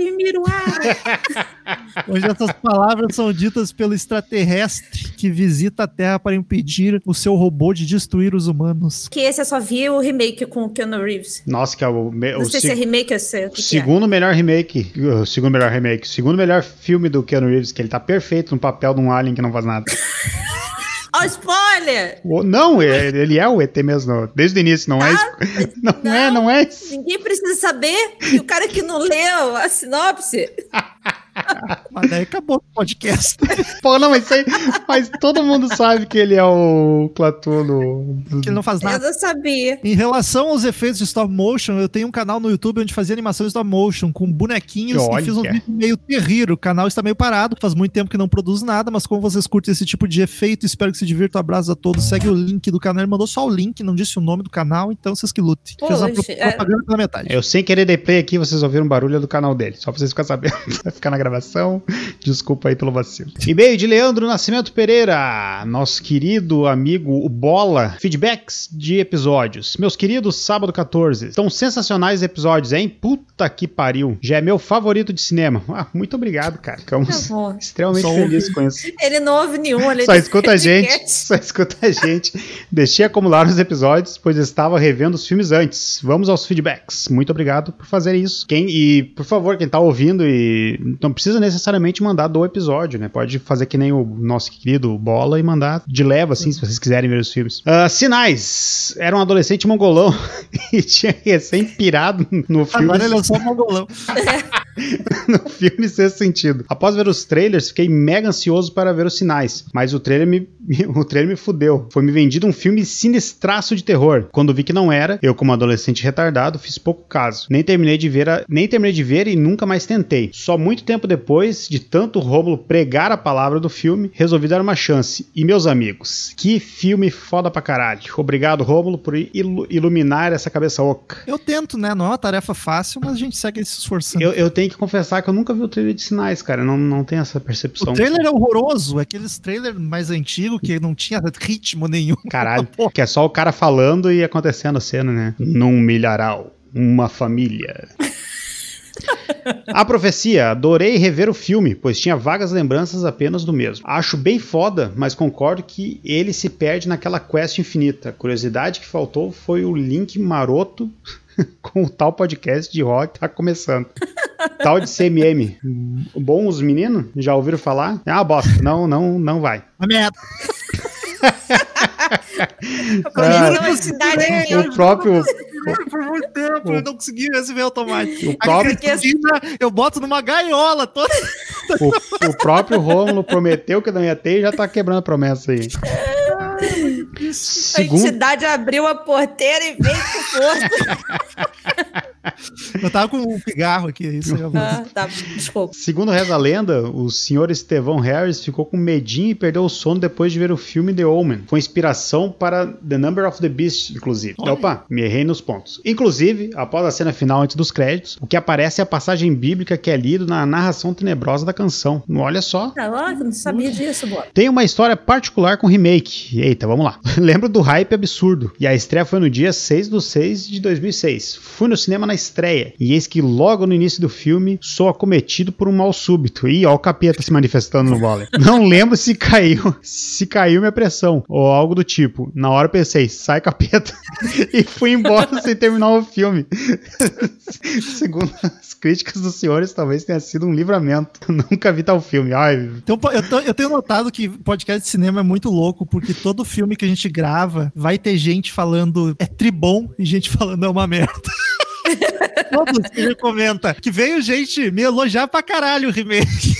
S1: onde essas palavras são ditas pelo extraterrestre que visita a Terra para impedir o seu robô de destruir os humanos.
S3: Que esse eu só vi o remake com o Keanu Reeves.
S2: Nossa, que é o, me-
S3: Não
S2: o
S3: sei
S2: se-
S3: se é remake ou se é o que que é.
S2: segundo melhor remake. Segundo melhor remake. Segundo melhor filme do Keanu Reeves, que ele tá perfeito no papel de um alien que não faz nada.
S3: Ó, spoiler!
S2: O- não, é- ele é o ET mesmo, não. desde o início, não é isso. Não, é, não é isso.
S3: Ninguém precisa saber. E o cara que não leu a sinopse.
S1: Mas daí acabou o podcast.
S2: Pô, não, mas aí. Mas todo mundo sabe que ele é o do-
S1: que ele não faz
S3: Eu
S1: nada.
S3: não sabia.
S1: Em relação aos efeitos de stop motion, eu tenho um canal no YouTube onde fazia animação de stop motion com bonequinhos
S2: Olha.
S1: e fiz um vídeo meio terrível. O canal está meio parado, faz muito tempo que não produz nada, mas como vocês curtem esse tipo de efeito, espero que se divirtam. Abraço a todos. Segue o link do canal. Ele mandou só o link, não disse o nome do canal, então vocês que lutem. Fez uma
S3: Poxa, é-
S1: propaganda pela metade.
S2: Eu sem querer de play aqui, vocês ouviram barulho do canal dele. Só pra vocês ficarem sabendo. Vai ficar na gravação. Desculpa aí pelo vacilo. E-mail de Leandro Nascimento Pereira, nosso querido amigo o Bola. Feedbacks de episódios. Meus queridos, sábado 14. Estão sensacionais episódios, hein? Puta que pariu. Já é meu favorito de cinema. Ah, muito obrigado, cara. Ficamos
S3: Tá
S2: extremamente felizes com isso.
S3: Ele não ouve nenhum. Ele
S2: Só escuta a gente, só escuta a gente. Deixei acumular os episódios, pois estava revendo os filmes antes. Vamos aos feedbacks. Muito obrigado por fazer isso. Quem e por favor, quem tá ouvindo e não precisa necessariamente espontaneamente mandar do episódio, né? Pode fazer que nem o nosso querido Bola e mandar de leva, assim, se vocês quiserem ver os filmes. Uh, sinais. Era um adolescente mongolão e tinha recém pirado no filme.
S1: Agora ele é só mongolão.
S2: no filme Sexto Sentido. Após ver os trailers, fiquei mega ansioso para ver os sinais, mas o trailer me, o trailer me fudeu. Foi me vendido um filme sinistraço de terror. Quando vi que não era, eu como adolescente retardado fiz pouco caso. Nem terminei de ver, a, nem terminei de ver e nunca mais tentei. Só muito tempo depois de tanto Rômulo pregar a palavra do filme, resolvi dar uma chance. E meus amigos, que filme foda pra caralho. Obrigado Rômulo por il iluminar essa cabeça oca.
S1: Eu tento, né? Não é uma tarefa fácil, mas a gente segue se esforçando.
S2: Eu, eu tenho que confessar que eu nunca vi o trailer de sinais, cara. Não, não tenho essa percepção.
S1: O trailer é horroroso, aqueles trailer mais antigos que não tinha ritmo nenhum.
S2: Caralho, que é só o cara falando e acontecendo a cena, né? Num milharal, uma família. A profecia, adorei rever o filme, pois tinha vagas lembranças apenas do mesmo. Acho bem foda, mas concordo que ele se perde naquela quest infinita. A curiosidade que faltou foi o link maroto com o tal podcast de rock que tá começando. tal de CMM. Bom os meninos? Já ouviram falar? É uma bosta. Não, não, não vai.
S1: Uma merda.
S2: ah, o próprio
S1: por muito tempo, eu não consegui receber automático.
S2: O próprio,
S1: eu boto numa gaiola toda.
S2: O, o próprio Rômulo prometeu que não ia ter e já tá quebrando a promessa aí.
S3: Segundo... A entidade abriu a porteira e veio com força.
S1: Eu tava com um pigarro aqui, isso aí.
S3: Ah, tá, desculpa.
S2: Segundo reza a lenda, o senhor Estevão Harris ficou com medinho e perdeu o sono depois de ver o filme The Omen. Foi inspiração para The Number of the Beast, inclusive. Olha. Opa, me errei nos pontos. Inclusive, após a cena final antes dos créditos, o que aparece é a passagem bíblica que é lido na narração tenebrosa da canção. Olha só.
S3: Ah, eu não sabia disso, bora.
S2: Tem uma história particular com remake. Eita, vamos lá. Lembro do hype absurdo. E a estreia foi no dia 6 de 6 de 2006. Fui no cinema na estreia. E eis que logo no início do filme sou acometido por um mal súbito. Ih, ó o capeta se manifestando no vôlei. Não lembro se caiu, se caiu minha pressão ou algo do tipo. Na hora eu pensei, sai capeta. e fui embora sem terminar o filme. Segundo as críticas dos senhores, talvez tenha sido um livramento. Nunca vi tal filme. Ai.
S1: Então, eu, eu tenho notado que podcast de cinema é muito louco, porque todo filme que a gente grava vai ter gente falando é tribom e gente falando é uma merda. Todos que comenta que veio gente me elogiar pra caralho o remake.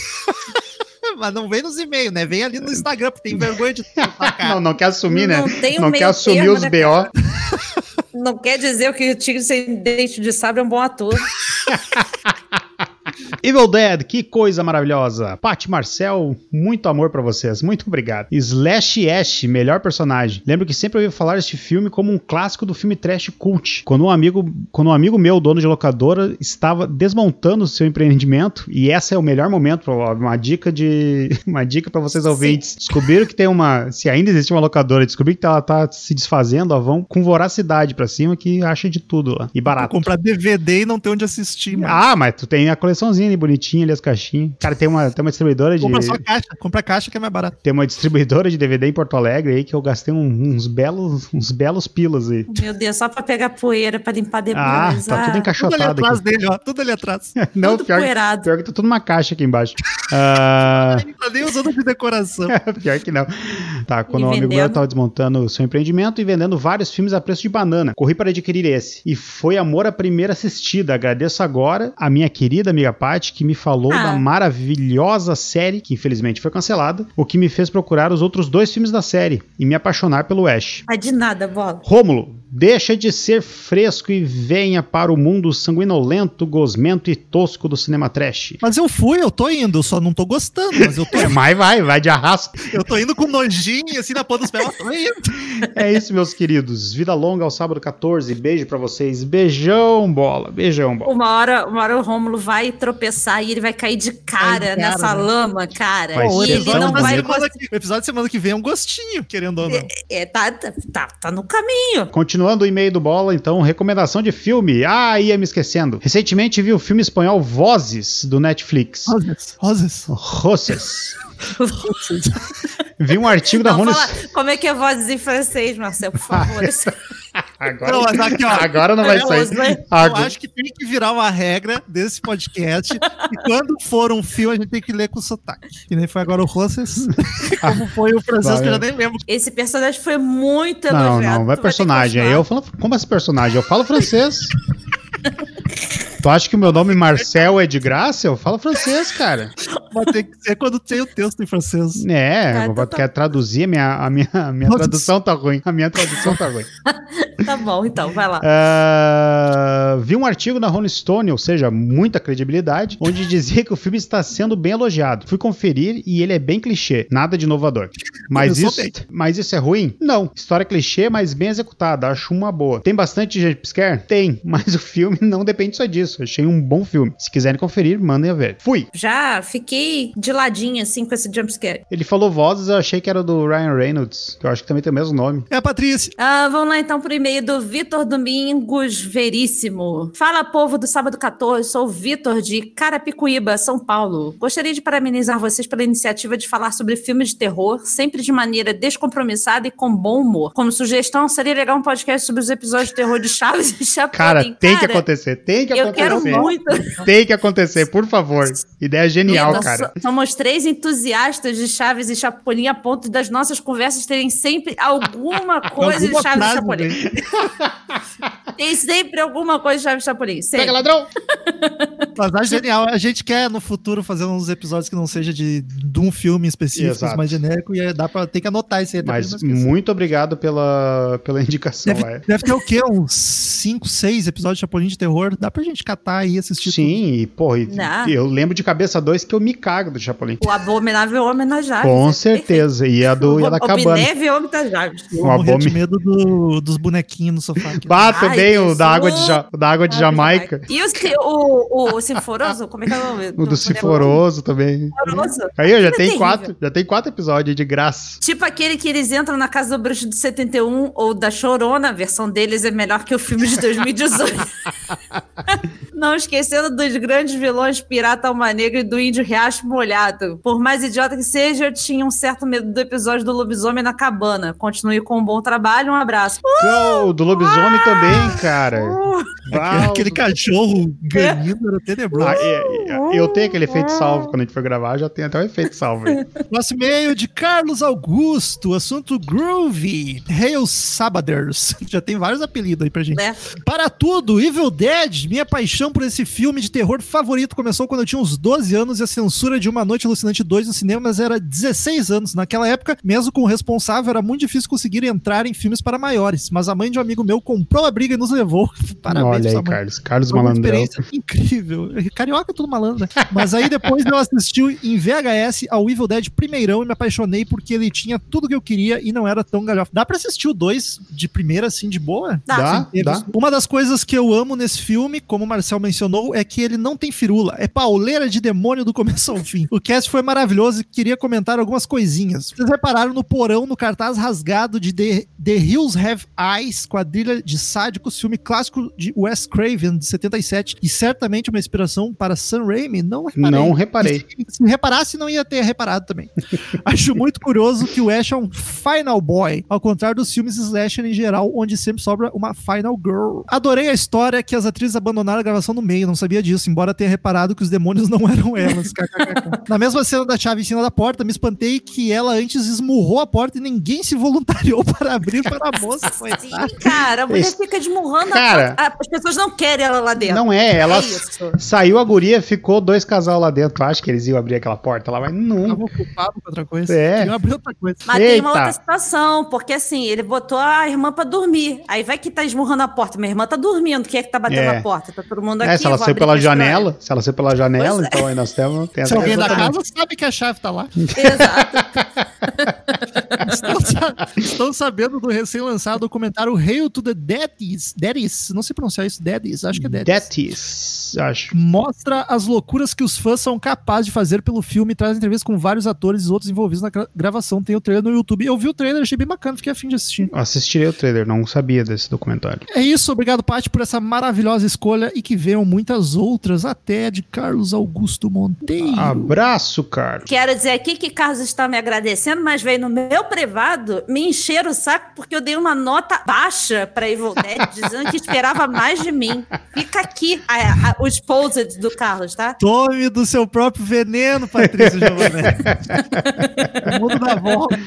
S1: Mas não vem nos e-mails, né? Vem ali no Instagram, porque tem vergonha de
S2: Não, não quer assumir, né? Não, não quer assumir termo, os né, BO.
S3: Não quer dizer que o Tigre sem dente de sabre é um bom ator.
S2: Evil Dead, que coisa maravilhosa. Paty Marcel, muito amor para vocês, muito obrigado. Slash Ash, melhor personagem. Lembro que sempre ouvi falar deste filme como um clássico do filme trash cult. Quando um amigo, quando um amigo meu, dono de locadora, estava desmontando o seu empreendimento, e esse é o melhor momento, uma dica de uma dica para vocês ouvintes. Descobriram que tem uma, se ainda existe uma locadora, descobri que ela tá se desfazendo, ó, vão com voracidade para cima que acha de tudo lá. E barato.
S1: Comprar DVD e não ter onde assistir,
S2: mano. Ah, mas tu tem a coleçãozinha ali bonitinha ali as caixinhas. Cara, tem uma, tem uma distribuidora de.
S1: Compra só caixa, compra caixa que é mais barato.
S2: Tem uma distribuidora de DVD em Porto Alegre aí que eu gastei um, uns belos, uns belos pilas aí.
S3: Meu Deus, só pra pegar poeira, pra limpar depois.
S2: Ah, tá tudo encaixotado. Tudo ali
S1: atrás aqui. dele, ó. Tudo ali atrás.
S2: Não, tudo pior, poeirado. pior que tá tudo uma caixa aqui embaixo. uh...
S1: tá nem usando de decoração.
S2: pior que não. Tá, quando um amigo meu tava desmontando o seu empreendimento e vendendo vários filmes a preço de banana. Corri para adquirir esse. E foi amor à primeira assistida. Agradeço agora a minha querida amiga Que me falou ah. da maravilhosa série, que infelizmente foi cancelada, o que me fez procurar os outros dois filmes da série e me apaixonar pelo Ash.
S3: Ah, de nada, bola.
S2: Rômulo, Deixa de ser fresco e venha para o mundo sanguinolento, gosmento e tosco do cinema trash.
S1: Mas eu fui, eu tô indo, só não tô gostando, mas eu tô
S2: indo. mas vai, vai de arrasto.
S1: Eu tô indo com nojinho, assim, na ponta dos pés, eu tô indo.
S2: É isso, meus queridos. Vida longa ao sábado 14. Beijo para vocês. Beijão, bola. Beijão, bola.
S3: Uma hora, uma hora o Rômulo vai tropeçar e ele vai cair de cara, cara nessa né? lama, cara.
S2: Vai
S3: e ele
S2: não
S1: vai... O episódio de semana que vem é um gostinho, querendo ou não. É,
S3: é tá, tá, tá no caminho.
S2: Continua Continuando o e-mail do Bola, então, recomendação de filme. Ah, ia me esquecendo. Recentemente vi o filme espanhol Vozes, do Netflix.
S1: Vozes. Vozes.
S2: Rosses. Vi um artigo da Rony...
S3: Como é que é vozes em francês, Marcelo, por favor?
S2: Agora,
S1: Não, mas aqui, ó.
S2: agora não vai
S3: É,
S2: sair.
S3: Osmar.
S1: Eu acho que tem que virar uma regra desse podcast. e quando for um filme, a gente tem que ler com sotaque. Que nem foi agora o Rosses. Como foi o Francisco, eu já nem lembro.
S3: Esse personagem foi muito
S2: Não,
S3: elogiado.
S2: não, vai
S3: Tu ter
S2: personagem.
S3: que
S2: Eu falo, como esse personagem? Eu falo francês. Tu acha que o meu nome Marcel é de graça? Eu falo francês, cara.
S1: Vai ter que ser quando tem o texto em francês.
S2: É, eu vou-
S3: tá, tá.
S2: quer traduzir, a minha, a minha, a minha tradução tá ruim. A minha tradução tá ruim.
S3: Tá bom, então, vai lá.
S2: Ah, vi um artigo na Rolling Stone, ou seja, muita credibilidade, onde dizia que o filme está sendo bem elogiado. Fui conferir e ele é bem clichê, nada de inovador. Mas isso,
S1: bem.
S2: mas isso é ruim? Não. História clichê, mas bem executada. Acho uma boa. Tem bastante jumpscare? Tem, mas o filme não depende só disso. Achei um bom filme. Se quiserem conferir, mandem a ver. Fui.
S3: Já fiquei de ladinho, assim, com esse jumpscare.
S2: Ele falou vozes, eu achei que era do Ryan Reynolds, que eu acho que também tem o mesmo nome.
S1: É a Patrícia.
S3: Ah, vamos lá então pro e-mail do Vitor Domingos Veríssimo. Fala, povo do Sábado 14, sou o Vitor de Carapicuíba, São Paulo. Gostaria de parabenizar vocês pela iniciativa de falar sobre filmes de terror, sempre de maneira descompromissada e com bom humor. Como sugestão, seria legal um podcast sobre os episódios de terror de Chaves e Chapolin.
S2: Cara, tem que
S3: Cara,
S2: acontecer, tem que
S3: Eu quero muito.
S2: Tem que acontecer, por favor. Ideia genial, cara.
S3: so- Somos três entusiastas de Chaves e Chapolin a ponto das nossas conversas terem sempre alguma coisa
S1: Alguma
S3: de Chaves e Chapolin.
S1: né?
S3: Tem sempre alguma coisa de Chaves e Chapolin. Sempre.
S2: Pega ladrão!
S1: Mas é genial. A gente quer no futuro fazer uns episódios que não seja de, de um filme específico,
S2: Exato.
S1: mais genérico, e aí dá pra ter que anotar isso aí.
S2: Mas muito obrigado pela, pela indicação.
S1: Deve,
S2: é.
S1: deve ter o quê? Uns 5, 6 episódios de Chapolin de terror? Dá pra gente catar e assistir
S2: Sim, e, porra, e-
S3: Não.
S2: eu lembro de cabeça dois que eu me cago do Chapolin.
S3: O abominável homem das Chaves.
S2: Com
S3: é
S2: certeza. E a, do, e a da
S3: O
S2: cabana.
S3: Binével homem das
S1: tudo. Eu morria de medo do- dos bonequinhos no sofá. aqui.
S2: Bah,
S3: Ai,
S2: também o da água de. Ja- da água de Jamaica.
S3: E o, ci- o, o Sinforoso? Como é que é o nome?
S2: O do
S3: boneco?
S2: Ciforoso também.
S3: Sinforoso?
S2: Aí eu já
S3: é terrível.
S2: quatro, já tem quatro episódios de graça.
S3: Tipo aquele que eles entram na casa do bruxo de 71 ou da Chorona, a versão deles é melhor que o filme de 2018. Não esquecendo dos grandes vilões Pirata Alma Negra e do Índio Riacho Molhado. Por mais idiota que seja, eu tinha um certo medo do episódio do lobisomem na cabana. Continue com um bom trabalho, um abraço.
S2: O do lobisomem também, cara. Bah,
S1: Aquele cachorro ganindo era tenebroso.
S2: Ah, é, é, eu tenho aquele efeito salvo quando a gente for gravar, já tem até o efeito salvo.
S1: Nosso e-mail de Carlos Augusto, assunto groovy. Hail Sabaders. Já tem vários apelidos aí pra gente.
S3: Né?
S1: Para tudo, Evil Dead, minha paixão por esse filme de terror favorito começou quando eu tinha uns 12 anos e a censura de Uma Noite Alucinante 2 no cinema mas era 16 anos. Naquela época, mesmo com o responsável, era muito difícil conseguir entrar em filmes para maiores. Mas a mãe de um amigo meu comprou a briga e nos levou. Parabéns,
S2: Olha aí,
S1: mãe.
S2: Carlos. Carlos
S1: Foi uma
S2: Malandrão.
S1: experiência incrível. Carioca é tudo malandro, né? Mas aí depois eu assisti em VHS ao Evil Dead primeirão e me apaixonei porque ele tinha tudo que eu queria e não era tão galhofa. Dá pra assistir o 2 de primeira, assim, de boa?
S3: Dá.
S2: Dá, dá.
S1: Uma das coisas que eu amo nesse filme, como o Marcel mencionou, é que ele não tem firula. É pauleira de demônio do começo ao fim. O cast foi maravilhoso e queria comentar algumas coisinhas. Vocês repararam no porão, no cartaz rasgado de The, The Hills Have Eyes, quadrilha de sádicos, filme clássico de Wes Craven, de 77, e certamente uma inspiração para Sam Raimi? Não reparei.
S2: Não reparei.
S1: Se reparasse, não ia ter reparado também. Acho muito curioso que o Ash é um final boy, ao contrário dos filmes slasher em geral, onde sempre sobra uma final girl. Adorei a história que as atrizes abandonaram a gravação no meio, não sabia disso, embora tenha reparado que os demônios não eram elas. Na mesma cena da chave em cima da porta, me espantei que ela antes esmurrou a porta e ninguém se voluntariou para abrir para a moça.
S3: Sim, cara, a mulher
S2: Esse-
S3: fica desmurrando. a-
S2: Cara.
S3: a- as pessoas não querem ela lá dentro.
S2: Não é, ela
S3: É
S2: saiu a guria, ficou dois casal lá dentro. Acho que eles iam abrir aquela porta lá, mas não.
S1: Tava ocupado com outra coisa.
S2: É.
S1: Queriam abrir outra coisa.
S3: Mas tem uma
S2: Eita.
S3: outra situação, porque assim, ele botou a irmã pra dormir. Aí vai que tá esmurrando a porta. Minha irmã tá dormindo. Quem é que tá batendo
S2: É.
S3: a porta? Tá todo mundo aqui.
S2: É, se ela saiu pela janela, se ela saiu pela janela,
S3: Pois é.
S2: então aí nós temos. Tem
S1: Se alguém da casa sabe que a chave tá lá.
S3: Exato.
S1: Estão, sa- estão sabendo do recém-lançado documentário Hail to the Daddies. Daddies, não sei pronunciar isso, Daddies, acho que é Daddies.
S2: Detis, acho.
S1: Mostra as loucuras que os fãs são capazes de fazer pelo filme e traz entrevistas com vários atores e outros envolvidos na gra- gravação. Tem o trailer no YouTube. Eu vi o trailer, achei bem bacana, fiquei afim de assistir.
S2: Assistirei o trailer, não sabia desse documentário.
S1: É isso, obrigado, Paty, por essa maravilhosa escolha e que venham muitas outras, até de Carlos Augusto Monteiro.
S2: Abraço, Carlos.
S3: Quero dizer aqui que Carlos está me agradecendo, mas veio no meu privado me encheram o saco porque eu dei uma nota baixa pra Evil Dead, dizendo que esperava mais de mim. Fica aqui a, a, o exposed do Carlos, tá?
S1: Tome do seu próprio veneno, Patrícia Giovanetti. o mundo dá volta.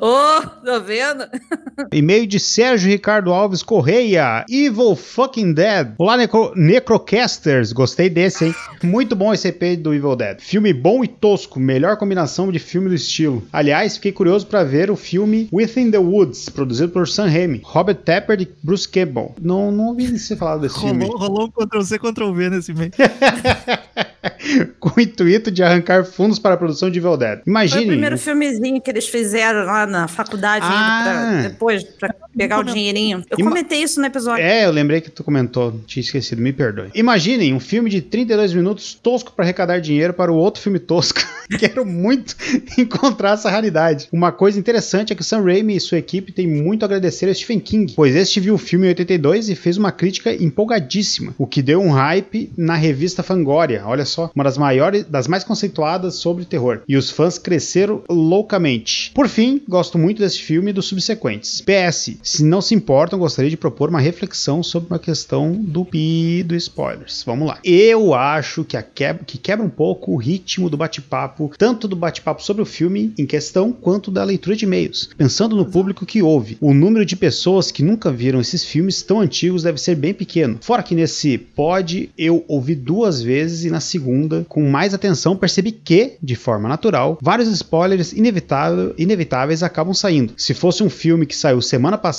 S3: Ô, oh, tô vendo?
S2: E-mail de Sérgio Ricardo Alves Correia. Evil fucking Dead. Olá, necro Necrocasters. Gostei desse, hein? Muito bom esse EP do Evil Dead. Filme bom e tosco. Melhor combinação de filme do estilo. Aliás, fiquei curioso para ver o filme Within the Woods, produzido por Sam Raimi, Robert Tappert e Bruce Campbell. Não, não ouvi você falar desse
S1: rolou,
S2: filme.
S1: Rolou um Ctrl-C, Ctrl-V nesse meio.
S2: com o intuito de arrancar fundos para a produção de Evil Dead. Imagine. Foi
S3: o primeiro filmezinho que eles fizeram lá na faculdade, ah. pra, depois, para pegar o dinheirinho. Eu Ima... comentei isso no episódio.
S2: É, eu lembrei que tu comentou, tinha esquecido, me perdoe. Imaginem um filme de 32 minutos tosco para arrecadar dinheiro para o outro filme tosco. Quero muito encontrar essa raridade. Uma coisa interessante é que Sam Raimi e sua equipe têm muito a agradecer a Stephen King, pois este viu o filme em 82 e fez uma crítica empolgadíssima, o que deu um hype na revista Fangoria. Olha só, uma das maiores, das mais conceituadas sobre terror. E os fãs cresceram loucamente. Por fim, gosto muito desse filme e dos subsequentes. PS, se não se importam, gostaria de propor uma reflexão sobre uma questão do pi do spoilers. Vamos lá. Eu acho que, a quebra, que quebra um pouco o ritmo do bate-papo, tanto do bate-papo sobre o filme em questão, quanto da leitura de e-mails. Pensando no público que ouve, o número de pessoas que nunca viram esses filmes tão antigos deve ser bem pequeno. Fora que nesse pod eu ouvi duas vezes e na segunda, com mais atenção, percebi que, de forma natural, vários spoilers inevitáveis acabam saindo. Se fosse um filme que saiu semana passada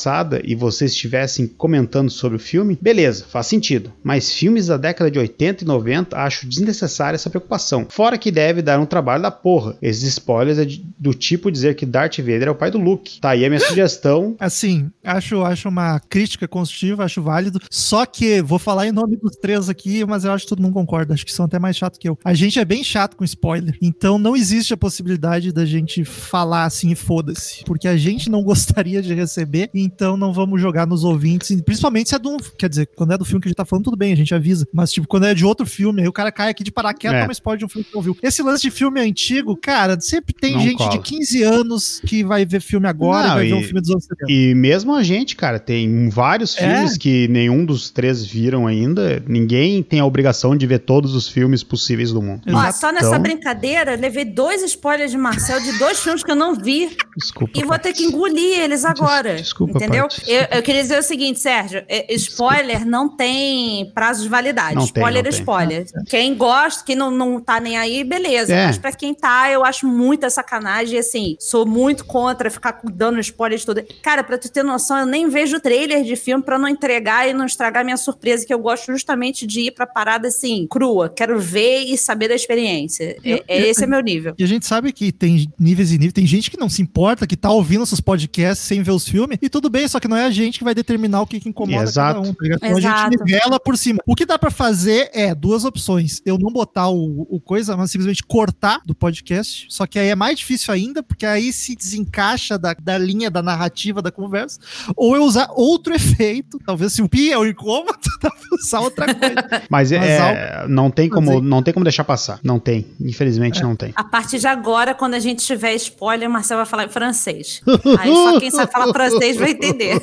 S2: e vocês estivessem comentando sobre o filme, beleza, faz sentido. Mas filmes da década de 80 e 90 acho desnecessária essa preocupação. Fora que deve dar um trabalho da porra. Esses spoilers é do tipo dizer que Darth Vader é o pai do Luke. Tá aí a minha sugestão.
S1: Assim, acho, acho uma crítica construtiva, acho válido. Só que vou falar em nome dos três aqui, mas eu acho que todo mundo concorda. Acho que são até mais chato que eu. A gente é bem chato com spoiler. Então não existe a possibilidade da gente falar assim e foda-se. Porque a gente não gostaria de receber, então não vamos jogar nos ouvintes. Principalmente se é de um. Quer dizer, quando é do filme que a gente tá falando, tudo bem, a gente avisa. Mas, tipo, quando é de outro filme, aí o cara cai aqui de paraquedas, é. toma spoiler de um filme que não viu. Esse lance de filme antigo, cara, sempre tem não gente cola. de 15 anos que vai ver filme agora não, vai e, ver um filme dos anos 70.
S2: E mesmo a gente, cara, tem vários é. filmes que nenhum dos três viram ainda. Ninguém tem a obrigação de ver todos os filmes possíveis do mundo.
S3: Ó, só nessa então... brincadeira, levei dois spoilers de Marcel de dois filmes que eu não vi.
S2: Desculpa.
S3: E vou ter que engolir eles agora. Desculpa. Entendeu? Eu, eu, queria dizer o seguinte, Sérgio: é, spoiler não tem prazo de validade. Não spoiler tem, é spoiler. Tem. Quem gosta, quem não, não tá nem aí, beleza. É. Mas pra quem tá, eu acho muita sacanagem. Assim, sou muito contra ficar dando spoiler de tudo. Cara, pra tu ter noção, eu nem vejo trailer de filme pra não entregar e não estragar minha surpresa, que eu gosto justamente de ir pra parada assim, crua. Quero ver e saber da experiência. É, é, esse é meu nível.
S1: E a gente sabe que tem níveis e níveis. Tem gente que não se importa, que tá ouvindo nossos podcasts sem ver os filmes, e tudo bem, só que não é a gente que vai determinar o que, que incomoda
S2: Exato. cada um. Tá
S1: então Exato. a gente nivela por cima. O que dá para fazer é duas opções. Eu não botar o, o, coisa, mas simplesmente cortar do podcast. Só que aí é mais difícil ainda, porque aí se desencaixa da, da linha da narrativa da conversa. Ou eu usar outro efeito, talvez se o pi é o incômodo, dá pra usar outra coisa.
S2: mas, mas é, não tem como, não tem como deixar passar. Não tem. Infelizmente é. não tem.
S3: A partir de agora, quando a gente tiver spoiler, o Marcel vai falar em francês. Aí só quem sabe falar francês vai entender.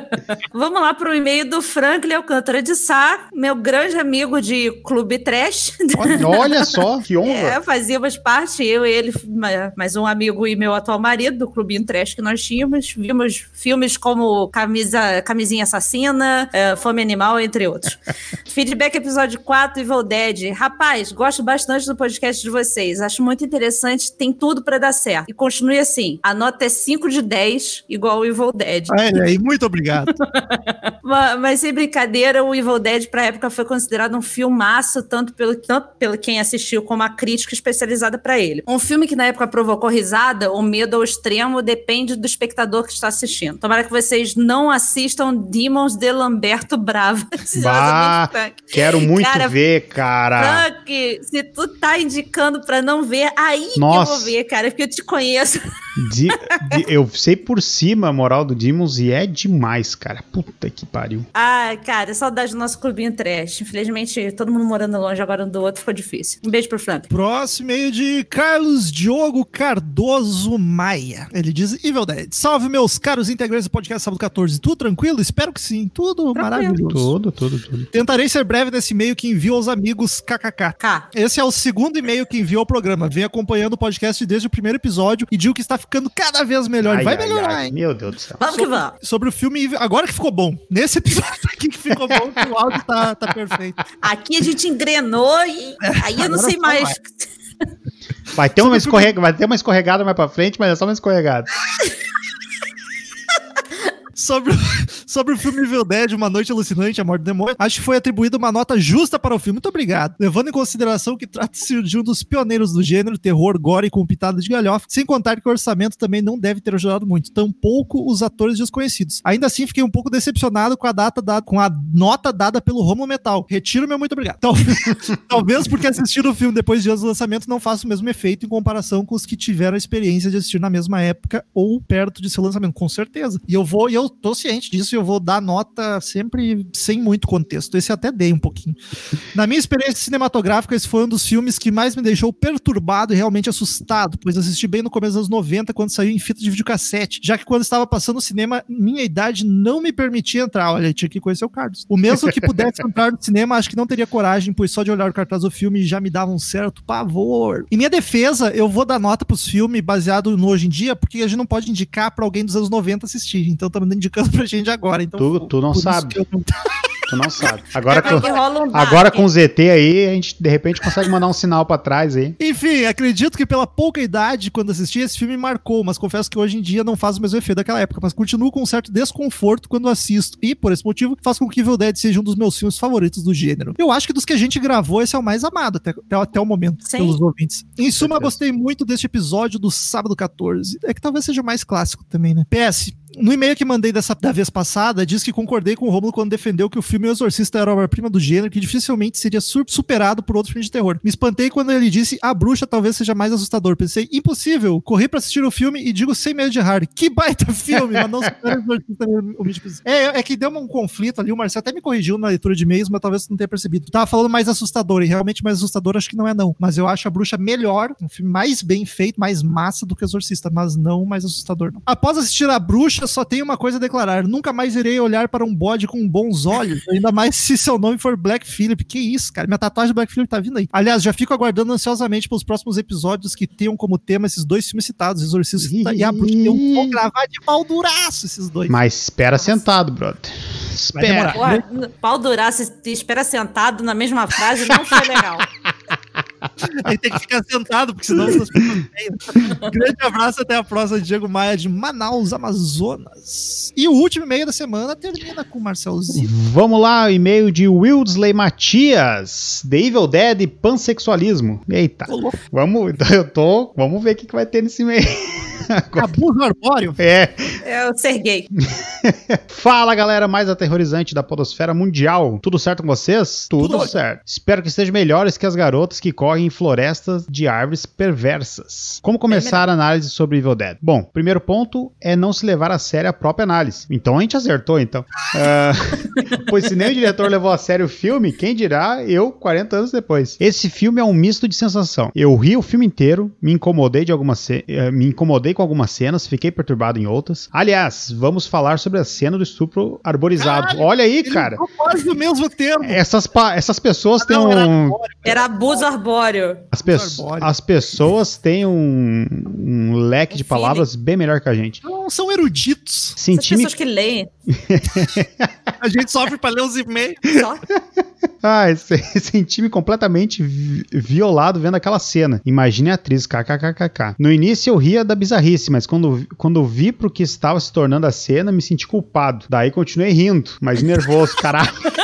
S3: Vamos lá para o e-mail do Franklin Alcântara de Sá, meu grande amigo de Clube Trash.
S2: Olha só, que honra.
S3: É, fazíamos parte, eu e ele, mais um amigo e meu atual marido do Clubinho Trash que nós tínhamos. Vimos filmes como Camisa, Camisinha Assassina, uh, Fome Animal, entre outros. Feedback episódio 4, Evil Dead. Rapaz, gosto bastante do podcast de vocês. Acho muito interessante, tem tudo para dar certo. E continue assim. A nota é 5 de 10, igual o Evil Dead.
S1: Olha aí, muito obrigado.
S3: mas, mas, sem brincadeira, o Evil Dead pra época foi considerado um filmaço, tanto pelo, tanto pelo quem assistiu como a crítica especializada para ele. Um filme que na época provocou risada ou medo ao extremo depende do espectador que está assistindo. Tomara que vocês não assistam Demons de Lamberto Brava.
S2: Bah, quero muito cara, ver, cara.
S3: Frank, se tu tá indicando para não ver, aí Nossa. que eu vou ver, cara, porque eu te conheço.
S2: De- de- eu sei por cima a moral do Demons e é demais, cara. Puta que pariu.
S3: Ai, cara, saudade do nosso clubinho trash. Infelizmente, todo mundo morando longe agora um do outro ficou difícil. Um beijo pro Frank.
S1: Próximo e-mail de Carlos Diogo Cardoso Maia. Ele diz: Evil Dead. Salve, meus caros integrantes do podcast Sábado 14. Tudo tranquilo? Espero que sim. Tudo maravilhoso.
S2: Tudo, tudo, tudo.
S1: Tentarei ser breve nesse e-mail que envio aos amigos KKK.
S3: Cá.
S1: Esse é o segundo e-mail que enviou ao programa. Vem acompanhando o podcast desde o primeiro episódio e digo que está ficando cada vez melhor.
S2: Ai,
S1: Vai
S2: ai,
S1: melhorar,
S2: ai,
S1: hein?
S2: Meu Deus do céu.
S3: Vamos que vamos.
S1: Sobre o filme. Agora que ficou bom. Nesse episódio aqui que ficou bom, que o áudio tá, tá perfeito.
S3: Aqui a gente engrenou e aí eu não sei
S1: só
S3: mais.
S2: Vai ter, uma escorrega, vai ter uma escorregada mais pra frente, mas é só uma escorregada.
S1: Sobre, sobre o filme Evil Dead, Uma Noite Alucinante, A Morte do Demônio, acho que foi atribuída uma nota justa para o filme. Muito obrigado. Levando em consideração que trata-se de um dos pioneiros do gênero, terror, gore com pitada de galhofa, sem contar que o orçamento também não deve ter ajudado muito, tampouco os atores desconhecidos. Ainda assim, fiquei um pouco decepcionado com a data dada, com a nota dada pelo Romulo Metal. Retiro meu muito obrigado. Tal- Talvez porque assistir o filme depois de anos do lançamento não faça o mesmo efeito em comparação com os que tiveram a experiência de assistir na mesma época ou perto de seu lançamento, com certeza. E eu vou, e eu tô ciente disso, e eu vou dar nota sempre sem muito contexto. Esse até dei um pouquinho. Na minha experiência cinematográfica, esse foi um dos filmes que mais me deixou perturbado e realmente assustado, pois assisti bem no começo dos anos 90, quando saiu em fita de videocassete, já que quando estava passando no cinema, minha idade não me permitia entrar. Olha, tinha que conhecer o Carlos. O mesmo que pudesse entrar no cinema, acho que não teria coragem, pois só de olhar o cartaz do filme já me dava um certo pavor. Em minha defesa, eu vou dar nota pros filmes baseado no hoje em dia, porque a gente não pode indicar pra alguém dos anos 90 assistir. Então estamos indicando pra gente agora. Então,
S2: Tu, tu não sabe.
S1: não-
S2: Tu não sabe. Agora, com,
S3: um
S2: agora com o ZT aí, a gente de repente consegue mandar um sinal pra trás aí.
S1: Enfim, acredito que pela pouca idade, quando assisti, esse filme marcou, mas confesso que hoje em dia não faz o mesmo efeito daquela época, mas continuo com um certo desconforto quando assisto, e por esse motivo faz com que Evil Dead seja um dos meus filmes favoritos do gênero. Eu acho que dos que a gente gravou, esse é o mais amado até, até, até o momento,
S3: Sim.
S1: pelos ouvintes. Em suma, gostei muito deste episódio do Sábado 14. É que talvez seja o mais clássico também, né? PS, no e-mail que mandei dessa, da vez passada, diz que concordei com o Romulo quando defendeu que o filme O Exorcista era obra-prima do gênero que dificilmente seria superado por outro filme de terror. Me espantei quando ele disse a bruxa talvez seja mais assustador. Pensei, impossível. Corri pra assistir o filme e digo sem medo de errar. Que baita filme, mas não supera o Exorcista. É, é que deu um conflito ali. O Marcelo até me corrigiu na leitura de e-mails, mas talvez não tenha percebido. Tava falando mais assustador, e realmente mais assustador acho que não é não. Mas eu acho a bruxa melhor, um filme mais bem feito, mais massa do que o Exorcista, mas não mais assustador não. Após assistir a bruxa, só tenho uma coisa a declarar. Nunca mais irei olhar para um bode com bons olhos, ainda mais se seu nome for Black Phillip. Que isso, cara? Minha tatuagem do Black Phillip tá vindo aí. Aliás, já fico aguardando ansiosamente pelos próximos episódios que tenham como tema esses dois filmes citados, Exorcista e a bruxa. Eu vou gravar de pau duraço esses dois.
S2: Mas espera sentado, brother. Espera.
S3: Pau te espera sentado na mesma frase não foi legal.
S1: Aí tem que ficar sentado, porque senão pessoas vêm. Grande abraço, até a próxima, Diego Maia de Manaus, Amazonas. E o último e-mail da semana termina com o Marcelzinho.
S2: Vamos lá, e-mail de Wildsley Matias, The Evil Dead e pansexualismo. Eita,
S1: louco,
S2: vamos, então eu tô, vamos ver o que, que vai ter nesse e-mail.
S1: Abuso arbóreo.
S2: É,
S3: Eu ser gay.
S2: Fala galera mais aterrorizante da podosfera mundial. Tudo certo com vocês? Tudo,
S1: Tudo
S2: certo. Espero que estejam melhores que as garotas que correm em florestas de árvores perversas. Como começar a análise sobre Evil Dead? Bom, primeiro ponto é não se levar a sério a própria análise. Então a gente acertou, então. Ah, pois se nem o diretor levou a sério o filme, quem dirá eu 40 anos depois. Esse filme é um misto de sensação. Eu ri o filme inteiro, me incomodei de algumas ce- eh, me incomodei com algumas cenas, fiquei perturbado em outras. Aliás, vamos falar sobre a cena do estupro arborizado.
S1: Caralho,
S2: Olha aí, cara.
S1: quase o mesmo termo.
S2: Essas, pa- essas pessoas têm
S1: Não, era
S2: um.
S3: Era abuso arbóreo.
S2: As, pe-
S1: arbóreo.
S2: as pessoas têm um, um leque
S3: Um
S2: de palavras bem melhor que a gente.
S1: Não são eruditos.
S3: Essas
S2: Senti-me
S3: pessoas que leem.
S1: A gente sofre pra ler os e-mails.
S2: Se- senti-me completamente vi- violado vendo aquela cena. Imagine a atriz, kkkk. No início eu ria da bizarrice, mas quando, quando vi pro que estava se tornando a cena, me senti culpado. Daí continuei rindo, mas nervoso, caralho.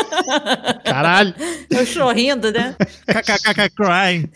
S2: Caralho.
S3: Eu chorrindo, né?
S1: KKK crying.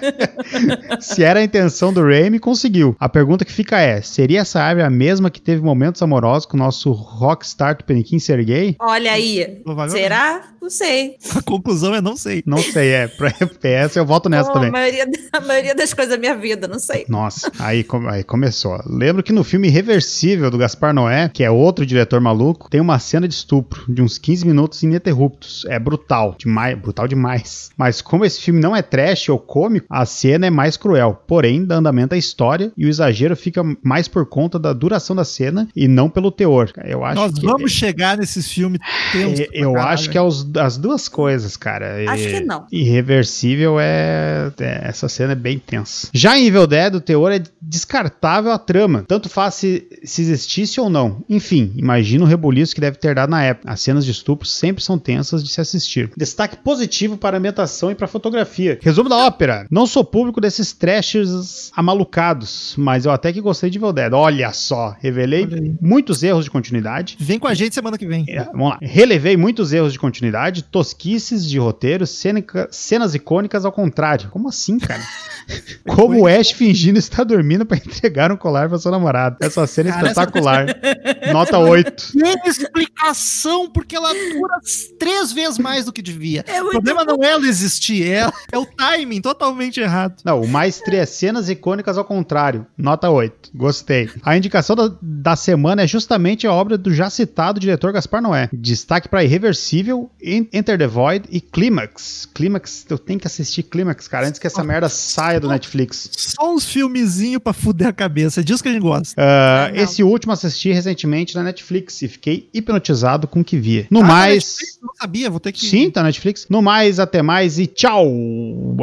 S2: Se era a intenção do Raimi, conseguiu. A pergunta que fica é: seria essa árvore a mesma que teve momentos amorosos com o nosso rockstar do Peniquim ser gay?
S3: Olha aí. Será? Não sei.
S1: A conclusão é não sei.
S2: Não sei, é. Pra FPS eu volto nessa
S3: Bom,
S2: também.
S3: A maioria, a maioria das coisas da minha vida, não sei.
S2: Nossa, aí, aí começou. Lembro que no filme Irreversível do Gaspar Noé, que é outro diretor maluco, tem uma cena de estupro de uns 15 minutos ininterruptos. É brutal, demais, brutal demais. Mas como esse filme não é trash ou cômico, a cena é mais cruel. Porém, dá andamento à história e o exagero fica mais por conta da duração da cena e não pelo teor. Eu acho
S1: Nós
S2: que
S1: vamos chegar nesses filmes
S2: é, eu
S1: caralho.
S2: acho que é os- as duas coisas, cara.
S3: Acho
S2: E-
S3: que não.
S2: Irreversível é, é- Essa cena é bem tensa. Já em Evil Dead, o teor é descartável a trama. Tanto faz se, se existisse ou não. Enfim, imagina o rebuliço que deve ter dado na época. As cenas de estupro sempre são tensas de se assistir. Destaque positivo para a ambientação e para a fotografia. Resumo da ópera. Não sou público desses trashers amalucados, mas eu até que gostei de Evil Dead. Olha só, revelei
S1: Olha
S2: muitos erros de continuidade.
S1: Vem com a gente semana que vem.
S2: É, vamos lá. Relevei muitos erros de continuidade, tosquices de roteiro, cênica- cenas icônicas ao contrário. Como assim, cara? Como o Ash fingindo estar dormindo pra entregar um colar pra sua namorada. Essa cena é
S1: Cara, essa-
S2: espetacular. Nota 8.
S1: Tem explicação porque ela dura três vezes mais do que devia.
S3: É
S1: O problema não é ela existir, é, é o timing totalmente errado.
S2: Não, o mais três cenas icônicas ao contrário. Nota 8. Gostei. A indicação da, da semana é justamente a obra do já citado diretor Gaspar Noé. Destaque para Irreversível, En- Enter the Void e Clímax. Clímax, eu tenho que assistir Clímax, cara, antes que essa merda saia do Netflix.
S1: Só uns filmezinhos pra fuder a cabeça. É disso que a gente gosta.
S3: Não.
S2: esse último assisti recentemente na Netflix e fiquei hipnotizado com o que via. No
S1: Ah,
S2: mais.
S1: Netflix, Não sabia, vou ter que.
S2: Sim, tá na Netflix. No mais, até mais e tchau!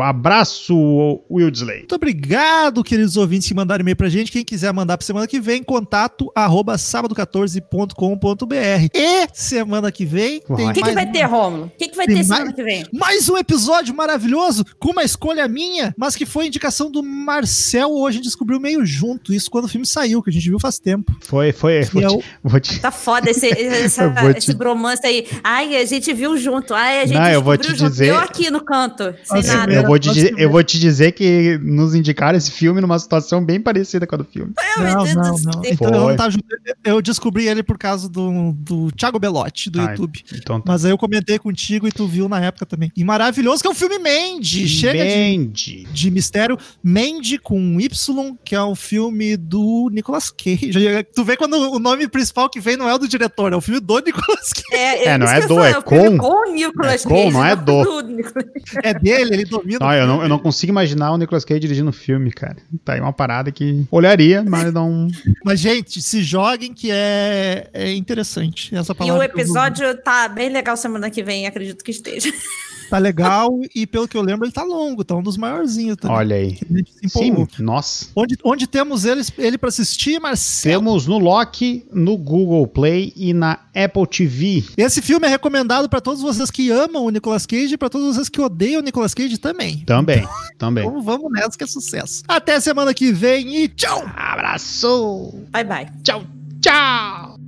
S2: Abraço, Wildsley.
S1: Muito obrigado, queridos ouvintes que mandaram e-mail pra gente. Quem quiser mandar pra semana que vem, contato arroba sábado14.com.br. E semana que vem.
S3: O que, que
S1: mais,
S3: vai ter, Rômulo? O que, que vai
S1: Tem
S3: ter semana
S1: mais-
S3: que vem?
S1: mais um episódio maravilhoso com uma escolha minha, mas que foi indicação do Marcel. Hoje a gente descobriu meio junto isso quando o filme saiu, que a gente viu faz tempo.
S2: Foi, foi. Vou
S1: é
S2: te, vou te-
S3: Tá foda esse, essa-
S2: Eu vou te-
S3: esse bromance aí. Ai, a gente viu junto. Ai, a gente
S2: Não, eu vou
S3: descobriu
S2: te
S3: junto.
S2: dizer-
S3: Eu aqui no canto, sem
S1: Nossa,
S3: nada.
S2: eu, vou te, dizer- eu vou te dizer que nos indicaram esse filme numa situação bem parecida com a do filme.
S3: Ai,
S1: Não, não, não. Então eu, não tava junto. eu descobri ele por causa do, do Thiago Belotti, do
S2: Ah,
S1: YouTube.
S2: Então tá.
S1: Mas aí eu comentei contigo e tu viu na época também. E maravilhoso que é o filme Mandy. Chega de,
S2: Mandy.
S1: de mistério. Mandy com Y, que é um filme do Nicolas Cage. Tu vê quando o nome principal que vem não é o do diretor, é o filme do Nicolas Cage.
S3: É,
S2: É, não é do, é
S3: o filme
S2: com.
S3: Com o Nicolas
S2: É com,
S3: Cage,
S2: não é do.
S3: Nicolas-
S1: É dele, ele domina.
S2: Não, eu não, eu não consigo imaginar o Nicolas Cage dirigindo filme, cara. Tá aí uma parada que olharia, mas não.
S1: Mas, gente, se joguem que é, é interessante. Essa
S3: E
S1: palavra
S3: o
S1: eu uso.
S3: episódio tá bem legal semana que vem, acredito que esteja.
S1: tá legal e, pelo que eu lembro, ele tá longo, tá um dos maiorzinhos também.
S2: Olha aí. Sim, nossa.
S1: Onde, onde temos eles, ele pra assistir, Marcelo?
S2: Temos no Loki, no Google Play e na Apple TV.
S1: Esse filme é recomendado pra todos vocês que amam o Nicolas Cage e pra todos vocês que odeiam o Nicolas Cage também.
S2: Também, também.
S1: Então vamos nessa que é sucesso. Até semana que vem e tchau!
S2: Abraço!
S3: Bye, bye.
S2: Tchau, tchau!